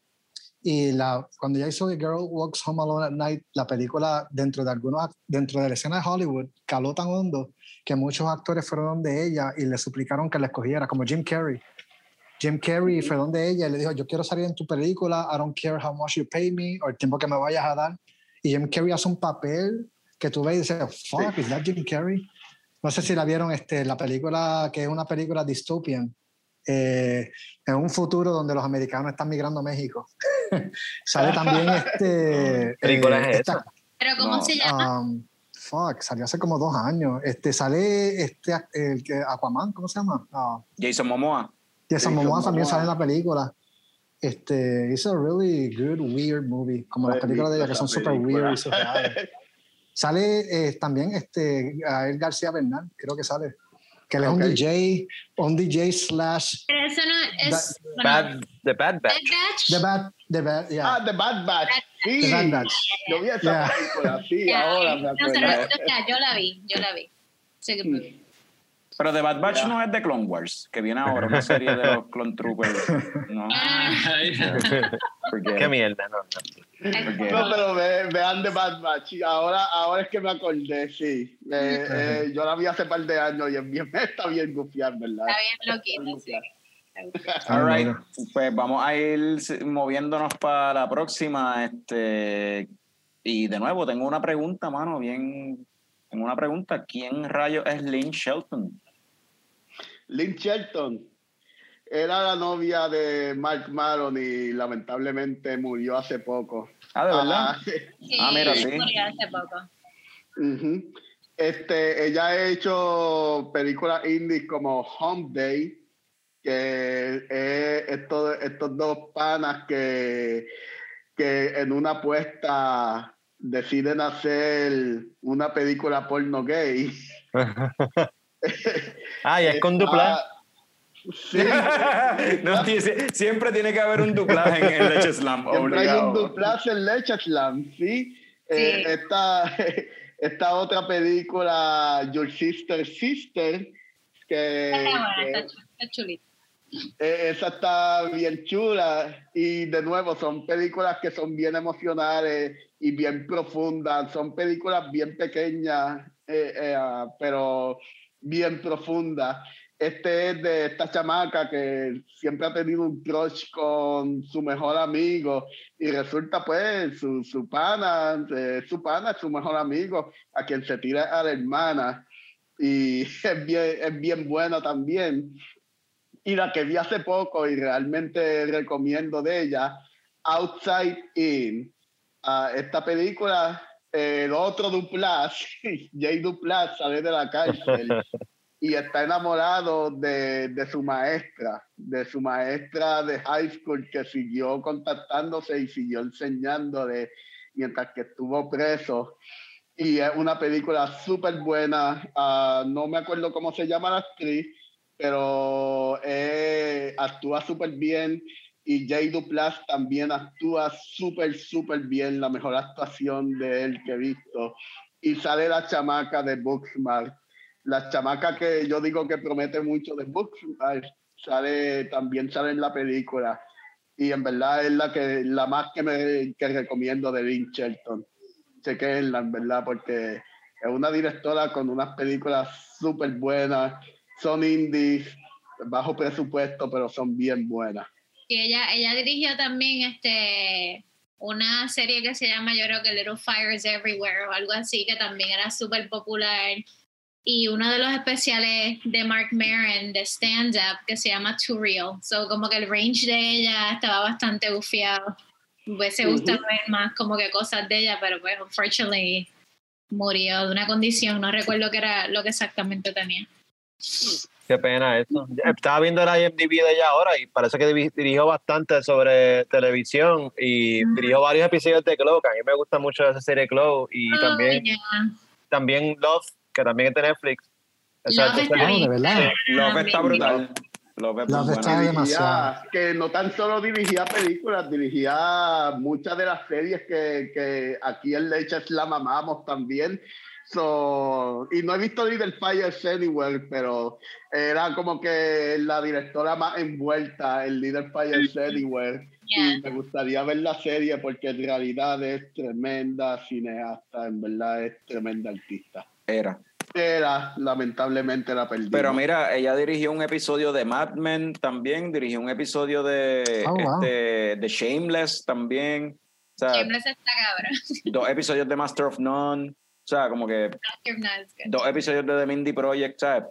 y la, cuando ella hizo The Girl Walks Home Alone at Night, la película dentro de algunos, dentro de la escena de Hollywood, caló tan hondo que muchos actores fueron donde ella y le suplicaron que la escogiera, como Jim Carrey Jim Carrey fue donde ella y le dijo, yo quiero salir en tu película, I don't care how much you pay me o el tiempo que me vayas a dar. Y Jim Carrey hace un papel que tú ves y dices, fuck, is that Jim Carrey? No sé si la vieron, este, la película, que es una película dystopian, eh, en un futuro donde los americanos están migrando a México. (laughs) sale también este... (laughs) película es esta, ¿Pero cómo se llama? Um, fuck, salió hace como dos años. Este, sale este, el, Aquaman, ¿cómo se llama? Uh, Jason Momoa. Y esa Momoa también sale en la película. Este, es a really good, weird movie, como las películas de ella que son super weird y surreales. (laughs) sale eh, también este, Gael García Bernal, creo que sale. Que él es un DJ, un DJ slash. Pero eso no es. Bad, the Bad Batch. The Bad, the bad, yeah. Ah, The Bad Batch. Sí. The Bad Batch. Yo vi esa yeah. película, sí, ahora me acuerdo. No, yo la vi, yo la vi. Sí, que, pero The Bad Batch no es de Clone Wars, que viene ahora una (laughs) serie de los Clone Troopers. No. Qué mierda, no. No, pero vean The Bad Batch. Ahora, ahora es que me acordé, sí. Eh, eh, yo la vi hace par de años y es bien, (laughs) está bien gufiar, ¿verdad? Está bien loquito, sí. All right. Pues vamos a ir moviéndonos para la próxima. Este, y de nuevo, tengo una pregunta, mano, bien tengo una pregunta. ¿Quién rayo es Lynn Shelton? Lynn Shelton era la novia de Mark Maron y lamentablemente murió hace poco. Ah, ¿de verdad? Ah, Ah, mira, sí. murió hace poco. Este, ella ha hecho películas indies como Home Day, que es estos, estos dos panas que, que en una apuesta deciden hacer una película porno gay. (laughs) ah, y es con dupla. Sí, (laughs) No, tiene- siempre tiene que haber un duplaje en, en Leche Slam. siempre hay un duplaje en Leche Slam, ¿sí? Eh, esta, (laughs) esta otra película, Your Sister Sister, que, Está está chulita. Eh, esa está bien chula y de nuevo son películas que son bien emocionales y bien profundas, son películas bien pequeñas eh, eh, pero bien profundas. Este es de esta chamaca que siempre ha tenido un crush con su mejor amigo y resulta pues su, su pana, eh, su pana su mejor amigo a quien se tira a la hermana y (laughs) es bien, es bien buena también y la que vi hace poco y realmente recomiendo de ella, Outside In. Ah, esta película, el otro Duplas, (laughs) Jay Duplas sale de la cárcel (laughs) y está enamorado de, de su maestra, de su maestra de high school que siguió contactándose y siguió enseñándole mientras que estuvo preso. Y es una película súper buena. Ah, no me acuerdo cómo se llama la actriz, pero eh, actúa súper bien y Jay Duplas también actúa súper, súper bien, la mejor actuación de él que he visto. Y sale la chamaca de Booksmart, la chamaca que yo digo que promete mucho de Booksmart, también sale en la película. Y en verdad es la, que, la más que, me, recomiendo de Lynn Shelton. Chequenla, en verdad, porque es una directora con unas películas súper buenas son indies, bajo presupuesto, pero son bien buenas. Y ella, ella dirigió también este una serie que se llama, yo creo que Little Fires Everywhere o algo así, que también era súper popular. Y uno de los especiales de Mark Maron de Stand Up que se llama Too Real. So, como que el range de ella estaba bastante bufiado. Pues se gusta Ujú. ver más como que cosas de ella, pero pues, unfortunately, murió de una condición. No recuerdo qué era lo que exactamente tenía. Qué pena eso. Estaba viendo el IMDb de ella ahora y parece que dirigió bastante sobre televisión y Ujú. dirigió varios episodios de Glow, que a mí me gusta mucho esa serie Glow y Oh, también, yeah. también Love, que también es de Netflix. Love está bien. verdad. Love está brutal. Love es está demasiado. Dirigía- que no tan solo dirigía películas, dirigía muchas de las series que, que aquí en Leche Slam amamos también. So, y no he visto Little Fires Anywhere, pero era como que la directora más envuelta en Little Fires Anywhere. Yeah. Y me gustaría ver la serie porque en realidad es tremenda cineasta, en verdad es tremenda artista. Era. Era, lamentablemente la perdí. Pero mira, ella dirigió un episodio de Mad Men también, dirigió un episodio de, Oh, wow. este, de Shameless también. O sea, se está cabra. dos episodios de Master of None. O sea, como que dos episodios de The Mindy Project, ¿sabes?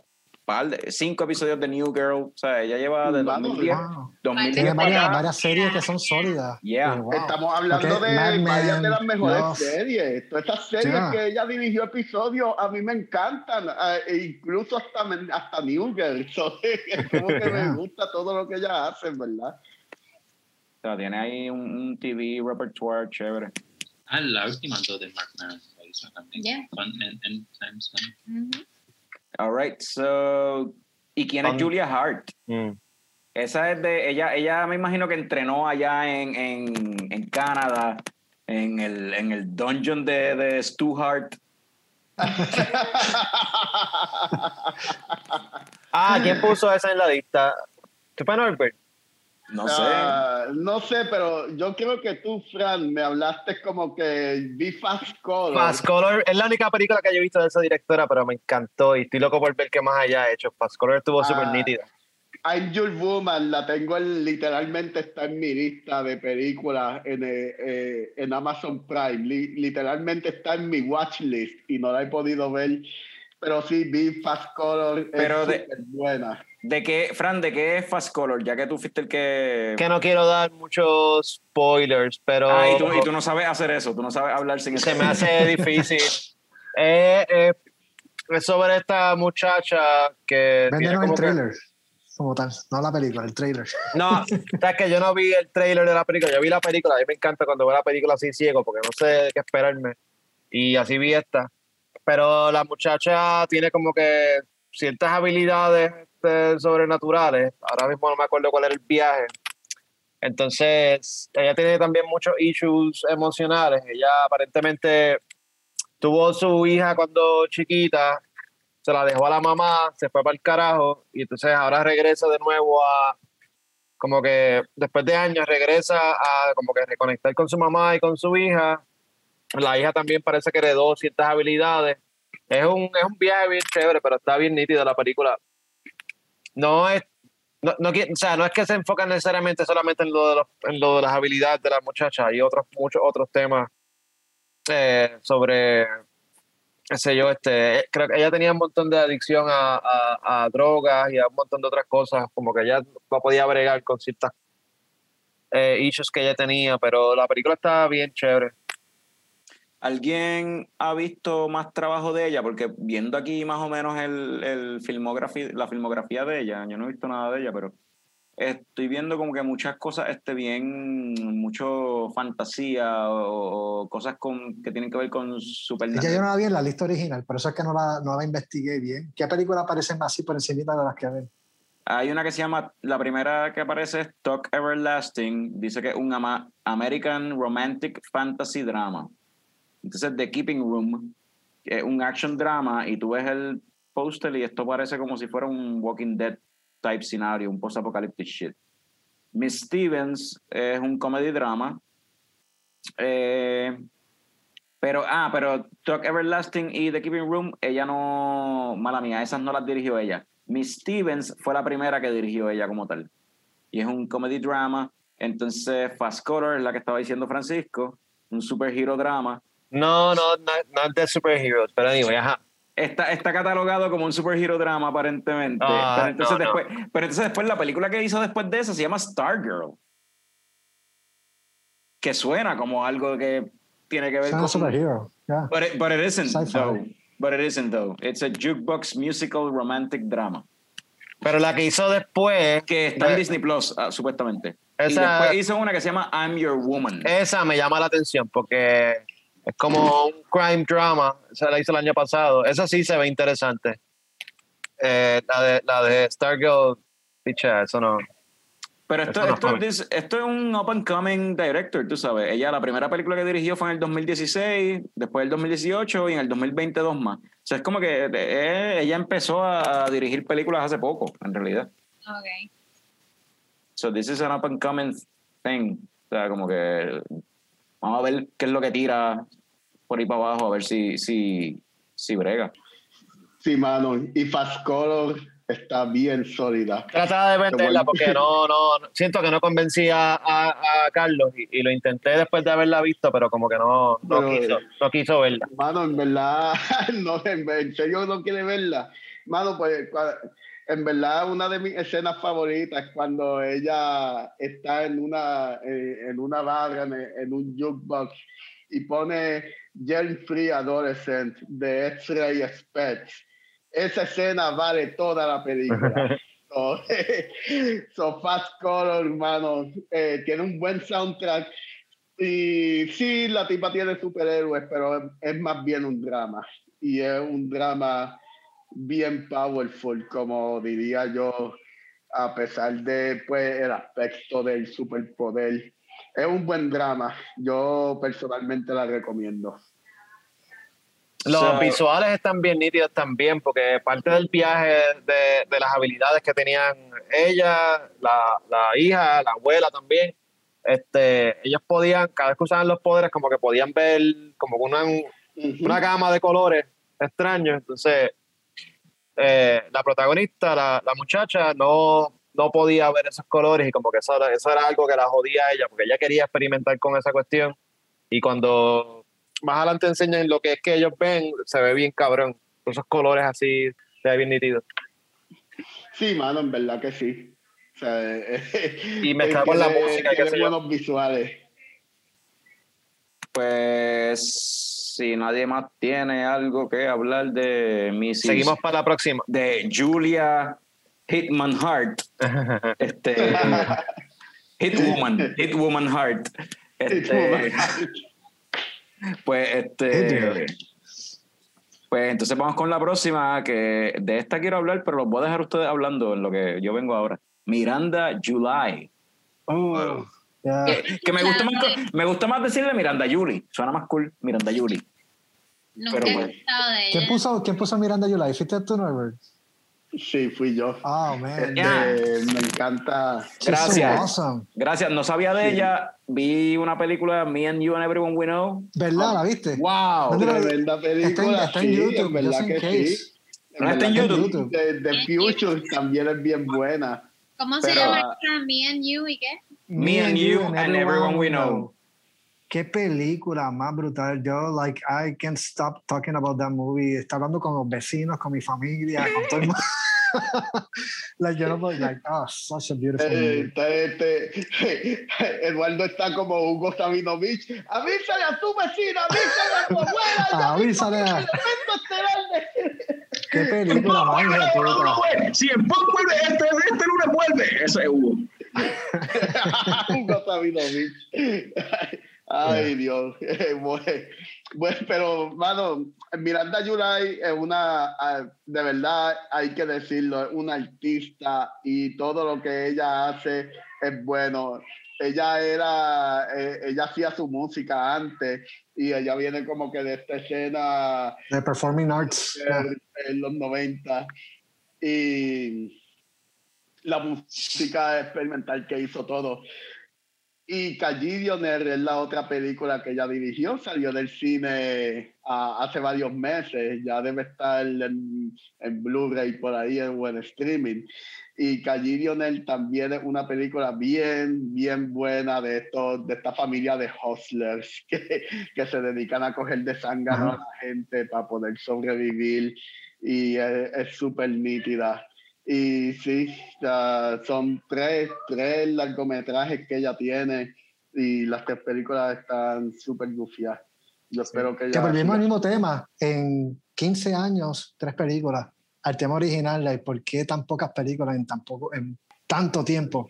Par de- cinco episodios de New Girl. O sea, ella lleva de Vamos. 2010, Wow. 2010 Tiene para varias, varias series que son sólidas. Yeah. Wow. Estamos hablando de varias de las mejores Love. series. Todas estas series Yeah. que ella dirigió episodios a mí me encantan. eh, e incluso hasta, hasta New Girl. (laughs) So, es como que Yeah. me gusta todo lo que ella hace, ¿verdad? O sea, tiene ahí un, un TV repertoire chévere. Ah, la última dos de Mark Maron la hizo también. Yeah. Con en, en Times Fun. Ujú. All right, so. ¿Y quién es Fun. Julia Hart? Mm. Esa es de. Ella, ella me imagino que entrenó allá en, en, en Canadá, en el, en el dungeon de, de Stu Hart. Ah, ¿quién puso esa en la lista? ¿Tú Norbert? No sé. Ah, no sé, pero yo creo que tú, Fran, me hablaste como que vi Fast Color. Fast Color es la única película que yo he visto de esa directora, pero me encantó y estoy loco por ver qué más haya hecho. Fast Color estuvo Ah. súper nítida. I'm Your Woman la tengo literalmente está en mi lista de películas en, eh, eh, en Amazon Prime. literalmente está en mi watch list y no la he podido ver. Pero sí vi Fast Color. Pero es de, buena. ¿De qué, Fran, de qué es Fast Color? Ya que tú fuiste el que. Que no quiero dar muchos spoilers, pero. Ah, y tú, y tú no sabes hacer eso, tú no sabes hablar sin Se me hace (laughs) difícil. eh, es sobre esta muchacha que. Venden el trailer. Como tal, no la película, el trailer. No, (laughs) es que yo no vi el trailer de la película, yo vi la película, a mí me encanta cuando veo la película así ciego porque no sé qué esperarme. Y así vi esta. Pero la muchacha tiene como que ciertas habilidades este, sobrenaturales. Ahora mismo no me acuerdo cuál era el viaje. Entonces, ella tiene también muchos issues emocionales. Ella aparentemente tuvo su hija cuando chiquita, se la dejó a la mamá, se fue para el carajo y entonces ahora regresa de nuevo a, como que después de años regresa a como que reconectar con su mamá y con su hija. La hija también parece que heredó ciertas habilidades. Es un, es un viaje bien chévere, pero está bien nítido la película. No es, no, no, o sea, no es que se enfoca necesariamente solamente en lo de, los, en lo de las habilidades de la muchacha, hay otros, muchos otros temas eh, sobre, sé yo, este, creo que ella tenía un montón de adicción a, a, drogas y a un montón de otras cosas, como que ella no podía bregar con ciertas eh, issues que ella tenía, pero la película está bien chévere. ¿Alguien ha visto más trabajo de ella? Porque viendo aquí más o menos el, el la filmografía de ella, yo no he visto nada de ella, pero estoy viendo como que muchas cosas este bien mucho fantasía o, cosas con que tienen que ver con super ya yo no la vi en la lista original por eso es que no la, no la investigué bien ¿qué película aparece más así por encima de las que ven? hay una que se llama la primera que aparece es Talk Everlasting dice que es un American Romantic Fantasy Drama entonces The Keeping Room es un action drama y tú ves el póster y esto parece como si fuera un Walking Dead type scenario, un post-apocalyptic shit. Miss Stevens es un comedy drama. Eh, pero, ah, pero Talk Everlasting y The Keeping Room, ella no, mala mía, esas no las dirigió ella. Miss Stevens fue la primera que dirigió ella como tal. Y es un comedy drama. Entonces, Fast Color es la que estaba diciendo Francisco, un superhero drama. No, no, no, no de superheroes, pero anyway, ajá está, está catalogado como un superhero drama aparentemente. Ah, pero, entonces después, pero entonces después la película que hizo después de esa se llama Stargirl. Que suena como algo que tiene que ver con... superhero, yeah. But it, but it isn't though. But it isn't though. It's a jukebox musical romantic drama. Pero la que hizo después... Que está en Disney Plus, ah, supuestamente. Esa, y después hizo una que se llama I'm Your Woman. Esa me llama la atención porque es como un crime drama. Se la hizo el año pasado. Esa sí se ve interesante. Eh, la, de, la de Stargirl, picha, eso no. Pero esto, esto, esto, es un up and coming director, tú sabes. Ella, la primera película que dirigió fue en el 2016, después el 2018 y en el 2022 más. O sea, es como que eh, ella empezó a, dirigir películas hace poco, en realidad. Ok. So this is an up and coming thing. O sea, como que vamos a ver qué es lo que tira por ahí para abajo, a ver si, si, si brega. Sí, mano, y Fast Color está bien sólida. Trataba de venderla porque no, no, siento que no convencía a, a, Carlos y, lo intenté después de haberla visto, pero como que no, no, quiso, no quiso verla. Mano, en verdad, (laughs) no, en serio no quiere verla. Mano, pues en verdad una de mis escenas favoritas es cuando ella está en una, eh, en una barra, en, un jukebox y pone Germ Free Adolescent de X-Ray Specs. Esa escena vale toda la película. (laughs) (laughs) so, Fast Color, hermano, eh, tiene un buen soundtrack. Y sí, la tipa tiene superhéroes, pero es más bien un drama. Y es un drama bien powerful, como diría yo, a pesar de pues, el aspecto del superpoder. Es un buen drama. Yo personalmente la recomiendo. Los visuales están bien nítidos también, porque parte del viaje de, de las habilidades que tenían ella, la, la, hija, la abuela también, este, ellos podían, cada vez que usaban los poderes, como que podían ver como una, una gama de colores extraños. Entonces, eh, la protagonista, la, muchacha, no, no podía ver esos colores y como que eso, era- eso era algo que la jodía a ella, porque ella quería experimentar con esa cuestión. Y cuando más adelante enseñan lo que es que ellos ven, se ve bien cabrón. Esos colores así, se ve bien nítido. Sí, mano, en verdad que sí. O sea, (laughs) Y mezclado con la música yo. buenos visuales. Pues si nadie más tiene algo que hablar de Mrs. Seguimos para la próxima. de Julia Hitman Hart. (laughs) Este, Hitwoman, Hitwoman Hart. Este, pues este pues entonces vamos con la próxima que de esta quiero hablar pero los voy a dejar ustedes hablando en lo que yo vengo ahora Miranda July Oh, que, que me gusta más me gusta más decirle Miranda Julie suena más cool Miranda Julie Nunca Pero he bueno. de ¿Quién ella. puso, ¿Quién puso Miranda July? ¿Fuiste tú, Norbert? Sí, fui yo. Oh, man. Este. Me encanta. Gracias. awesome. gracias no sabía de Sí. ella vi una película Me and You and Everyone We Know ¿Verdad? ¿La viste? wow ¿Dónde la- Tremenda Está en, película. está en sí, YouTube, en verdad que case. sí. Ah, está en YouTube. The Future también es bien buena. ¿Cómo se Pero- llama esta? Me and You y qué? Me and You and Everyone We Know. Qué película más brutal. Yo, like, I can't stop talking about that movie. Está hablando con los vecinos, con mi familia, con todo el mundo. (laughs) like, yo no puedo, like, oh, such a beautiful Eh, movie. este, este, (laughs) Eduardo está como Hugo Sabinovich. Avísale a tu vecina, avísale a tu abuela. Avísale a- el Qué película más puta. si en poco vuelve este, este lunes vuelve eso es Hugo Hugo Sabinovich. Ay, Dios. (laughs) Bueno, pero, mano, Miranda July es una, ah, de verdad, hay que decirlo, es una artista y todo lo que ella hace es bueno. Ella era, eh, ella hacía su música antes y ella viene como que de esta escena De Performing Arts. yeah. en, en los 90 y la música experimental que hizo todo. Y Callidioner es la otra película que ella dirigió, salió del cine ah, hace varios meses, ya debe estar en, en Blu-ray por ahí o en streaming. Y Callidioner también es una película bien, bien buena de, estos, de esta familia de hustlers (laughs) que, que se dedican a coger de sangre a la gente para poder sobrevivir y es es súper nítida. Y sí, ya son tres, tres largometrajes que ella tiene y las tres películas están súper gufias. Yo espero que Que volvimos al mismo tema. En 15 años, tres películas. Al tema original, like, ¿por qué tan pocas películas en, tan poco, en tanto tiempo?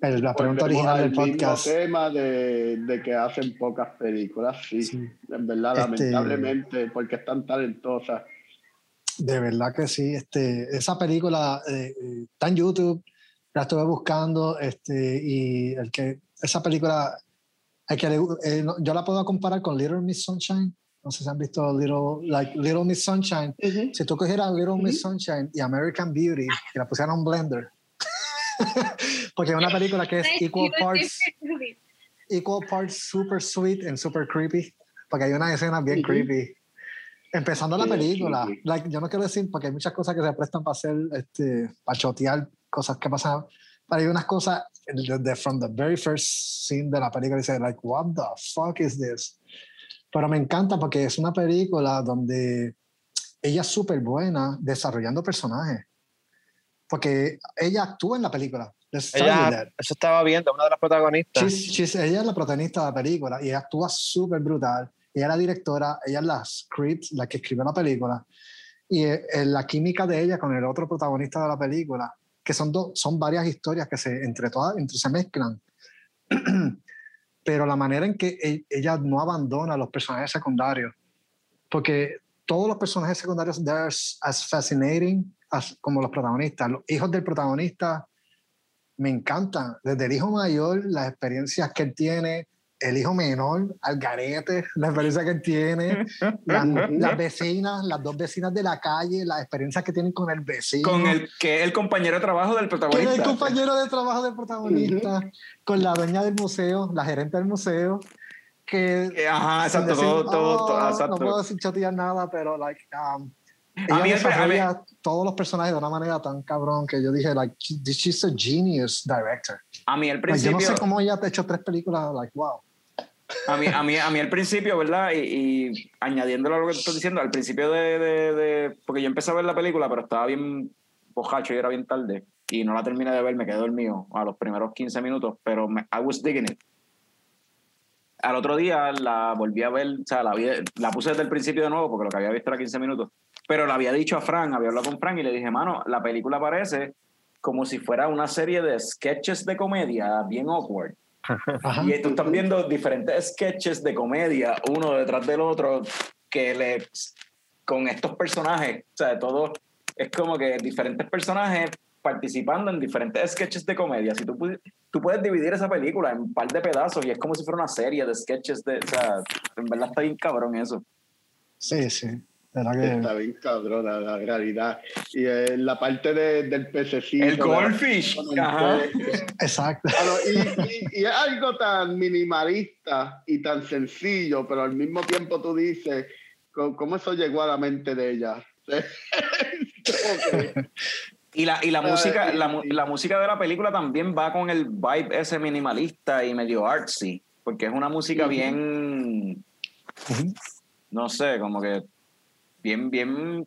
El- la pregunta volvemos original del podcast. tema de, de que hacen pocas películas, sí. Sí. En verdad, Este- lamentablemente, porque es tan talentosa. De verdad que sí. Este, esa película eh, eh, está en YouTube, la estuve buscando este, y el que, esa película, hay que, le- eh, yo la puedo comparar con Little Miss Sunshine. No sé si han visto Little, like, Little Miss Sunshine. Si tú cogieras Little Miss Sunshine y American Beauty y la pusieras en un blender, (laughs) porque es una película que es equal parts, equal parts super sweet and super creepy, porque hay una escena bien creepy. Empezando la película, sí, sí. like, yo no quiero decir, porque hay muchas cosas que se prestan para hacer, este, para chotear cosas que pasan, pero hay unas cosas de, de- from the very first scene de la película, dice, like, what the fuck is this? Pero me encanta porque es una película donde ella es súper buena desarrollando personajes. Porque ella actúa en la película. Ella, eso estaba viendo, una de las protagonistas. She's- she's- ella es la protagonista de la película y ella actúa súper brutal. Ella es la directora, ella es la script, la que escribió la película. Y eh, eh, la química de ella con el otro protagonista de la película, que son, dos son varias historias que se, entre todas entre, se mezclan. (clears throat) Pero la manera en que e- ella no abandona a los personajes secundarios, porque todos los personajes secundarios they're as fascinating as, como los protagonistas. Los hijos del protagonista me encantan. Desde el hijo mayor, las experiencias que él tiene, el hijo menor, al garete, la experiencia que tiene, las, (laughs) las vecinas, las dos vecinas de la calle, las experiencias que tienen con el vecino. con el que es el compañero de trabajo del que protagonista el compañero de trabajo del protagonista, con la dueña del museo, la gerente del museo, que Eh, Ajá, exacto, decir, todo, todo, todo, "Oh", exacto. no puedo decir chatear nada, pero like, um, Ella A mí desarrolla todos los personajes de una manera tan cabrón que yo dije, like, this she's a genius director. A mí al Like, yo principio... no sé cómo ella ha hecho tres películas, like, wow. A mí, a mí, a mí al principio, ¿verdad? Y, y añadiéndolo a lo que te estoy diciendo, al principio de, de, de- Porque yo empecé a ver la película, pero estaba bien bojacho y era bien tarde. Y no la terminé de ver, me quedé dormido a los primeros 15 minutos, pero me, I was digging it. Al otro día la volví a ver, o sea, la, vi- la puse desde el principio de nuevo, porque lo que había visto era 15 minutos. Pero le había dicho a Frank, había hablado con Frank y le dije, mano, la película parece como si fuera una serie de sketches de comedia bien awkward. Ajá. Y tú estás viendo diferentes sketches de comedia, uno detrás del otro, que le con estos personajes, o sea, todo es como que diferentes personajes participando en diferentes sketches de comedia. Si tú, tú puedes dividir esa película en un par de pedazos y es como si fuera una serie de sketches de, o sea, en verdad está bien cabrón eso. Sí, sí. Que- Está bien cabrona la realidad. Y en la parte de- del pececito. El goldfish. Exacto. Claro, y, y- y es algo tan minimalista y tan sencillo, pero al mismo tiempo tú dices, ¿cómo, cómo eso llegó a la mente de ella? Y la, y la (laughs) Ah, música, sí, la, música de la película también va con el vibe ese minimalista y medio artsy, porque es una música bien, no sé, como que bien, bien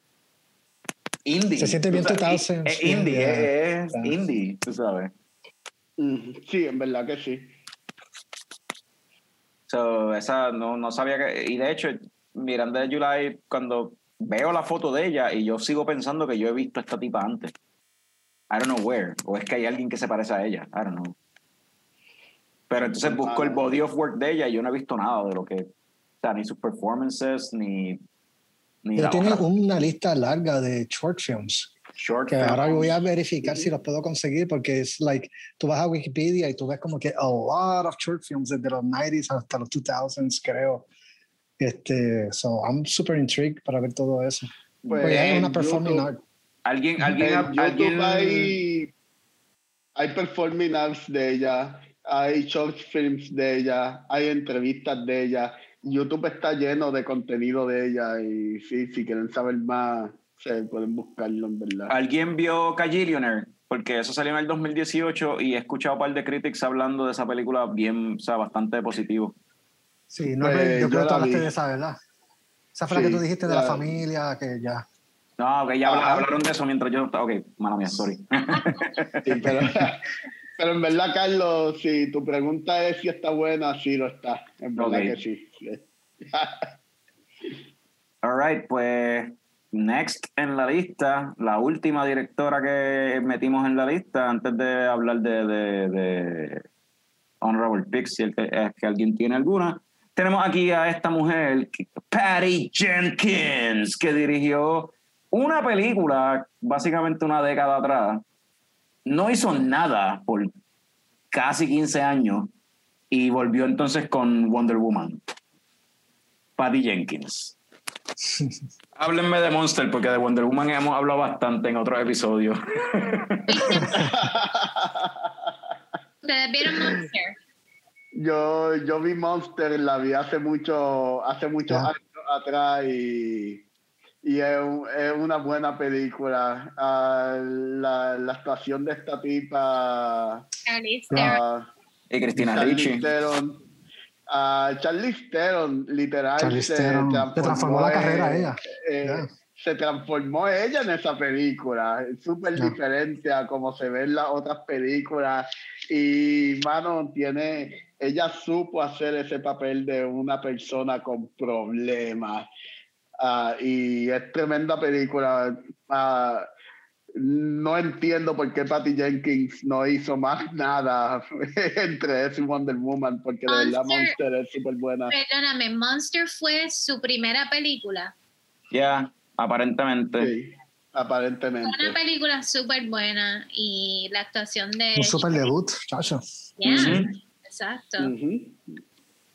indie. Se siente bien sabes, 2000s, Es indie, yeah. es, es Yeah. indie, tú sabes. Sí, en verdad que sí. So, esa no, no sabía que. Y de hecho, Miranda de July, cuando veo la foto de ella, y yo sigo pensando que yo he visto a esta tipa antes. I don't know where. O es que hay alguien que se parece a ella. I don't know. Pero entonces busco el body of work de ella y yo no he visto nada de lo que. O sea, ni sus performances, ni. Tiene otra una lista larga de short films. Short que film. ahora voy a verificar si los puedo conseguir porque es like tú vas a Wikipedia y tú ves como que a lot of short films desde los 90s hasta los 2000s creo. Este so I'm super intrigued para ver todo eso. Pues, Pues hay una performing YouTube- art. Alguien, alguien, En alguien. hay, hay performing arts de ella, hay short films de ella, hay entrevistas de ella. YouTube está lleno de contenido de ella y sí, si quieren saber más, se pueden buscarlo en verdad. ¿Alguien vio Cagillionaire? Porque eso salió en el 2018 y he escuchado un par de critics hablando de esa película bien, o sea, bastante positivo. sí no Pues, yo creo que tú hablaste vi. de esa verdad esa fue la que tú dijiste de la la- familia que ya No, que ya hablaron de eso mientras yo estaba. Ok, mala mía, sorry. Sí, pero, (laughs) pero en verdad, Carlos, si tu pregunta es si está buena, sí lo está. En verdad que sí. (laughs) All right, pues next en la lista, la última directora que metimos en la lista antes de hablar de, de, de Honorable Picks, si es que alguien tiene alguna. Tenemos aquí a esta mujer, Patty Jenkins, que dirigió una película básicamente una década atrás. No hizo nada por casi 15 años y volvió entonces con Wonder Woman. Patty Jenkins. Háblenme de Monster, porque de Wonder Woman hemos hablado bastante en otros episodios. ¿Ustedes (laughs) vieron Monster? Yo, yo vi Monster, la vi hace mucho, hace muchos Ya. años atrás y, y es, es una buena película. Ah, la, la actuación de esta tipa, ah, Y Cristina Ricci. Ah, Charlize Theron, literal, Charlize se Theron, le transformó la carrera a ella. eh, Ya. Se transformó ella en esa película. Es súper Ya. diferente a como se ve en las otras películas. Y, mano, tiene. Ella supo hacer ese papel de una persona con problemas. Ah, y es tremenda película. Ah, no entiendo por qué Patty Jenkins no hizo más nada (laughs) entre eso y Wonder Woman, porque de verdad Monster- Monster es súper buena. Perdóname, Monster fue su primera película. Ya, aparentemente. Sí, aparentemente. Fue una película súper buena y la actuación de... un super debut chacho Yeah. Exacto.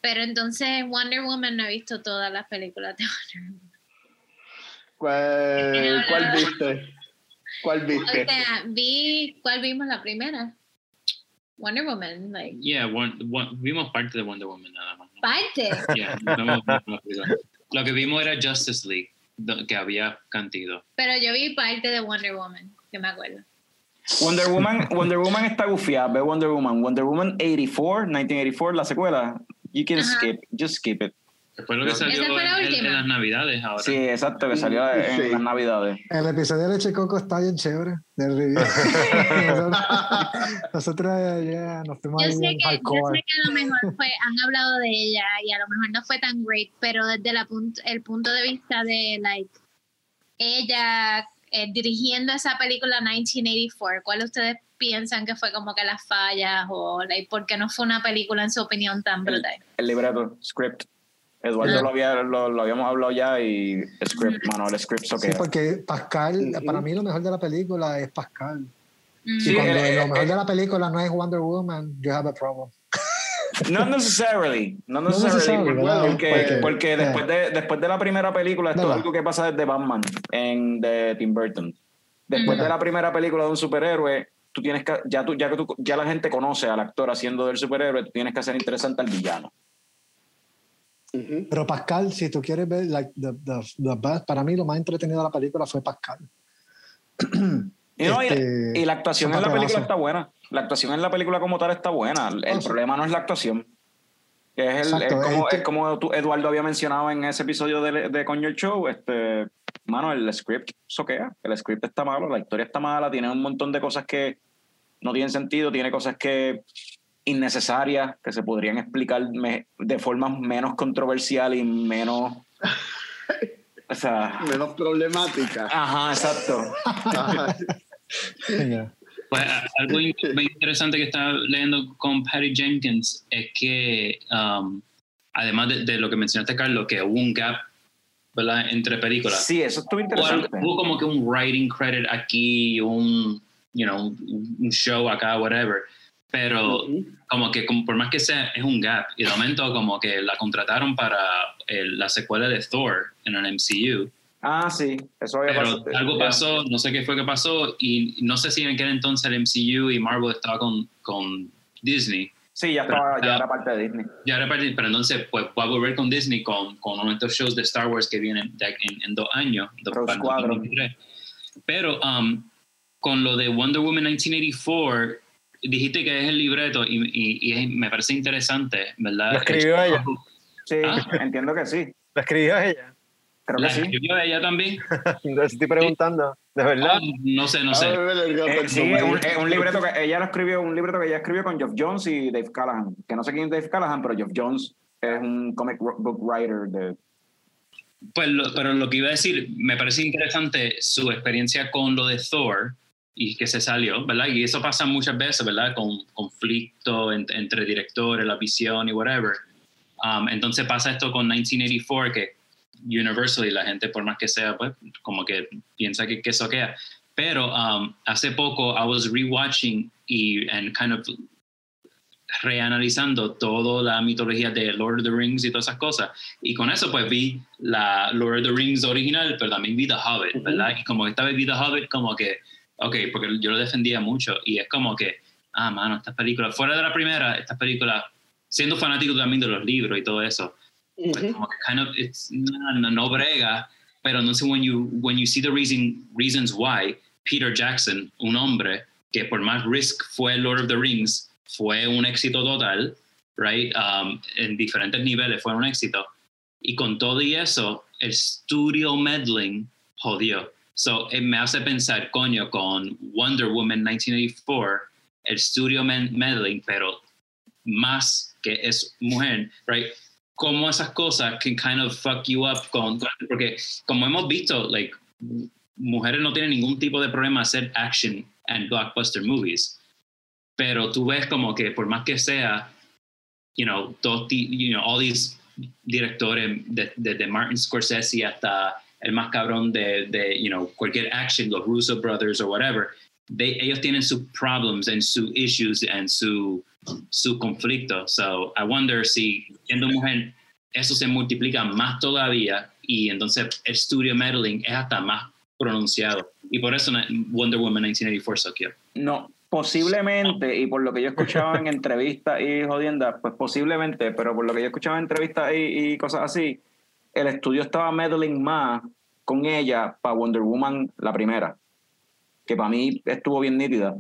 Pero entonces Wonder Woman no he visto todas las películas de Wonder Woman. ¿Cuál, cuál viste? ¿Cuál O viste? sea, vi... ¿Cuál vimos la primera? Wonder Woman, like... Yeah, one, one- vimos parte de Wonder Woman nada más. ¿no? Parte. Yeah, no. Lo que vimos era Justice League. que había cantido. Pero yo vi parte de Wonder Woman, que me acuerdo. Wonder Woman, Wonder Woman está gufiada. Ve Wonder Woman. Wonder Woman 84, 1984, la secuela. You can Ajá. skip, just skip it. Fue lo que Esa salió fue la en, en última. las navidades ahora. Sí, exacto, que salió en Sí. las navidades. El episodio de Leche Coco está bien chévere. Del review. (laughs) nosotros, nosotros ya nos fuimos Yo ahí sé, que, yo sé que a lo mejor fue, han hablado de ella y a lo mejor no fue tan great, pero desde la punt- el punto de vista de like ella eh, dirigiendo esa película 1984, ¿cuál ustedes piensan que fue como que las fallas o like, por qué no fue una película en su opinión tan brutal? El libreto, script. Eduardo Ah. lo, había, lo, lo habíamos hablado ya y script, mano, el script so Sí, que porque Pascal, para mí lo mejor de la película es Pascal. Mm. Sí, y cuando eh, lo eh, mejor eh. de la película no es Wonder Woman, you have a problem. Not necessarily, not No necessarily, necessarily, porque, porque, Porque- porque eh. después, de, después de la primera película, esto es algo que pasa desde Batman en de Tim Burton. Después Mm. de la primera película de un superhéroe, tú tienes que, ya, tú, ya que tú, ya la gente conoce al actor haciendo del superhéroe, tú tienes que hacer interesante al villano. Pero Pascal, si tú quieres ver, like, the, the, the best, para mí lo más entretenido de la película fue Pascal. Y, (clears throat) no, y- Este, y la actuación en la película está buena. La actuación en la película como tal está buena. El, Oh, sí. problema no es la actuación. Es, el, Exacto, es como, este- es como tú- Eduardo había mencionado en ese episodio de, de Coño el Show. Este, mano, el script soquea. El script está malo, la historia está mala, tiene un montón de cosas que no tienen sentido, tiene cosas que innecesarias, que se podrían explicar me- de forma menos controversial y menos... O sea... Menos problemática. Ajá, exacto. (laughs) Ajá. Pues algo interesante que estaba leyendo con Patty Jenkins es que, um, además de, de lo que mencionaste, Carlos, que hubo un gap ¿verdad? entre películas. Sí, eso estuvo interesante. hubo como que un writing credit aquí, un, you know, un un show acá, whatever. Pero como que como por más que sea, es un gap. Y de momento como que la contrataron para el- la secuela de Thor en el MCU. Ah, sí, eso había Pero pasado. algo Ya. pasó, no sé qué fue que pasó, y no sé si en aquel entonces el MCU y Marvel estaba con, con Disney. Sí, ya, estaba, Pero- ya era parte de Disney. Ya era parte- pero entonces pues va a volver con Disney con, con uno de estos shows de Star Wars que vienen de- en, en dos años. de-. 2023. Pero um, con lo de Wonder Woman 1984, dijiste que es el libreto y, y- y es- me parece interesante, ¿verdad? Lo escribió ella. Sí, Ah. entiendo que sí. ¿Lo escribió ella? Creo ¿La que sí. escribió ella también? (laughs) Entonces estoy preguntando, ¿de verdad? Ah, no sé, no sé. A ver, el gato Eh, sí, es un, ahí. es un libreto que ella lo escribió, un libreto que ella escribió con Geoff Jones y Dave Callahan. Que no sé quién es Dave Callahan, pero Geoff Jones es un comic book writer de. Pues, lo- pero lo que iba a decir, me parece interesante su experiencia con lo de Thor y que se salió, ¿verdad? Y eso pasa muchas veces, ¿verdad? Con conflicto en- entre directores, la visión y whatever. Um, entonces pasa esto con 1984, que Universal y la gente, por más que sea, pues, como que piensa que, que eso queda. Pero um, hace poco I was rewatching y and kind of reanalizando toda la mitología de Lord of the Rings y todas esas cosas. Y con eso pues vi la Lord of the Rings original, pero también vi The Hobbit, ¿verdad? Y como esta vez vi The Hobbit, como que, ok, porque yo lo defendía mucho y es como que, ah, mano, estas películas, fuera de la primera, estas películas, siendo fanático también de los libros y todo eso, pues Ujú. como que kind of, it's, no, no, no brega, pero entonces when you, when you see the reason, reasons why, Peter Jackson, un hombre que por más Risk fue Lord of the Rings, fue un éxito total, right? Um, en diferentes niveles fue un éxito. Y con todo y eso, el studio meddling jodió. So, me hace pensar, coño, con Wonder Woman 1984, el studio med- meddling, pero más que es mujer, right? Cómo esas cosas can kind of fuck you up con, porque como hemos visto, like, mujeres no tienen ningún tipo de problema hacer action and blockbuster movies pero tú ves como que por más que sea, you know, todos ti- you know, all these directores, de- desde Martin Scorsese hasta el más cabrón de, de, you know, cualquier action, los Russo Brothers o whatever, they, ellos tienen sus problems and sus issues and su, su conflicto. So I wonder si siendo mujer eso se multiplica más todavía y entonces el studio meddling es hasta más pronunciado. Y por eso Wonder Woman 1984 soqueó. No, posiblemente, y por lo que yo escuchaba en (laughs) entrevistas y jodiendas, pues posiblemente, pero por lo que yo escuchaba en entrevistas y, y cosas así, el estudio estaba meddling más con ella para Wonder Woman la primera, que para mí estuvo bien nítida.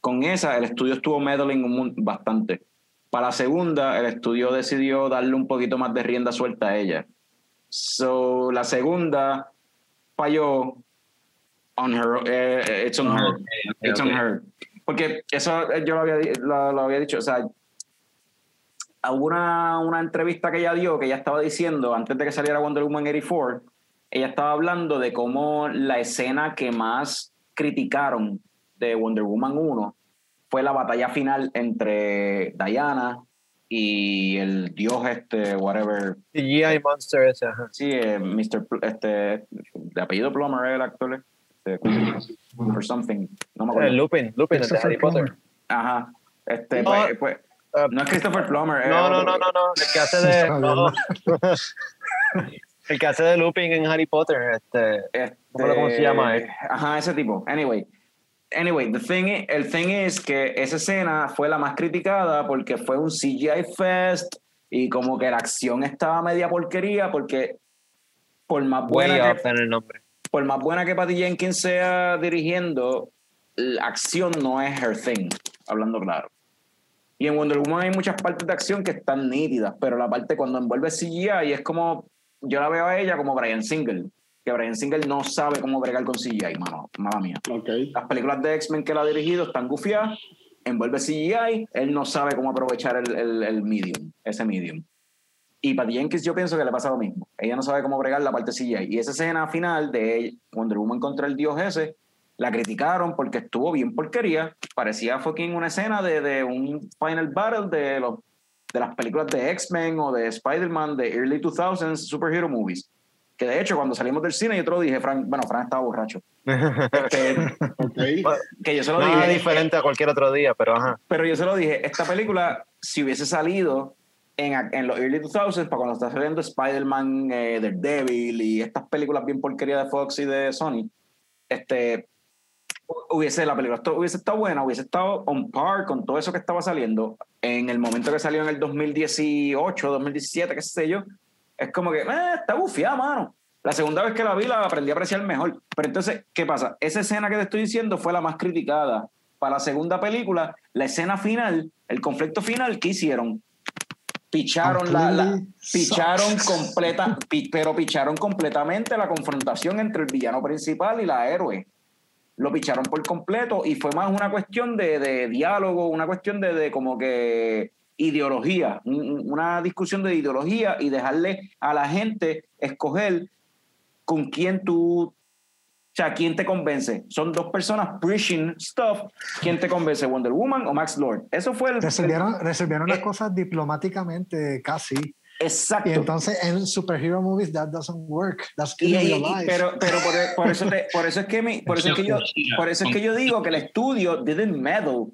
Con esa el estudio estuvo meddling bastante. Para la segunda el estudio decidió darle un poquito más de rienda suelta a ella. So la segunda falló on her, eh, it's on her. It's on her. Porque eso eh, yo lo había, lo, lo había dicho, o sea, hubo una, una entrevista que ella dio que ella estaba diciendo, antes de que saliera Wonder Woman 84, ella estaba hablando de cómo la escena que más criticaron de Wonder Woman 1 fue la batalla final entre Diana y el dios este, whatever, CGI Monster ese, ajá. sí, eh, Mr. Pl- este, de apellido Plummer el actor, este, or something, no me acuerdo. Eh, Lupin, Lupin, de Christopher Harry Potter. Plummer. Ajá. Este, No, pues, pues, Ah, no es Christopher Plummer. es no, no, otro. no, no, no, el que hace de... no. (laughs) el que hace de Lupin en Harry Potter, este... Este, cómo se llama, eh. Ajá, ese tipo. Anyway. Anyway, the thing is, el thing es que esa escena fue la más criticada porque fue un CGI fest y como que la acción estaba media porquería porque por más buena que, el nombre. por más buena que Patty Jenkins sea dirigiendo, la acción no es her thing, hablando claro. Y en Wonder Woman hay muchas partes de acción que están nítidas, pero la parte cuando envuelve CGI es como, yo la veo a ella como Brian Singer, que Brian Singer no sabe cómo bregar con CGI, mano, mala mía. Ok. Las películas de X-Men que él ha dirigido están gufiadas, envuelve CGI, él no sabe cómo aprovechar el, el, el medium, ese medium. Y Patty Jenkins yo pienso que le pasa lo mismo. Ella no sabe cómo bregar la parte CGI. Y esa escena final de Wonder Woman contra el dios ese, la criticaron porque estuvo bien porquería. Parecía fucking una escena de, de un final battle de, los, de las películas de X-Men o de Spider-Man de early 2000s superhero movies. Que de hecho, cuando salimos del cine, yo te lo dije, Frank, bueno, Frank estaba borracho. Este, (laughs) Ok. que yo se lo Nada dije. diferente a cualquier otro día, pero ajá. Pero yo se lo dije, esta película, si hubiese salido en, en los early 2000s, para cuando está saliendo Spider-Man, eh, Daredevil y estas películas bien porquería de Fox y de Sony, este, hubiese la película hubiese estado buena, hubiese estado on par con todo eso que estaba saliendo en el momento que salió en el 2018, 2017, qué sé yo. Es como que, eh, está bufiada, mano. La segunda vez que la vi la aprendí a apreciar mejor. Pero entonces, ¿qué pasa? Esa escena que te estoy diciendo fue la más criticada. Para la segunda película, la escena final, el conflicto final, ¿qué hicieron? Picharon la, la- picharon completa, pero picharon completamente la confrontación entre el villano principal y la héroe. Lo picharon por completo y fue más una cuestión de, de diálogo, una cuestión de, de como que ideología, un- un- una discusión de ideología y dejarle a la gente escoger con quién tú, o sea, quién te convence. Son dos personas preaching stuff. ¿Quién te convence, Wonder Woman o Max Lord? Eso fue el... Resolvieron, resolvieron las Eh, cosas diplomáticamente casi. Exacto. Y entonces en superhero movies that doesn't work. That's Y- y- y- pero pero por, por eso te- por eso es que mi- por eso es que yo por eso es que yo digo que el estudio didn't meddle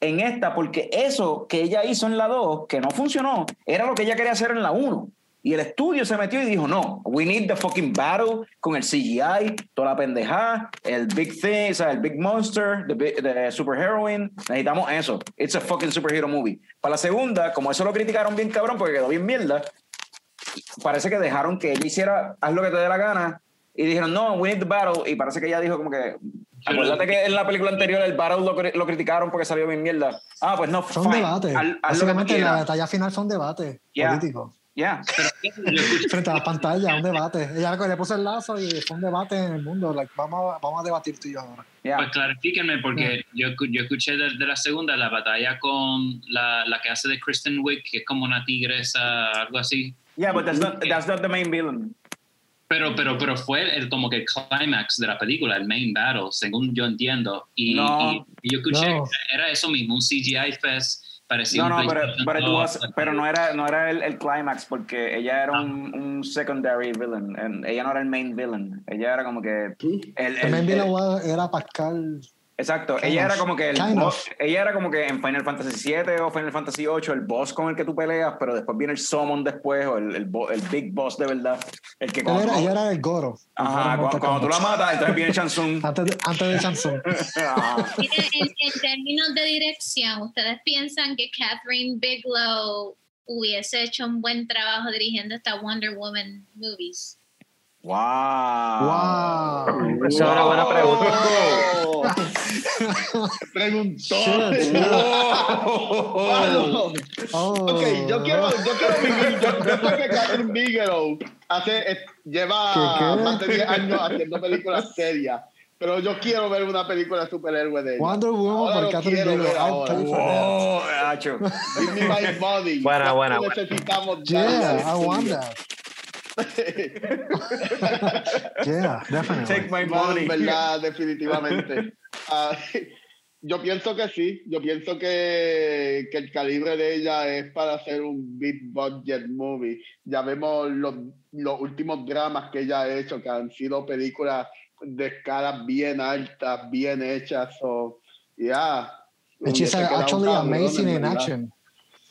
en esta porque eso que ella hizo en la 2 que no funcionó era lo que ella quería hacer en la 1 y el estudio se metió y dijo no we need the fucking battle con el CGI toda la pendejada el big thing o sea, el big monster the, big- the super heroine necesitamos eso it's a fucking superhero movie para la segunda como eso lo criticaron bien cabrón porque quedó bien mierda parece que dejaron que ella hiciera haz lo que te dé la gana y dijeron no we need the battle y parece que ella dijo como que acuérdate que en la película anterior el battle lo, lo criticaron porque salió bien mierda ah pues no Fue un fine. debate. Haz- haz lo que tú Básicamente la batalla final fue un debate Yeah. Político. Yeah. Yo Frente a la pantalla, un debate. Ella le puso el lazo y fue un debate en el mundo. Like, vamos, a, vamos a debatir tú y yo ahora. yeah. Pues clarifíquenme, porque yo, escu- yo escuché de, de la segunda la batalla con la, la que hace de Kristen Wiig, que es como una tigresa, algo así. Yeah, but that's not, that's not the main villain. Pero, pero, pero fue el, como que el climax de la película, el main battle, según yo entiendo. Y, No. y- y yo escuché, No. era eso mismo, un CGI fest, parecía No, un no, pero, pero, it 2, was- pero no era, no era el, el climax porque ella era un, un secondary villain. and ella no era el main villain. Ella era como que... El, el- el- vino era Pascal. Exacto, ella of, era como que el boss- ella era como que en Final Fantasy VII o Final Fantasy VIII el boss con el que tú peleas, pero después viene el summon después o el, el, el big boss de verdad, el que cuando, era, ella era el Goro. ajá, Era cuando, cuando tú la matas, entonces viene Chansung. Antes de, antes de. (laughs) Mire, en, en términos de dirección, ¿ustedes piensan que Catherine Bigelow hubiese hecho un buen trabajo dirigiendo esta Wonder Woman movies? Wow. Wow. Esa es una buena pregunta. (laughs) Preguntó. Mano, Oh, Ok, yo quiero, yo quiero vivir. Yo, yo que Catherine Bigelow hace, eh, lleva ¿Qué, qué? más de 10 años haciendo películas serias. Pero yo quiero ver una película superhéroe de ella. Wonder Woman Ahora por Catherine Bigelow. ahora. Oh, Hacho. Give me my body. Buena, ¿Cuánto buena, buena. necesitamos Yeah, I want that. (laughs) Yeah, definitely. Take my No, money. en verdad, definitivamente. Ah, yo pienso que sí, yo pienso que, que el calibre de ella es para hacer un big budget movie. Ya vemos los, los últimos dramas que ella ha hecho, que han sido películas de escalas bien altas, bien hechas. So, yeah. And she's actually amazing en in verdad.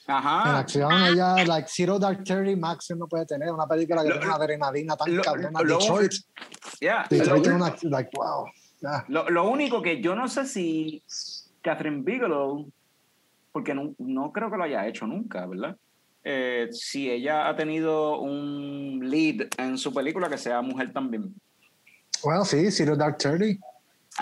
Action. En Ajá. acción, ella, like Zero Dark Thirty, Maxim no puede tener una película que Lo- tiene una adrenalina tan cabrona. lo- Detroit, Yeah. Detroit tiene una, like, wow. Yeah. Lo, lo único que yo no sé si Catherine Bigelow, porque no, no creo que lo haya hecho nunca, ¿verdad? Eh, si ella ha tenido un lead en su película que sea mujer también. Well, sí, Zero Dark Thirty.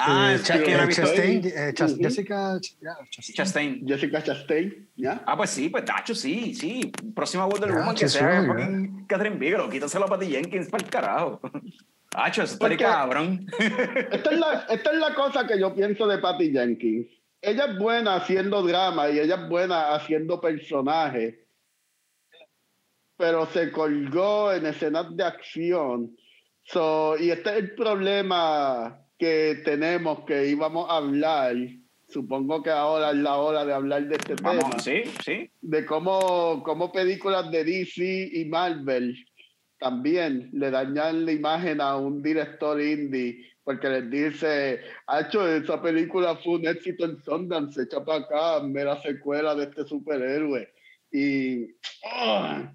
Ah, Eh, eh, visto- Chastain, eh, Chas-. Jessica, yeah, Chastain. Chastain. Jessica Chastain, ¿ya? Ah, pues sí, pues Tacho, sí, sí. Próxima Wonder Yeah, Woman que sea fucking Catherine Bigelow. Quítaselo a Patty Jenkins para el carajo. (laughs) Tacho, eso estaría cabrón. Esta es, la, (laughs) esta es la cosa que yo pienso de Patty Jenkins. Ella es buena haciendo drama y ella es buena haciendo personajes, pero se colgó en escenas de acción. So, y este es el problema que tenemos, que íbamos a hablar. Supongo que ahora es la hora de hablar de este tema Vamos, sí, sí. de cómo, cómo películas de DC y Marvel también le dañan la imagen a un director indie porque les dice, Hacho, esa película fue un éxito en Sundance, echa para acá, mera secuela de este superhéroe. Y ah,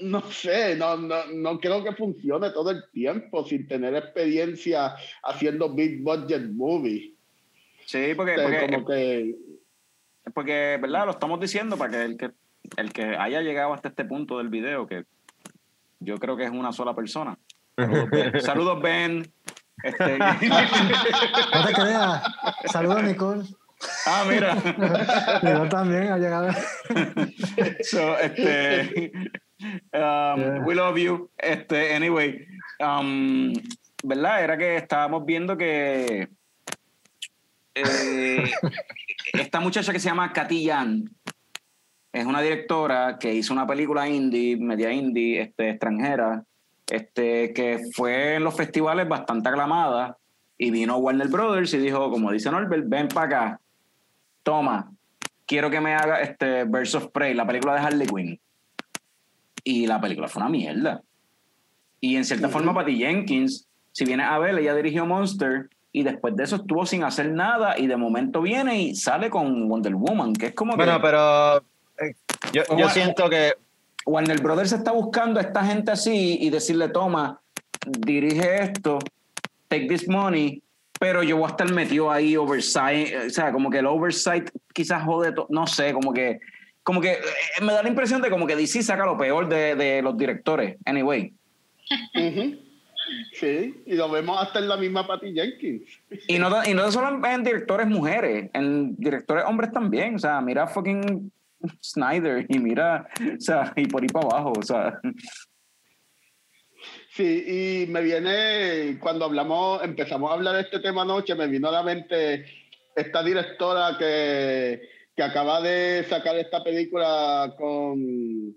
no sé, no, no, no creo que funcione todo el tiempo sin tener experiencia haciendo big budget movies. Sí, porque, O sea, porque, como que porque, ¿verdad? Lo estamos diciendo para que el que el que haya llegado hasta este punto del video, que yo creo que es una sola persona. Saludos, Ben. (laughs) Saludos, Ben. Este- (laughs) (laughs) No te creas. Saludos, Nicole. ah, mira. Nicole también ha llegado. So, este, um, Yeah. we love you. Este, anyway, um, ¿verdad? Era que estábamos viendo que eh, (laughs) esta muchacha que se llama Katy Yan es una directora que hizo una película indie, media indie, este, extranjera, este, que fue en los festivales bastante aclamada y vino Warner Brothers y dijo, como dice Norbert, ven para acá, toma, quiero que me haga este Birds of Prey, la película de Harley Quinn. Y la película fue una mierda. Y en cierta forma, Patty Jenkins, si vienes a ver, ella dirigió Monster y después de eso estuvo sin hacer nada y de momento viene y sale con Wonder Woman, que es como Bueno, que pero eh, yo, yo siento que Warner Brothers está buscando a esta gente así y decirle, toma, dirige esto, take this money, pero yo voy a estar metido ahí oversight, o sea, como que el oversight quizás jode, no sé, como que, como que eh, me da la impresión de como que DC saca lo peor de, de los directores, anyway. Sí, y lo vemos hasta en la misma Patty Jenkins. Y no, y no solo en, en directores mujeres, en directores hombres también, o sea, mira fucking Snyder y mira, o sea, y por ahí para abajo, o sea. Sí, y me viene, cuando hablamos, empezamos a hablar de este tema anoche, me vino a la mente esta directora que, que acaba de sacar esta película con,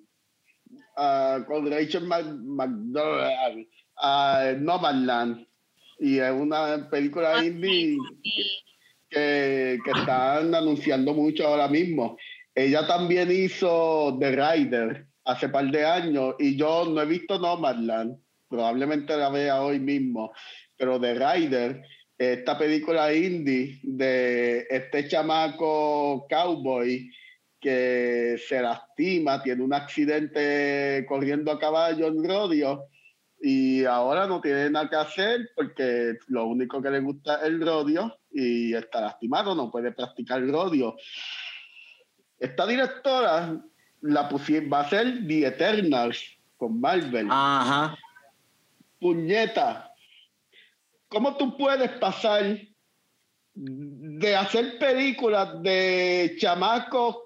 ah, con Rachel Mc- McDowell, uh, Nomadland. Y es una película indie Sí. que, que están anunciando mucho ahora mismo. Ella también hizo The Rider hace par de años y yo no he visto Nomadland, probablemente la vea hoy mismo, pero The Rider, esta película indie de este chamaco cowboy que se lastima, tiene un accidente corriendo a caballo en rodeo y ahora no tiene nada que hacer porque lo único que le gusta es el rodeo y está lastimado, no puede practicar rodeo. Esta directora la va a ser The Eternals con Marvel. Ajá. puñeta, ¿cómo tú puedes pasar de hacer películas de chamacos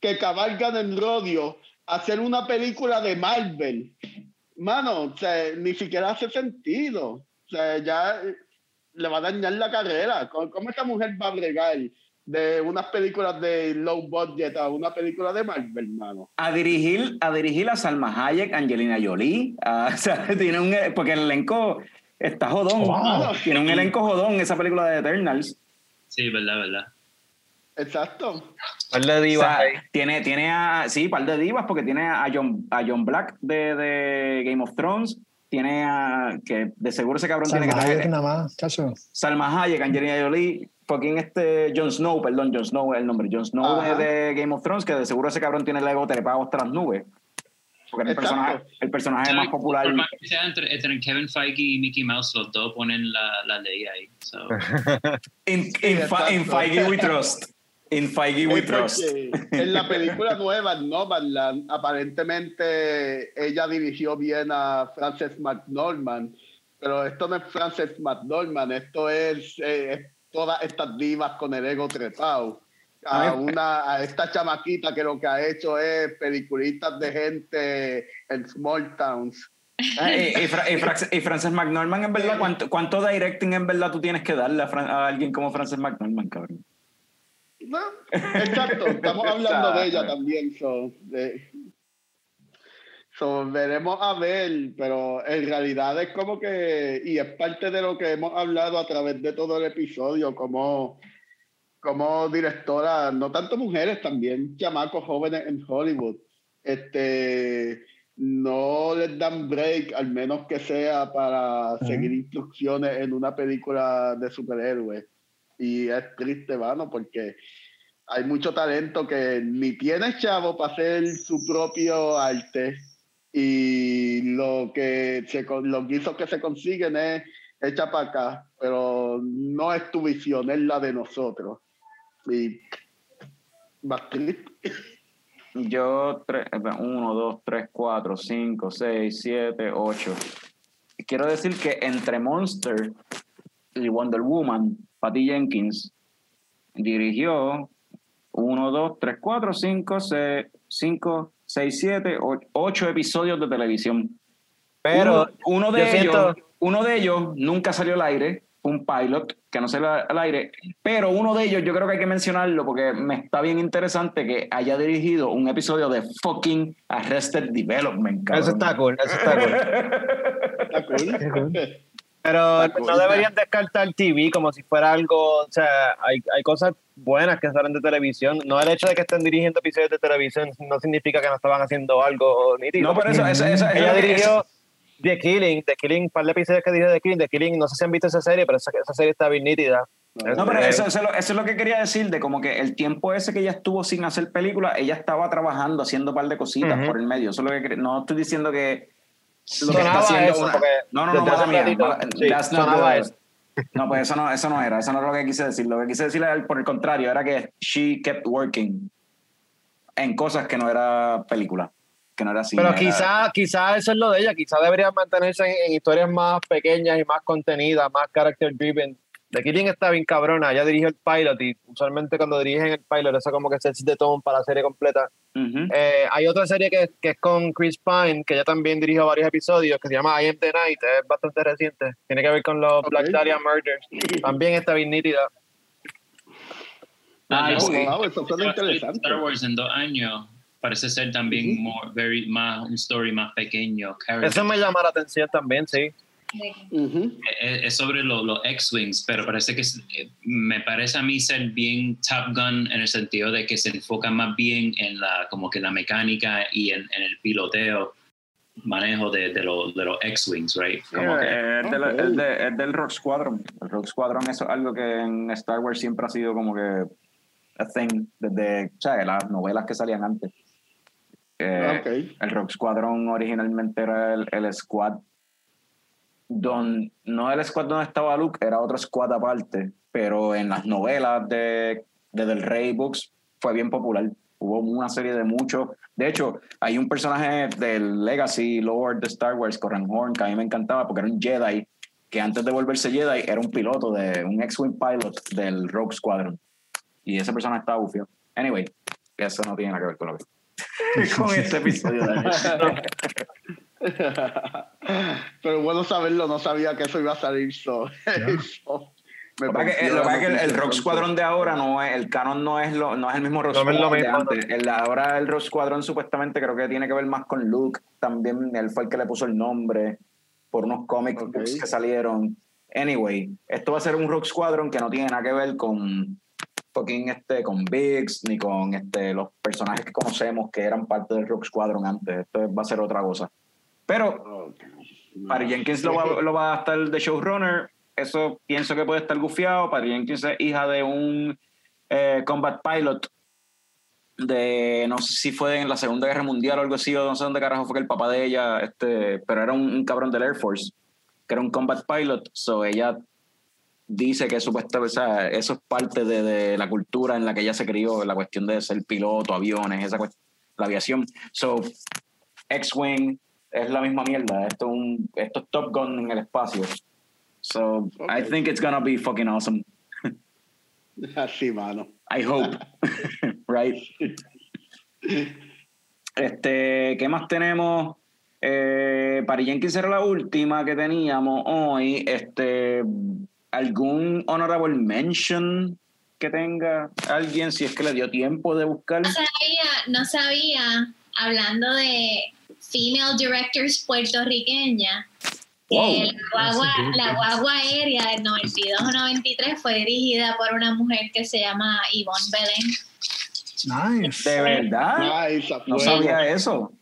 que cabalgan en rodeo a hacer una película de Marvel? Mano, o sea, ni siquiera hace sentido. O sea, ya le va a dañar la carrera. ¿Cómo, cómo esta mujer va a bregar de unas películas de low budget a una película de Marvel, hermano? A dirigir, a dirigir a Salma Hayek, Angelina Jolie, a- (laughs) o sea, tiene un, porque el elenco está jodón. Wow. Tiene un elenco jodón esa película de Eternals. Sí, verdad, verdad. Exacto. Par de O divas sea, ahí. tiene, tiene a, sí, par de divas, porque tiene a John, a John Black de, de Game of Thrones, tiene a, que de seguro ese cabrón tiene Salma que Hayek nada más, chacho. Salma Hayek, Angelina Jolie, fucking este Jon Snow, perdón, Jon Snow es el nombre, Jon Snow de, de Game of Thrones, que de seguro ese cabrón tiene el ego trepado hasta las nubes. Porque es el personaje, el personaje más popular. Por más que sea entre, entre Kevin Feige y Mickey Mouse, los dos ponen la, la ley ahí. So, (laughs) In, in, in. Feige we trust. In Feige we trust. (laughs) en la película nueva, Nomadland, aparentemente ella dirigió bien a Frances McDormand, pero esto no es Frances McDormand, esto es, eh, es todas estas divas con el ego trepado. A, una, a esta chamaquita que lo que ha hecho es peliculitas de gente en small towns. Ah, y, y Fra- y y Frances McNorman, en verdad, ¿cuánto, ¿cuánto directing en verdad tú tienes que darle a, Fran- a alguien como Frances McNorman, cabrón? No, exacto, estamos hablando de ella también. So, de- so, veremos a ver, pero en realidad es como que, y es parte de lo que hemos hablado a través de todo el episodio, como, como directora, no tanto mujeres, también chamacos jóvenes en Hollywood, este, no les dan break, al menos que sea para seguir instrucciones en una película de superhéroes. Y es triste, mano, porque hay mucho talento que ni tiene chavo para hacer su propio arte y lo que se, los guisos que se consiguen es hecha para acá, pero no es tu visión, es la de nosotros. Y. Yo, tres, eh, uno, dos, tres, cuatro, cinco, seis, siete, ocho. Quiero decir que entre Monster y Wonder Woman, Patty Jenkins dirigió uno, dos, tres, cuatro, cinco, seis, cinco, seis, siete, o- ocho episodios de televisión. Pero uno, uno de ellos, siento- uno de ellos nunca salió al aire, un pilot que no salió al aire, pero uno de ellos yo creo que hay que mencionarlo porque me está bien interesante que haya dirigido un episodio de fucking Arrested Development. cabrón. eso está cool, eso está cool. Está cool. Pero Está cool. no deberían descartar TV como si fuera algo, o sea, hay, hay cosas buenas que salen de televisión. No el hecho de que estén dirigiendo episodios de televisión no significa que no estaban haciendo algo nítido. No, pero eso, eso, eso- Ella eso- dirigió The Killing, The Killing, un par de episodios que dirigió The Killing, The Killing, no sé si han visto esa serie, pero esa, esa serie está bien nítida. No, pero Este, eso, eso es lo, eso es lo que quería decir, de como que el tiempo ese que ella estuvo sin hacer película, ella estaba trabajando, haciendo un par de cositas por el medio. Eso es lo que no estoy diciendo que lo que está haciendo eso, una- No, no, no, mala mía, mala- sí, sonaba eso. No, pues eso no, eso no era, eso no era lo que quise decir. Lo que quise decir era, por el contrario, era que she kept working en cosas que no era película, que no era cine. Pero era- quizá, quizá eso es lo de ella, quizá debería mantenerse en, en historias más pequeñas y más contenidas, más character driven. The Killing está bien cabrona, ella dirigió el pilot y usualmente cuando dirigen el pilot eso como que se de tone para la serie completa. Eh, hay otra serie que, que es con Chris Pine, que ella también dirigió varios episodios, que se llama I Am the Night, es bastante reciente, tiene que ver con los. Black Dahlia Murders, también está bien nítida. Ah, la- Oh, sí. wow, eso suena interesante. Star Wars en dos años parece ser también more, very, más, un story más pequeño. character. Eso me llama la atención también, sí. Ujú. es, es sobre lo- los X-Wings, pero parece que es- eh, me parece a mí ser bien Top Gun en el sentido de que se enfoca más bien en la como que la mecánica y en, en el piloteo, manejo de, de, lo- de los X-Wings, right? Como que, Eh, es, del, Ok. es de- es del Rock Squadron. El Rock Squadron eso es algo que en Star Wars siempre ha sido como que a thing desde o sea, las novelas que salían antes. Eh, Ok. El Rock Squadron originalmente era el, el squad don, no el squad donde estaba Luke, era otro squad aparte, pero en las novelas de, de Del Rey Books fue bien popular. hubo una serie de muchos. De hecho, hay un personaje del Legacy Lord de Star Wars, Corran Horn, que a mí me encantaba porque era un Jedi que antes de volverse Jedi era un piloto de un X-Wing pilot del Rogue Squadron. Y ese personaje estaba bufio. Anyway, eso no tiene nada que ver con lo que. Con este episodio de (laughs) Pero bueno saberlo, no sabía que eso iba a salir. So, (laughs) so, me Lo que pasa es que, pareció lo que pasa es que el, pronto. Squadron de ahora no es, el canon no es lo, no es el mismo No lo Squadron de antes. El, ahora el Rogue Squadron supuestamente creo que tiene que ver más con Luke, también él fue el que le puso el nombre por unos books que salieron. Anyway, esto va a ser un Rogue Squadron que no tiene nada que ver con fucking este, con Biggs, ni con este, los personajes que conocemos que eran parte del Rogue Squadron antes. Esto va a ser otra cosa. Pero. Patty Jenkins lo va, lo va a estar de showrunner. Eso pienso que puede estar gufiado. Patty Jenkins es hija de un eh, combat pilot de, no sé si fue en la Segunda Guerra Mundial o algo así, o no sé dónde carajo fue que el papá de ella, este, pero era un, un cabrón del Air Force, que era un combat pilot. So ella dice que supuestamente, o sea, eso es parte de, de la cultura en la que ella se crió, la cuestión de ser piloto, aviones, esa la aviación. So, X-Wing es la misma mierda. Esto es, un, esto es Top Gun en el espacio. So, I think it's gonna be fucking awesome. (laughs) Así, mano. I hope. (laughs) right? Este, ¿qué más tenemos? Eh, Patty Jenkins era la última que teníamos hoy. Este, ¿algún honorable mention que tenga alguien? Si es que le dio tiempo de buscar. No sabía, no sabía, hablando de female directors puertorriqueñas, que Wow. la, guagua, la guagua aérea del 92 o 93 fue dirigida por una mujer que se llama Yvonne Belén. Nice. ¿De verdad? Nice, No sabía eso.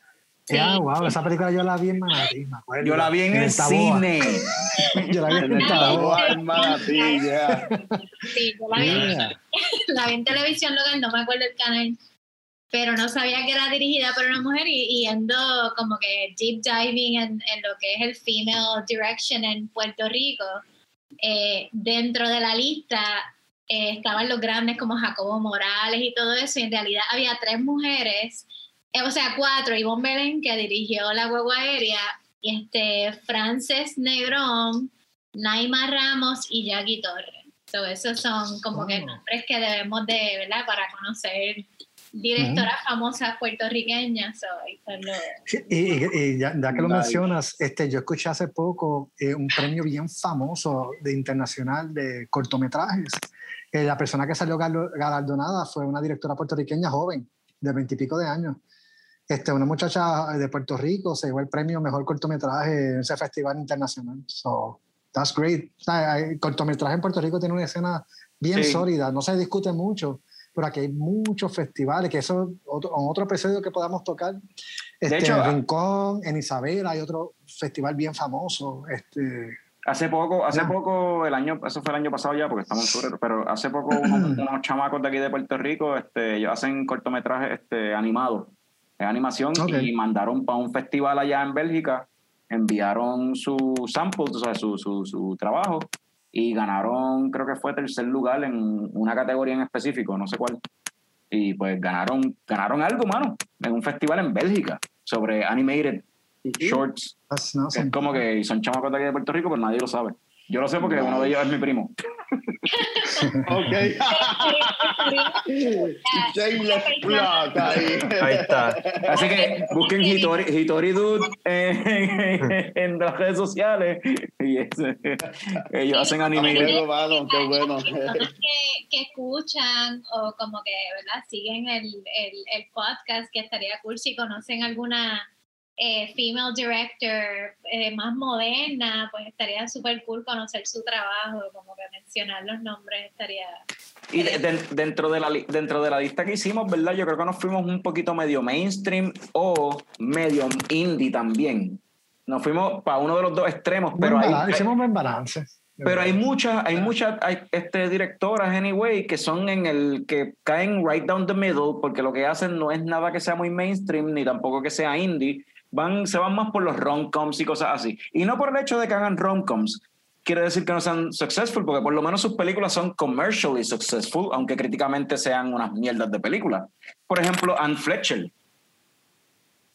Ya, wow, esa película yo la vi en Manatí, me acuerdo. Yo la vi en el cine. (laughs) Yo la vi en En el Taboa. En Manatí. Sí, yo la vi, Yeah. (laughs) la vi en televisión local, no me acuerdo el canal, pero no sabía que era dirigida por una mujer y, y ando como que deep diving en, en lo que es el female direction en Puerto Rico. Eh, dentro de la lista eh, estaban los grandes como Jacobo Morales y todo eso, y en realidad había tres mujeres, o sea, cuatro, Ivonne Belén, que dirigió la guagua aérea, y este, Frances Negrón, Naima Ramos y Jackie Torres. So, esos son como que Oh. nombres que debemos de, ¿verdad? Para conocer directoras famosas puertorriqueñas. So, ahí están los- Sí, Y, y- y ya, ya que lo Nice. mencionas, este, yo escuché hace poco eh, un premio bien famoso de internacional de cortometrajes. Eh, la persona que salió gal- galardonada fue una directora puertorriqueña joven, de veintipico de años. Este, una muchacha de Puerto Rico se llevó el premio Mejor Cortometraje en ese festival internacional. So, that's great. El cortometraje en Puerto Rico tiene una escena bien Sí. sólida, no se discute mucho, pero aquí hay muchos festivales, que eso otro, otro episodio que podamos tocar. Este, hecho, en Rincón, en Isabel hay otro festival bien famoso. Este, Hace poco, hace Ya. poco, el año, eso fue el año pasado ya, porque estamos en febrero, pero hace poco (clears throat) unos, unos chamacos de aquí de Puerto Rico, este, ellos hacen cortometrajes este, animados, es animación, y mandaron para un festival allá en Bélgica, enviaron su sample, o sea, su, su, su trabajo, y ganaron, creo que fue tercer lugar en una categoría en específico, no sé cuál. Y pues ganaron, ganaron algo, mano, en un festival en Bélgica, sobre animated shorts. that's awesome. Es como que son chamacos de aquí de Puerto Rico, pero nadie lo sabe. Yo lo sé porque uno de ellos es mi primo. Ok. (laughs) Shameless plug ahí. Ahí está. Así que busquen Hitori, Hitori Dude en, en las redes sociales. Y ese- ellos hacen Qué anime. bueno, mano, qué bueno. personas que, que escuchan o como que ¿verdad? siguen el, el, el podcast, que estaría cool si conocen alguna eh, female director eh, más moderna, pues estaría súper cool conocer su trabajo, como que mencionar los nombres estaría... Y de- de- dentro, de la, dentro de la lista que hicimos, ¿verdad? Yo creo que nos fuimos un poquito medio mainstream o medio indie también. Nos fuimos para uno de los dos extremos, pero Buen balance, hicimos buen balance. Pero hay muchas, hay muchas hay, este, directoras, anyway, que son en el que caen right down the middle, porque lo que hacen no es nada que sea muy mainstream, ni tampoco que sea indie. Van, se van más por los rom-coms y cosas así. Y no por el hecho de que hagan rom-coms, quiere decir que no sean successful, porque por lo menos sus películas son commercially successful, aunque críticamente sean unas mierdas de películas. Por ejemplo, Anne Fletcher.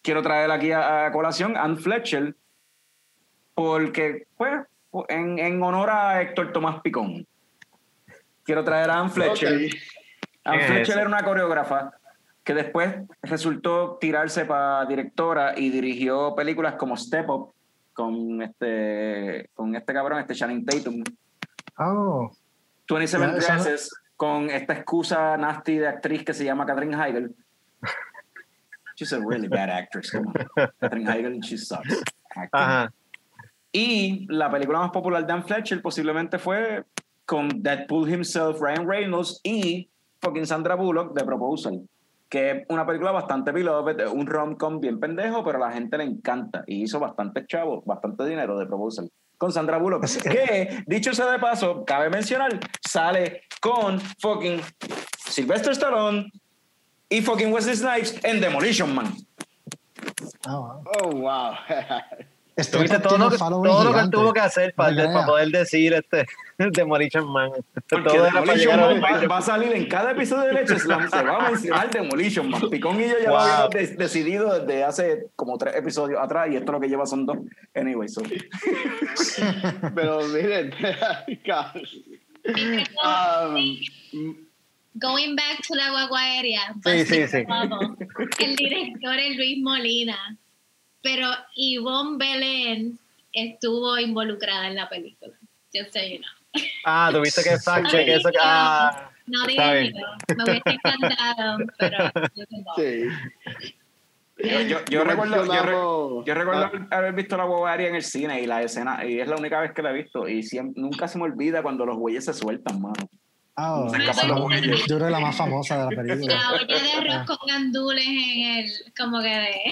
Quiero traer aquí a, a colación Anne Fletcher, porque, pues, en, en honor a Héctor Tomás Picón. Quiero traer a Anne Fletcher. Anne ¿Quién es Fletcher era una coreógrafa que después resultó tirarse para directora y dirigió películas como Step Up con este, con este cabrón, este Channing Tatum. Oh, 27 Ya, esa no- Dresses con esta excusa nasty de actriz que se llama Katherine Heigl. (laughs) She's a really bad actress. Katherine Heigl, she sucks. Ajá. Y la película más popular de Anne Fletcher posiblemente fue con Deadpool himself, Ryan Reynolds y fucking Sandra Bullock de Proposal, que es una película bastante beloved, un rom-com bien pendejo, pero a la gente le encanta y hizo bastante chavo, bastante dinero de Proposal. Con Sandra Bullock, que dicho sea de paso, cabe mencionar, sale con fucking Sylvester Stallone y fucking Wesley Snipes en Demolition Man. oh, wow. Oh, wow. (laughs) Tuviste tipo todo, lo todo lo que tuvo que hacer para, poder decir este (laughs) Demolition Man. Todo Demolition Man va, va a salir en cada episodio de Leche Slam, se va a mencionar Demolition Man. Picón y yo ya Wow. lo habíamos de- decidido desde hace como tres episodios atrás y esto lo que lleva son dos. Anyway, so. (laughs) Pero miren, (laughs) um, Going back to la guagua aérea. Sí, sí, sí. El director es Luis Molina, pero Yvonne Belén estuvo involucrada en la película. Just so you know. Ah, tuviste que (laughs) fact check eso. que- Ah, No no. Me hubiese encantado, pero yo sí. Yo, yo, recuerdo, yo, re- mencionamos- yo recuerdo Ah. haber- visto la guagua aérea en el cine y la escena, y es la única vez que la he visto, y siempre, nunca se me olvida cuando los güeyes se sueltan, mano. Oh, Se escapan los güeyes. yo creo que la más famosa de la película. La olla de arroz con gandules en el, como que de.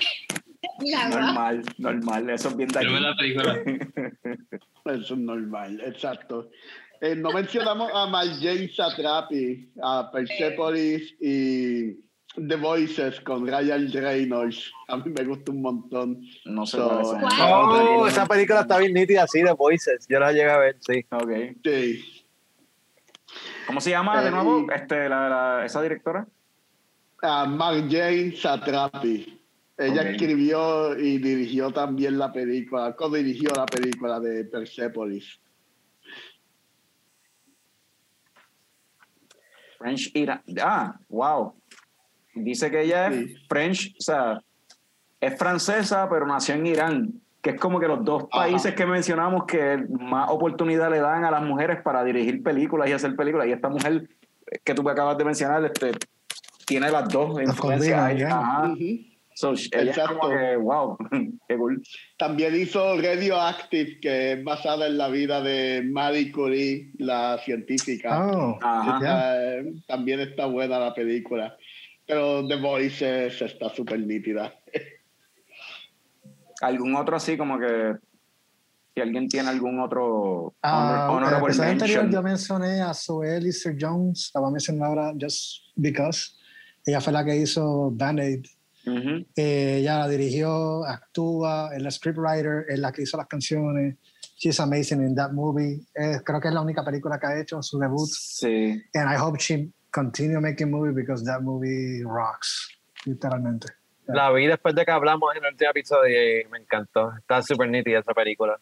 Normal, normal, eso es bien de la película. (laughs) Eso es normal, exacto. Eh, no mencionamos a Marjane Satrapi, a Persepolis y The Voices con Ryan Reynolds. A mí me gusta un montón. No sé So. Oh, esa película está bien nítida, sí, de Voices. Yo la llegué a ver, sí. Ok. Sí. ¿Cómo se llama de Eh, nuevo este, la, la- esa directora? A Marjane Satrapi. Ella escribió y dirigió también la película, co-dirigió la película de Persepolis. French Irán. Ah, wow. Dice que ella es Sí. French, o sea, es francesa, pero nació en Irán, que es como que los dos Ajá. países que mencionamos que más oportunidad le dan a las mujeres para dirigir películas y hacer películas. Y esta mujer que tú acabas de mencionar, este, tiene las dos influencias. ahí. Ajá. So, ella es como Exacto. que, wow, (laughs) qué cool. También hizo Radioactive, que es basada en la vida de Marie Curie, la científica. Oh, Ajá. ya. Eh, también está buena la película. Pero The Voices está súper nítida. ¿Algún otro así como que, si alguien tiene algún otro Ah, honor- en el honorable mention? yo mencioné a Zoe Lister Jones, la voy a mencionar ahora just because. Ella fue la que hizo Band-Aid. Ujú. Eh, ella la dirigió, actúa, es la scriptwriter, es la que hizo las canciones. She's amazing in that movie. Eh, creo que es la única película que ha hecho, su debut. Sí. And I hope she continue making movies because that movie rocks, literalmente. La vi después de que hablamos en el último episodio y me encantó. Está súper nítida esa película.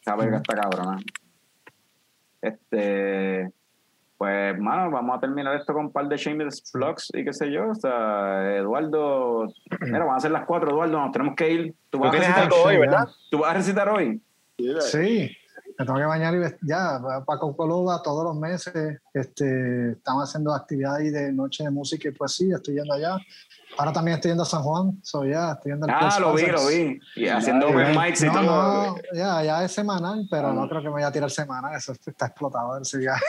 Esa verga está cabrona. Este. Pues, mano, vamos a terminar esto con un par de shameless plugs y qué sé yo. O sea, Eduardo. (clears throat) Mira, van a ser las cuatro, Eduardo. Nos tenemos que ir. Tú Tú vas, a recitar, algo hoy, ¿verdad? tú vas a recitar hoy. Sí, me tengo que bañar y ya, Paco Coloba todos los meses, este, estamos haciendo actividades de noche de música y poesía, estoy yendo allá. Ahora también estoy yendo a San Juan, so ya, estoy yendo al Ah, lo vi, lo vi. Y haciendo open mics y todo. no, ya, ya es semanal, pero no creo que me vaya a tirar semana, eso está explotado ese (laughs) viaje.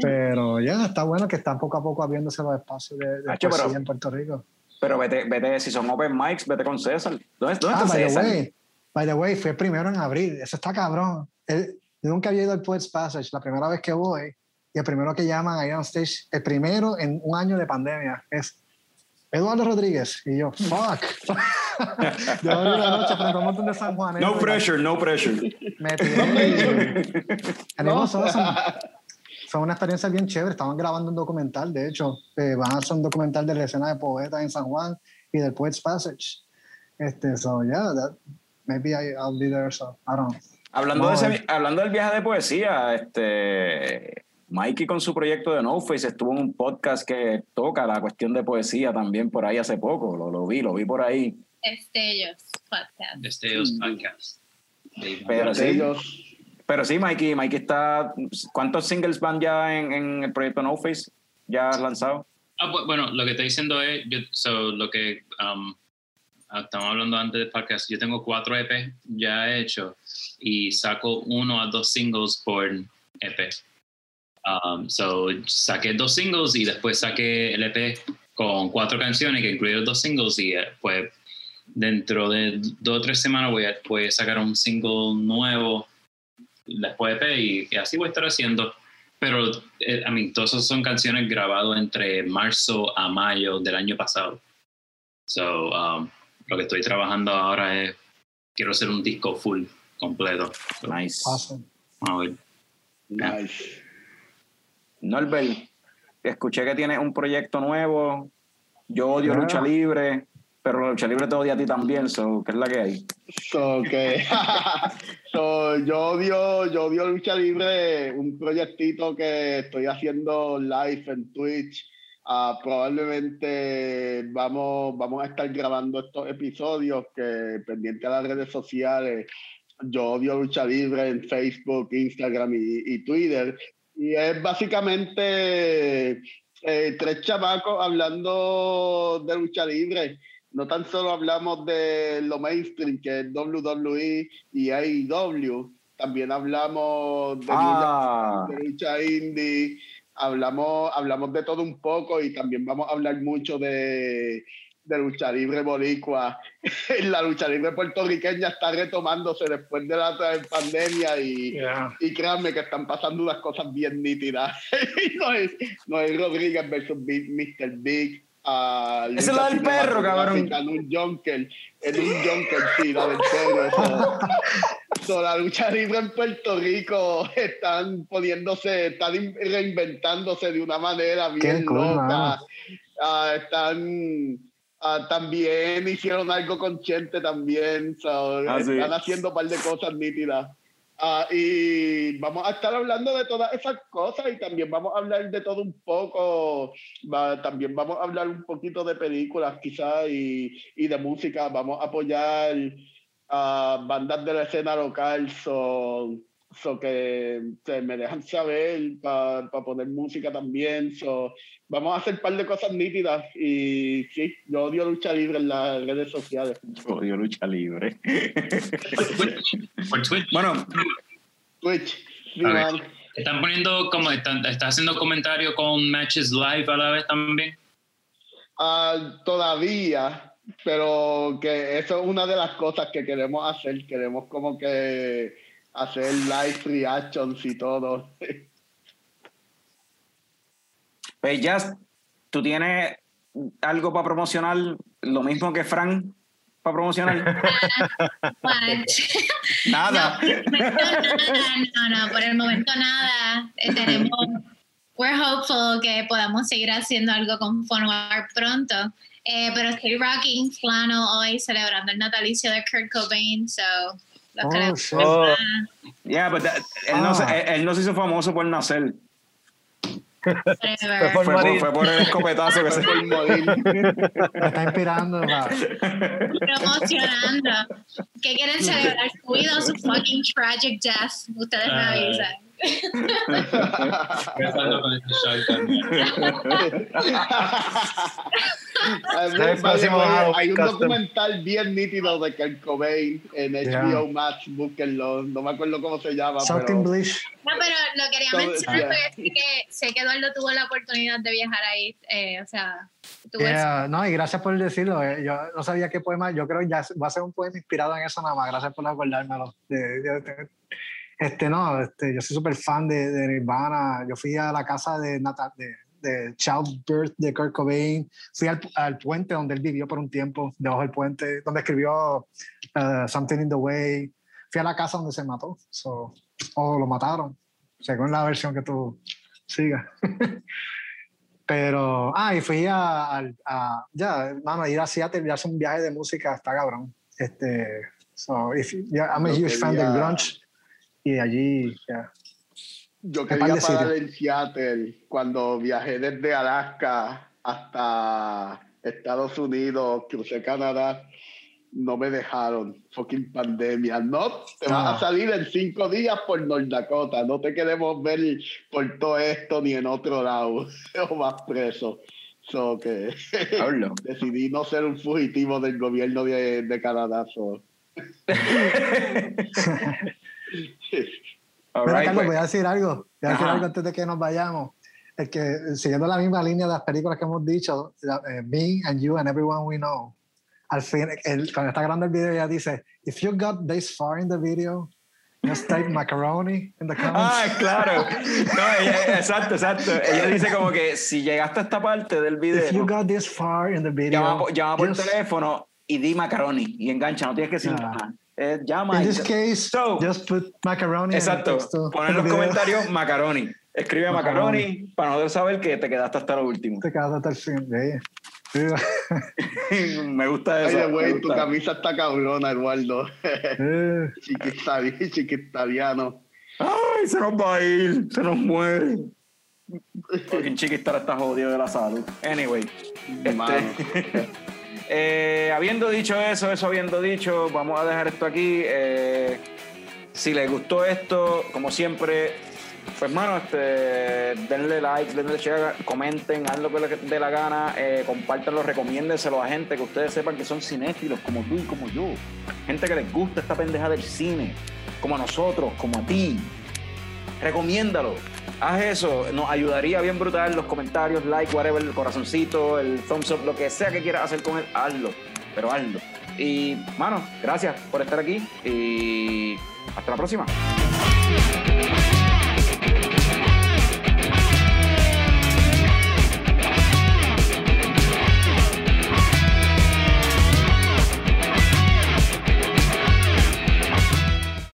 pero ya, está bueno que están poco a poco abriéndose los espacios de, de en Puerto Rico. Pero vete, vete, si son open mics, vete con César. ¿Dónde, dónde Ah, está by the César? way, by the way, fue el primero en abril. Eso está cabrón. El- nunca había ido al Poets Passage. La primera vez que voy, y el primero que llaman ahí on stage, el primero en un año de pandemia, es Eduardo Rodríguez. Y yo, fuck. (laughs) yo volví la noche frente a un montón de San Juan. No pressure, no pressure. Me tiré Animal son, son una experiencia bien chévere. Estaban grabando un documental, de hecho. eh, van a hacer un documental de la escena de poetas en San Juan y del Poets Passage. Este, so, yeah, that, maybe I, I'll be there, so I don't know. Hablando, de ese- hablando del viaje de poesía, este, Mikey con su proyecto de No Face estuvo en un podcast que toca la cuestión de poesía también por ahí hace poco. Lo, lo vi, lo vi por ahí. Destellos podcast. de Steos Podcast. Pero sí, Ellos, pero sí, Mikey, Mikey está. ¿Cuántos singles van ya en, en el proyecto No Face? ¿Ya lanzado? Ah, bu- bueno, lo que estoy diciendo es, yo, so, lo que um, ah, estamos hablando antes del podcast, yo tengo cuatro EP ya hechos y saco uno a dos singles por EP. Um, so, saqué dos singles y después saqué el EP con cuatro canciones que incluyen dos singles y eh, pues dentro de dos o tres semanas voy a, voy a sacar un single nuevo después EP y, y así voy a estar haciendo. Pero, eh, I mean, todas esas son canciones grabadas entre marzo a mayo del año pasado. So, um, lo que estoy trabajando ahora es, quiero hacer un disco full, completo. So, Nice. Awesome. a ver. nice. Norbert, escuché que tienes un proyecto nuevo. Yo odio Yeah. lucha libre, pero la lucha libre te odia a ti también, so, ¿qué es la que hay? (laughs) So, yo odio, yo odio lucha libre, un proyectito que estoy haciendo live en Twitch. Ah, probablemente vamos, vamos a estar grabando estos episodios que pendiente a las redes sociales. Yo odio lucha libre en Facebook, Instagram y, y Twitter. Y es básicamente eh, tres chamacos hablando de lucha libre no tan solo hablamos de lo mainstream que es WWE y AEW, también hablamos de, Ah. lucha, de lucha indie, hablamos, hablamos de todo un poco y también vamos a hablar mucho de, de lucha libre boricua. (laughs) la lucha libre puertorriqueña está retomándose después de la pandemia y, Yeah. y créanme que están pasando unas cosas bien nítidas. (laughs) no, es, no es Rodríguez versus Big, Mr. Big. Esa es la del perro, cabrón. En un junker, en un junker, sí, la del perro. Eso. (laughs) So, la lucha libre en Puerto Rico están poniéndose, están in- reinventándose de una manera bien cool, loca. Ah, están ah, también hicieron algo con Chente también. so, Ah, sí. están haciendo un par de cosas nítidas. Ah, y vamos a estar hablando de todas esas cosas y también vamos a hablar de todo un poco. Va- también vamos a hablar un poquito de películas quizás y, y de música. Vamos a apoyar a bandas de la escena local. So, so que se me dejan saber para poner música también. So, vamos a hacer un par de cosas nítidas y sí, yo odio lucha libre en las redes sociales. Yo odio lucha libre. Por Twitch. bueno, Twitch. sí. Están poniendo como, están, está haciendo comentarios con matches live a la vez también. Ah, todavía, pero que eso es una de las cosas que queremos hacer. Queremos como que hacer live reactions y todo. pues ya, tú tienes algo para promocionar, lo mismo que Frank para promocionar. (laughs) Nada. No, nada, no, no, por el momento nada. Eh, tenemos, we're hopeful que podamos seguir haciendo algo con Fonwar pronto. Eh, pero estoy rocking flannel hoy celebrando el natalicio de Kurt Cobain, so los que Oh, les shit. gusta, Yeah, but that- él, no se, Ah. él, él no se hizo famoso por nacer. Fue por, fue por el escopetazo que se morir. Me está inspirando. promocionando. ¿Qué quieren celebrar? ¿Su vida o su fucking tragic death? Ustedes me Ah. avisan. Empezando con este show también. (laughs) El próximo hay un custom. documental bien nítido de Kurt Cobain en Yeah. HBO Max, búsquenlo. No me acuerdo cómo se llama, Something pero Blish. No, pero lo quería Todo- mencionar yeah. porque que, sé que Eduardo tuvo la oportunidad de viajar ahí. eh, o sea, tuvo Yeah, no, y gracias por decirlo. eh, Yo no sabía qué poema. Yo creo que ya va a ser un poema inspirado en eso nada más. Gracias por acordármelo. De- de- de- este, no, este, yo soy súper fan de, de Nirvana. Yo fui a la casa de, Nata- de, de Childbirth de Kurt Cobain. Fui al, al, puente donde él vivió por un tiempo, debajo del puente, donde escribió uh, Something in the Way. Fui a la casa donde se mató, so, o lo mataron, según la versión que tú sigas. (laughs) Pero, ah, y fui a, a, ya, mano, ir a Seattle y hacer un viaje de música, está cabrón. Este, so, if, yeah, I'm a huge fan del grunge y allí, ya. Yo quería parar en Seattle cuando viajé desde Alaska hasta Estados Unidos, crucé Canadá, no me dejaron. Fucking pandemia. No, te vas a salir en cinco días por North Dakota. No te queremos ver por todo esto ni en otro lado. (laughs) O más preso. So que (laughs) decidí no ser un fugitivo del gobierno de, de Canadá. So. (laughs) Carlos, pues. voy a decir algo. Voy a decir algo antes de que nos vayamos. Es que siguiendo la misma línea de las películas que hemos dicho, eh, Me and You and Everyone We Know, al fin, el, cuando está grabando el video, ella dice: If you got this far in the video, just type macaroni in the comments. Ah, claro. No, ella, exacto, exacto. Ella dice como que si llegaste a esta parte del video. If you got this far in the video. Llama, llama por teléfono y di macaroni y engancha, no tienes que decir nada. Eh, llama. In this case, just put macaroni. Exacto. Pon en los comentarios macaroni. Escribe macaroni, para nosotros saber que te quedaste hasta lo último. Te quedaste hasta el fin. de (laughs) me gusta eso. Oye, güey, tu camisa está cabrona, Eduardo. Eh. (laughs) Chiquitariano. Ay, se nos va a ir, se nos muere. (laughs) Porque Chiquistar está jodido de la salud. Anyway. Este, eh, habiendo dicho eso, eso habiendo dicho, vamos a dejar esto aquí. Eh, si les gustó esto, como siempre, pues, mano, este, denle like, denle share, comenten, hagan lo que les dé la gana, eh, compártanlo, recomiéndenselo a gente que ustedes sepan que son cinéfilos, como tú y como yo. Gente que les gusta esta pendeja del cine, como a nosotros, como a ti. Recomiéndalo. Haz eso, nos ayudaría bien brutal. Los comentarios, like, whatever, el corazoncito, el thumbs up, lo que sea que quieras hacer con él, hazlo. Pero hazlo. Y, mano, gracias por estar aquí y hasta la próxima.